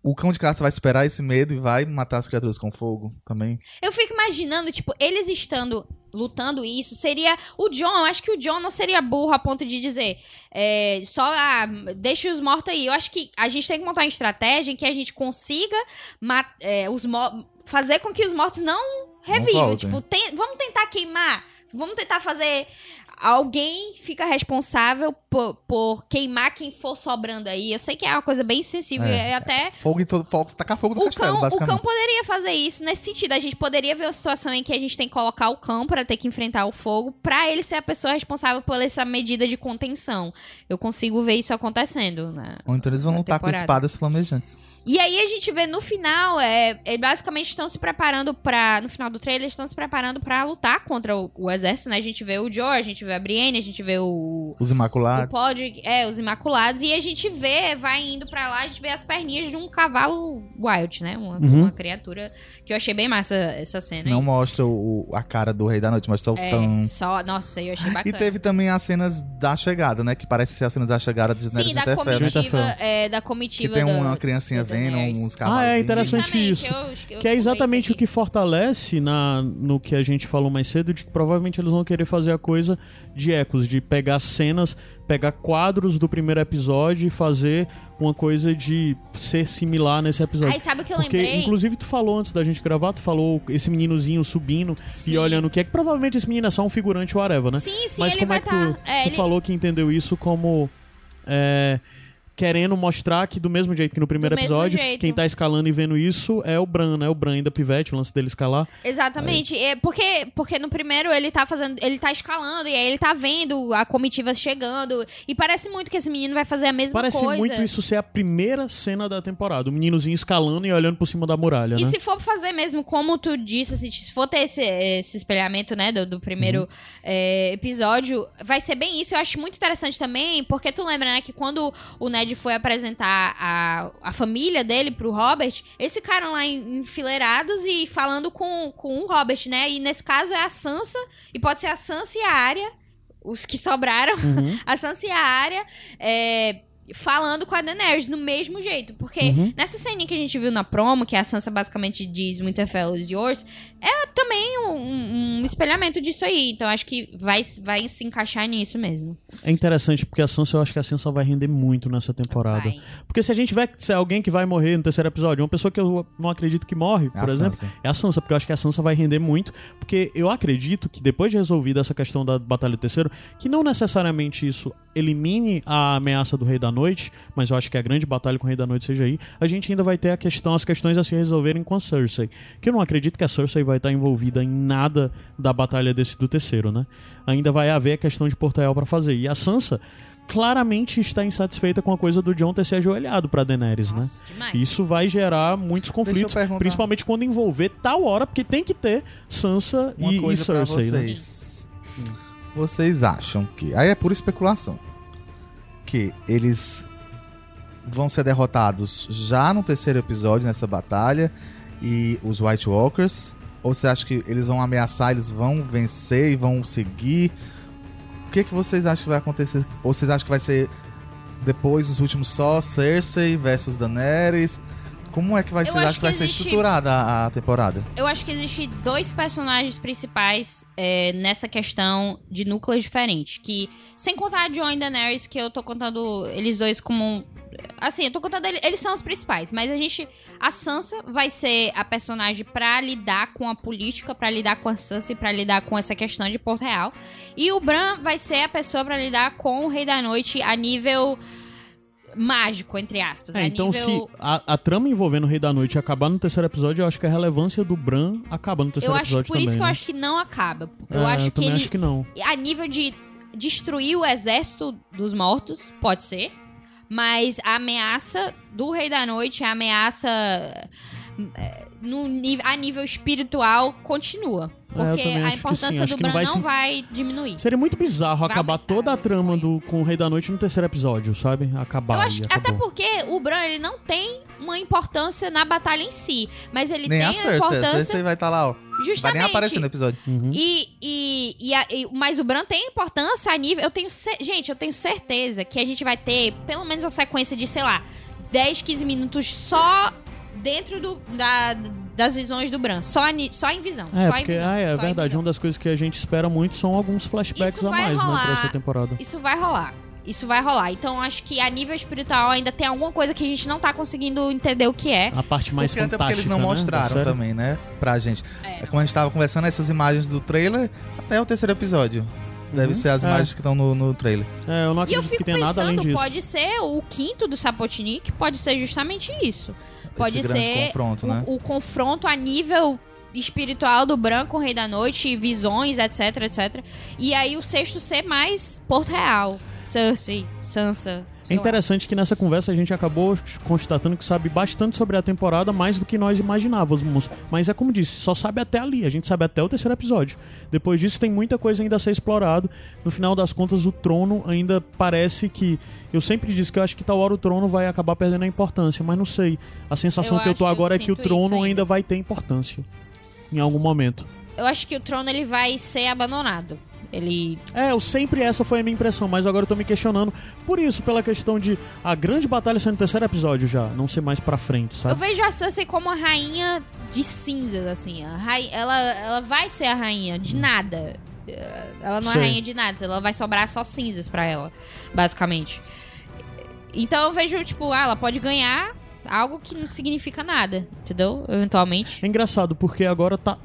o cão de caça vai superar esse medo e vai matar as criaturas com fogo também. Eu fico imaginando, tipo, eles estando lutando isso, seria. O John, eu acho que o John não seria burro a ponto de dizer. é, só ah, deixa os mortos aí. Eu acho que a gente tem que montar uma estratégia em que a gente consiga é, os mo- fazer com que os mortos não revivam. voltem. tipo, tem- vamos tentar queimar. Vamos tentar fazer. Alguém fica responsável por, por queimar quem for sobrando aí. Eu sei que é uma coisa bem sensível. É. É, até Fogo em todo. Fogo, tacar fogo no o castelo, cão, o basicamente. cão poderia fazer isso nesse sentido. A gente poderia ver uma situação em que a gente tem que colocar o cão pra ter que enfrentar o fogo, pra ele ser a pessoa responsável por essa medida de contenção. Eu consigo ver isso acontecendo. Né? Ou então eles vão na lutar com espadas flamejantes. E aí a gente vê no final, é, eles basicamente estão se preparando pra. No final do trailer, eles estão se preparando pra lutar contra o, o exército, né? A gente vê o Joe, a gente vê a Brienne, a gente vê o. Os O Imaculados. Podrick, é, os Imaculados, e a gente vê, vai indo pra lá, a gente vê as perninhas de um cavalo wild, né? Uma, Uhum. uma criatura que eu achei bem massa essa cena. Não aí. mostra o, a cara do Rei da Noite, mostra o É, tão. só, nossa, eu achei E bacana. teve também as cenas da chegada, né? Que parece ser as cenas da chegada de Daenerys Sim, da comitiva, é, da Que comitiva tem da- uma criancinha Daenerys. uns cavalos. Ah, é interessante Justamente, isso. eu- eu Que é exatamente o que fortalece na, no que a gente falou mais cedo, de que provavelmente eles vão querer fazer a coisa de ecos, de pegar cenas, pegar quadros do primeiro episódio e fazer uma coisa de ser similar nesse episódio. Aí sabe o que eu Porque, lembrei? inclusive, tu falou antes da gente gravar, tu falou esse meninozinho subindo Sim. e olhando o que é que provavelmente esse menino é só um figurante whatever, né? Sim, sim, Mas ele como vai é que tá... tu, é, tu ele- falou que entendeu isso como é, querendo mostrar que do mesmo jeito que no primeiro Do episódio, quem tá escalando e vendo isso é o Bran, né? O Bran ainda pivete, o lance dele escalar. Exatamente. É porque, porque no primeiro ele tá fazendo. Ele tá escalando e aí ele tá vendo a comitiva chegando. E parece muito que esse menino vai fazer a mesma Parece coisa. muito isso ser a primeira cena da temporada. O meninozinho escalando e olhando por cima da muralha, E né? se for fazer mesmo, como tu disse, se se for ter esse, esse espelhamento, né, do, do primeiro Uhum. é, episódio, vai ser bem isso. Eu acho muito interessante também, porque tu lembra, né, que quando o Ned foi apresentar a, a família dele pro Robert, eles ficaram lá en- enfileirados e falando com, com o Robert, né? E nesse caso é a Sansa, e pode ser a Sansa e a Arya, os que sobraram, Uhum. (laughs) a Sansa e a Arya, é, falando com a Daenerys no mesmo jeito. Porque Uhum. nessa ceninha que a gente viu na promo, que a Sansa basicamente diz Winterfell is yours, é também um, um- espelhamento disso aí. Então acho que vai, vai se encaixar nisso mesmo. É interessante porque a Sansa, eu acho que a Sansa vai render muito nessa temporada. Vai. Porque se a gente tiver se é alguém que vai morrer no terceiro episódio, uma pessoa que eu não acredito que morre, É por exemplo, Sansa. é a Sansa, porque eu acho que a Sansa vai render muito, porque eu acredito que depois de resolvida essa questão da Batalha do Terceiro, que não necessariamente isso elimine a ameaça do Rei da Noite, mas eu acho que a grande batalha com o Rei da Noite seja aí, a gente ainda vai ter a questão, as questões a se resolverem com a Cersei. Que eu não acredito que a Cersei vai estar envolvida em nada da batalha desse do terceiro, né? Ainda vai haver a questão de Porto para fazer. E a Sansa claramente está insatisfeita com a coisa do John ter se ajoelhado pra Daenerys, Nossa, né? demais. Isso vai gerar muitos conflitos, principalmente quando envolver tal hora, porque tem que ter Sansa Uma e, e Cersei, né? vocês. Vocês acham que. Aí é pura especulação. Que eles vão ser derrotados já no terceiro episódio, nessa batalha, e os White Walkers? Ou você acha que eles vão ameaçar, eles vão vencer e vão seguir? O que, que vocês acham que vai acontecer? Ou vocês acham que vai ser depois, os últimos só, Cersei versus Daenerys? Como é que vai ser? acho Acho que vai que ser existe- estruturada a, temporada. Eu acho que existe dois personagens principais é, nessa questão de núcleos diferentes. Que, sem contar a Jon e Daenerys, que eu tô contando eles dois como. um- Assim, eu tô contando ele- eles são os principais, mas a gente. A Sansa vai ser a personagem pra lidar com a política, pra lidar com a Sansa e pra lidar com essa questão de Porto Real. E o Bran vai ser a pessoa pra lidar com o Rei da Noite a nível mágico, entre aspas. É, a então nível... se a, a trama envolvendo o Rei da Noite acabar no terceiro episódio, eu acho que a relevância do Bran acaba no terceiro Eu acho episódio por também. isso que eu né? acho que não acaba. Eu É, acho que também ele acho que não. a nível de destruir o exército dos mortos, pode ser. Mas a ameaça do Rei da Noite, a ameaça no, nível- a nível espiritual continua. É, Porque também a importância do que não Bran vai não se- vai diminuir. Seria muito bizarro Vai acabar aumentar, toda a trama do, com o Rei da Noite no terceiro episódio, sabe? Acabar Eu acho até porque o Bran ele não tem uma importância na batalha em si, mas ele Nem tem a a Cersei. A importância Cersei vai estar lá, ó. Vai justamente. nem aparecer no episódio. Uhum. E, e, e, a- e- mas o Bran tem importância a nível. Eu tenho. Gente, eu tenho certeza que a gente vai ter pelo menos uma sequência de, sei lá, 10, 15 minutos só dentro do, da, das visões do Bran. Só, só em visão. É, só porque em visão. ah, é só em verdade. Uma das coisas que a gente espera muito são alguns flashbacks Isso a mais, né, rolar. pra essa temporada. Isso vai rolar. Isso vai rolar. Então acho que a nível espiritual ainda tem alguma coisa que a gente não tá conseguindo entender o que é. A parte mais porque até fantástica, porque eles não né, mostraram também, né? Pra gente. É. É. Como a gente tava conversando, essas imagens do trailer, até o terceiro episódio. Deve Uhum. ser as É. imagens que estão no, no trailer. É, eu não E eu acredito fico que tenha nada além pensando, disso. pode ser o quinto do Sapotnik, pode ser justamente isso. Pode ser confronto, o, né? o confronto a nível espiritual do branco, Rei da Noite, visões, etc, etc. E aí o sexto ser mais Porto Real, Cersei, Sansa. É interessante que nessa conversa a gente acabou constatando que sabe bastante sobre a temporada, mais do que nós imaginávamos. Mas é como disse, só sabe até ali. A gente sabe até o terceiro episódio. Depois disso tem muita coisa ainda a ser explorado. No final das contas, o trono ainda parece que. Eu sempre disse que eu acho que tal hora o trono vai acabar perdendo a importância, mas não sei. A sensação Eu que eu tô que eu agora é que o trono ainda. ainda. vai ter importância. Em algum momento. Eu acho que o trono ele vai ser abandonado. Ele É, eu sempre essa foi a minha impressão, mas agora eu tô me questionando por isso, pela questão de a grande batalha ser no terceiro episódio já, não ser mais pra frente, Eu sabe? vejo a Cersei como a rainha de cinzas, assim. Rai- ela, ela vai ser a rainha de nada. Eh, Ela não Sei. é rainha de nada. Ela vai sobrar só cinzas pra ela, basicamente. Então eu vejo, tipo, ah, ela pode ganhar algo que não significa nada, entendeu? Eventualmente. É engraçado, porque agora tá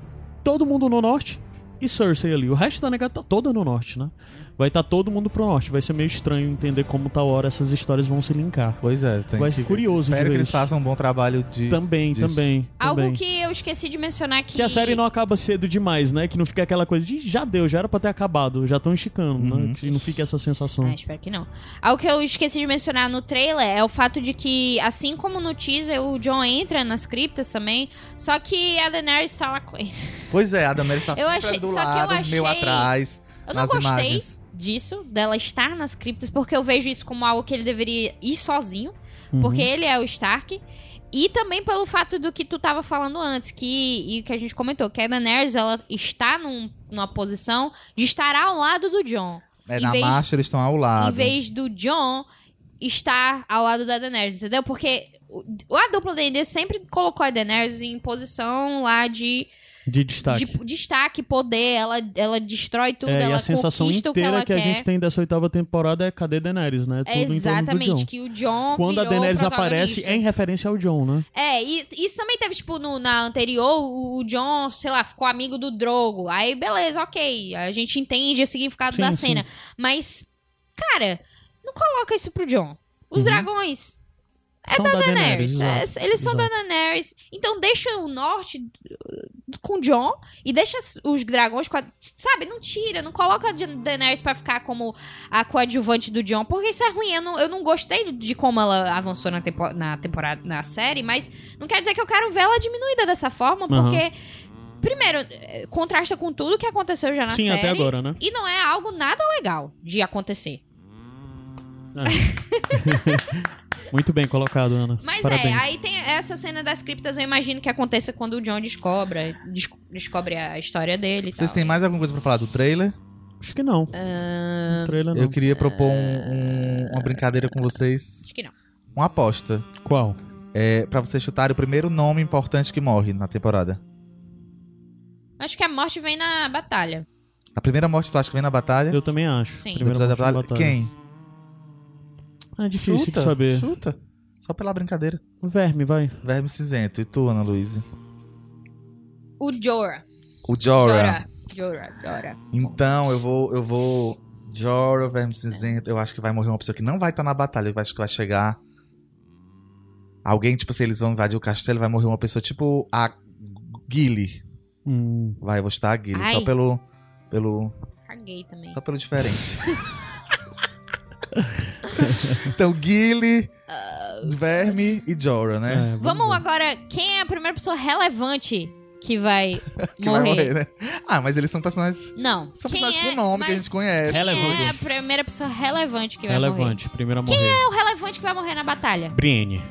todo mundo no norte e Cersei ali. O resto da negada tá toda no norte, né? Vai estar todo mundo pro norte. Vai ser meio estranho entender como tal hora essas histórias vão se linkar. Pois é, tem Vai que- ser curioso de Espero que eles isso. façam um bom trabalho de. Também, disso. também, Algo também. que eu esqueci de mencionar que. Que a série não acaba cedo demais, né? Que não fica aquela coisa de já deu, já era pra ter acabado, já estão esticando, né? Uhum. Que não fique essa sensação. Ah, espero que não. Algo que eu esqueci de mencionar no trailer é o fato de que, assim como no teaser, o John entra nas criptas também, só que a Daenerys tá lá com ele. Pois é, a Daenerys tá Eu sempre achei- do só que eu lado, meio achei- atrás. Eu não nas gostei imagens. Disso, dela estar nas criptas, porque eu vejo isso como algo que ele deveria ir sozinho, Uhum. porque ele é o Stark. E também pelo fato do que tu tava falando antes, que e que a gente comentou, que a Daenerys ela está num- numa posição de estar ao lado do John. É, em na vez- marcha eles estão ao lado. Em vez do John estar ao lado da Daenerys, entendeu? Porque o- a dupla D&D sempre colocou a Daenerys em posição lá de, De destaque. de destaque, poder, ela, ela destrói tudo, é, e ela a sensação conquista o que inteira que, a gente tem dessa oitava temporada é cadê Daenerys, né? Tudo exatamente, que o John Quando a Daenerys aparece, é em referência ao Jon, né? É, e isso também teve, tipo, no, na anterior, o John, sei lá, ficou amigo do Drogo. Aí, beleza, ok. A gente entende o significado Sim, da sim. cena. Mas, cara, Não coloca isso pro John. Os Uhum. dragões São da Daenerys. Daenerys, é, eles são da exato. Daenerys. Então deixa o norte uh, com o John e deixa os dragões com a, Sabe, não tira, não coloca a Da- Daenerys pra ficar como a coadjuvante do John, porque isso é ruim. Eu não, eu não gostei de, de como ela avançou na, tempo- na temporada, na série, mas não quer dizer que eu quero ver ela diminuída dessa forma, Aham. porque. Primeiro, eh, contrasta com tudo que aconteceu já na Sim, série. até agora, né? E não é algo nada legal de acontecer. É. (laughs) Muito bem colocado, Ana. Mas Parabéns. é, aí tem essa cena das criptas, eu imagino que aconteça quando o John descobre, des- descobre a história dele Vocês têm mais alguma coisa pra falar do trailer? Acho que não. Ah, O trailer não. Eu queria propor um- um- uma brincadeira com vocês. acho que não. Uma aposta. Qual? É, pra vocês chutarem o primeiro nome importante que morre na temporada. Acho que a morte vem na batalha. A primeira morte tu acha que vem na batalha? Eu também acho. Sim. Primeira morte batalha? na Quem? É difícil chuta, de saber. Chuta. Só pela brincadeira. Verme, vai. Verme cinzento. E tu, Ana Luísa? O Jorah. O. Jorah. Jorah. Jorah. Então, eu vou. Eu vou. Jorah, Verme Cinzento. Eu acho que vai morrer uma pessoa que não vai estar na batalha. Eu acho que vai chegar. Alguém, tipo assim, eles vão invadir o castelo. Vai morrer uma pessoa tipo a Gilly. Hum. Vai, eu vou chutar a Gilly. Ai. Só pelo. Pelo. Caguei também. Só pelo diferente. (laughs) (laughs) então, Gilly, Verme e Jorah, né? É, Vamos ver. agora, quem é a primeira pessoa relevante que vai (laughs) Que morrer? vai morrer, né? Ah, mas eles são personagens. Não. São quem personagens é, com nome que a gente conhece. Relevante. Quem é a primeira pessoa relevante que vai morrer? Relevante, primeira a morrer. É o relevante que vai morrer na batalha. Brienne.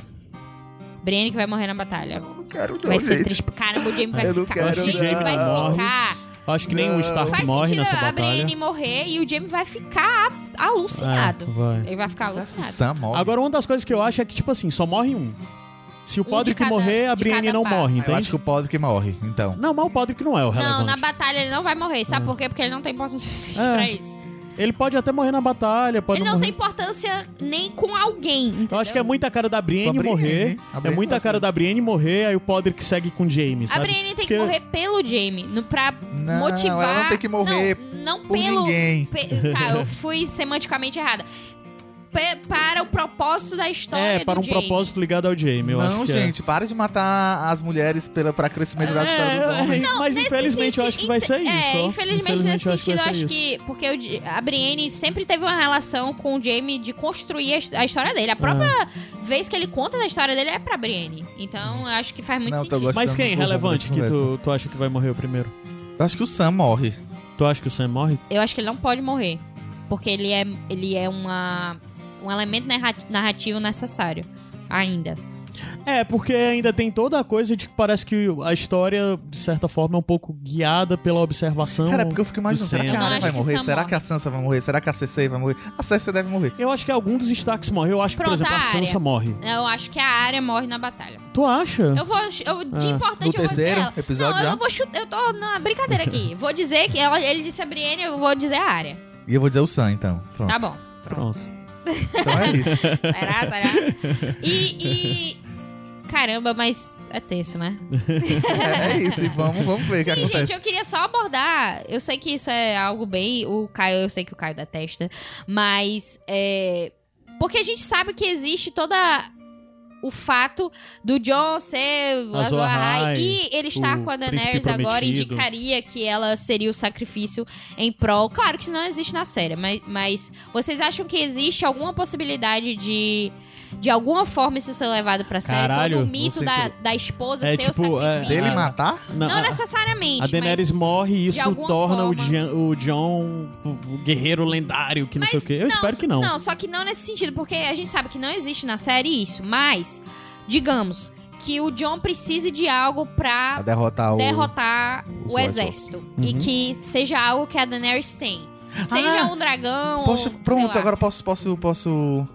Brienne que vai morrer na batalha. Não quero, não, Vai ser gente. triste. Caramba, o Jamie vai Eu não ficar. quero, o Jamie vai ficar. Acho que nem o Stark Faz morre sentido nessa a batalha. Brienne morrer e o Jamie vai ficar alucinado. É, vai. Ele vai ficar alucinado. Sam morre. Agora, uma das coisas que eu acho é que, tipo assim, só morre um. Se o Um Podrick cada- morrer, a Brienne não par. morre, Eu entende? acho que o Podrick morre, então. Não, mas o Podrick não é o relevante. Não, na batalha ele não vai morrer. Sabe por quê? Porque ele não tem importância (laughs) suficiente É. pra isso. Ele pode até morrer na batalha, pode ele não morrer... tem importância nem com alguém. Eu acho que é muita cara da Brienne, a Brienne, morrer. a É Brienne muita gosta. cara da Brienne morrer, aí o Podrick segue com o Jaime, A sabe? Brienne tem Porque- que morrer pelo Jamie. No, pra Não, motivar. ela não tem que morrer Não, não por pelo. ninguém. pe- tá, eu fui semanticamente errada. Para o propósito da história. É, para um Jaime. propósito ligado ao Jaime, eu não, acho que gente, para de matar as mulheres pela, pra crescimento da história dos é. homens. É, mas infelizmente eu acho que vai ser sentido- isso. É, ó. infelizmente, nesse eu acho que sentido, eu acho que. Porque o a Brienne sempre teve uma relação com o Jaime de construir a a história dele. A própria É. vez que ele conta da história dele é pra Brienne. Então, eu acho que faz muito Não, sentido. Mas quem é relevante que tu, tu acha que vai morrer o primeiro? Eu acho que o Sam morre. Tu acha que o Sam morre? Eu acho que ele não pode morrer. Porque ele é, ele é uma, um elemento narra- narrativo necessário. Ainda. É, porque ainda tem toda a coisa de que parece que a história, de certa forma, é um pouco guiada pela observação. Cara, é porque eu fico imaginando, do será que a Arya vai morrer? Sam Será morre. que a Sansa vai morrer? Será que a Cersei vai morrer? A Cersei deve morrer. Eu acho que algum dos destaques morreu. Eu acho que, por Pronto, exemplo, a a Sansa Arya. morre. Eu acho que a área morre na batalha. Tu acha? Eu vou. Eu, de Ah. importante, No eu vou dizer terceiro ela. episódio não, já? eu vou chutar. Eu tô na brincadeira aqui. (laughs) vou dizer que ela- ele disse a Brienne, eu vou dizer a área. E eu vou dizer o Sam, então. Pronto. Tá bom. Pronto. Então é isso. Será, será? E. e- Caramba, mas é tenso, né? É, é isso. E vamos, vamos ver o que Sim, acontece. gente, eu queria só abordar. Eu sei que isso é algo bem. O Caio, eu sei que o Caio detesta. Mas. É, porque a gente sabe que existe toda. O fato do John ser o Azor Azor Ahai Ahai, e ele estar com a Daenerys agora indicaria que ela seria o sacrifício em prol. Claro que isso não existe na série, mas, mas vocês acham que existe alguma possibilidade de de alguma forma isso ser levado pra série? Caralho, Todo o mito no da, sentido- da esposa É ser tipo, o é, sacrifício. Dele matar? Não, Não a- necessariamente. A Daenerys mas... morre e de isso alguma torna o, forma. O John o, o guerreiro lendário que não sei o quê. Eu espero que não. Não, só que não nesse sentido, porque a gente sabe que não existe na série isso, mas, digamos, que o John precise de algo Pra pra derrotar o. derrotar os o White exército. E Uhum. que seja algo que a Daenerys tem. Seja Ah, um dragão Poxa, ou, sei pronto, lá. agora posso, posso, posso.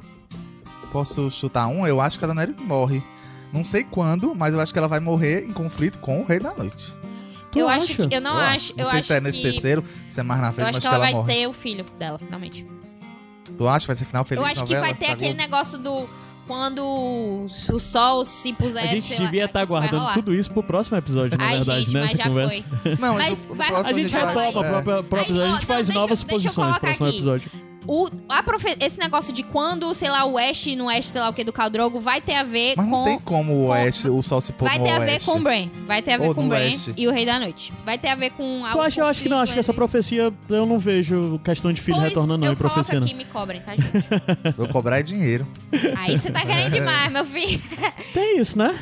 Posso chutar um? Eu acho que a Daenerys morre. Não sei quando, mas eu acho que ela vai morrer em conflito com o Rei da Noite. Tu eu acha? acho que, eu não eu acho, Não eu sei acho se é nesse que, terceiro, se é mais na Eu frente, acho mas que que ela ela vai morre. ter o filho dela, finalmente. Tu acha que vai ser final feliz eu acho que vai ter da aquele negócio do quando o sol se puser. A gente devia estar aguardando rolar. tudo isso pro próximo episódio, na Ai, verdade, gente, né? mas Essa já conversa. foi. Não, Mas no- no vai- próximo A gente é. pro próprio pro episódio, a gente faz não, deixa- novas deixa eu posições no colocar próximo aqui. episódio. O, a profe- esse negócio de quando, sei lá, o oeste no oeste, sei lá o que, do Khal Drogo, vai ter a ver Mas não com... tem como o, com- oeste, o sol se pôr Vai no ter a ver oeste. com o Bran. Vai ter a ver Ou com o Bran oeste. e o Rei da Noite. Vai ter a ver com... Tu algum acha, eu acho que não, acho que essa profecia eu não vejo questão de filho Pois, retornando não eu profecia não. aqui, me cobrem, tá, gente? (laughs) Vou cobrar é dinheiro. Aí você tá querendo demais, meu filho. Tem isso, né?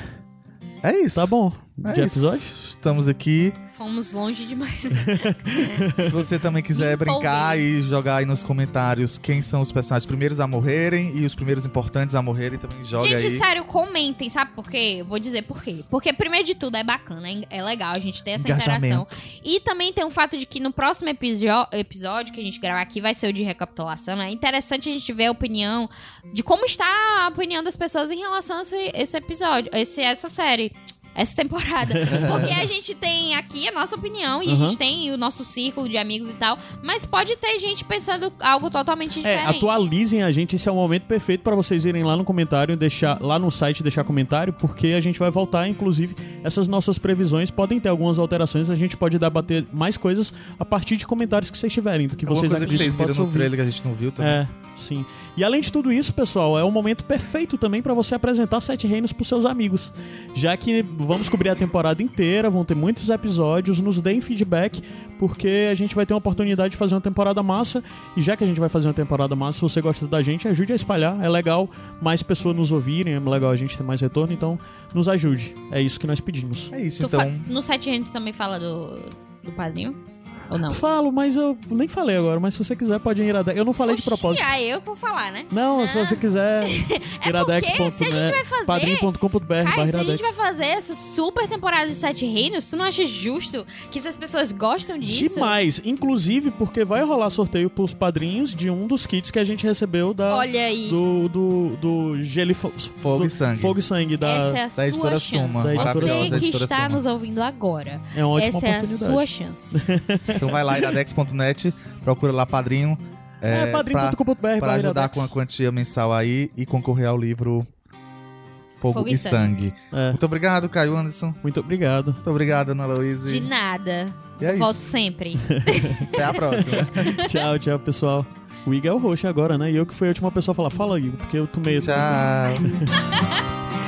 É isso. Tá bom. É de isso. episódio? Estamos aqui. Fomos longe demais. (laughs) Se você também quiser brincar e jogar aí nos comentários quem são os personagens primeiros a morrerem e os primeiros importantes a morrerem, também joga gente, aí. sério, comentem, sabe por quê? Eu Vou dizer por quê. Porque, primeiro de tudo, é bacana, é- é legal a gente ter essa interação. E também tem o fato de que no próximo episódio que a gente gravar aqui vai ser o de recapitulação. É interessante a gente ver a opinião de como está a opinião das pessoas em relação a esse, esse episódio, esse, essa série. Essa temporada. (laughs) Porque a gente tem aqui a nossa opinião e a Uhum. gente tem o nosso círculo de amigos e tal. Mas pode ter gente pensando algo totalmente É, diferente. atualizem a gente, esse é o momento perfeito pra vocês irem lá no comentário, deixar lá no site deixar comentário, porque a gente vai voltar, inclusive, essas nossas previsões podem ter algumas alterações, a gente pode debater mais coisas a partir de comentários que vocês tiverem, do que Alguma vocês coisa que vocês viram no ouvir. trailer que a gente não viu também. É, sim. E além de tudo isso, pessoal, é o momento perfeito também pra você apresentar Sete Reinos pros seus amigos. Já que vamos cobrir a temporada inteira, vão ter muitos episódios, nos deem feedback, porque a gente vai ter uma oportunidade de fazer uma temporada massa. E já que a gente vai fazer uma temporada massa, se você gosta da gente, ajude a espalhar. É legal mais pessoas nos ouvirem, é legal a gente ter mais retorno, então nos ajude. É isso que nós pedimos. É isso, Tu então. No a gente também fala do, do padrinho? Ou não? Falo, mas eu nem falei agora, mas se você quiser pode ir a Eu não falei de Oxi, propósito. Ah, eu vou falar, né? Não, se você quiser, (laughs) É porque se a gente vai fazer- padrim.com.br se a gente iradex. vai fazer essa super temporada de Sete Reinos, tu não acha justo que se as pessoas gostam disso? Demais. Inclusive, porque vai rolar sorteio pros padrinhos de um dos kits que a gente recebeu da, Olha aí. do, do, do Gelifo... Fogo do e Sangue. Fogo e Sangue da... Essa é a da sua editora chance. Suma. Da editora Você que está Suma. nos ouvindo agora. É uma ótima Essa é a oportunidade. sua chance. (laughs) Então vai lá, iradex.net, procura lá padrinho. É, É, padrim.com.br Pra ajudar iradex. com a quantia mensal aí e concorrer ao livro Fogo, Fogo e e Sangue. É, Muito obrigado, Caio Anderson. muito obrigado. Muito obrigado, Ana De Luísa. nada. E é Volto isso. sempre. (laughs) Até a próxima. (laughs) tchau, tchau, pessoal. O Igor é o roxo agora, né? E eu que fui a última pessoa a falar. Fala, Igor, porque eu tomei... Tchau. (laughs)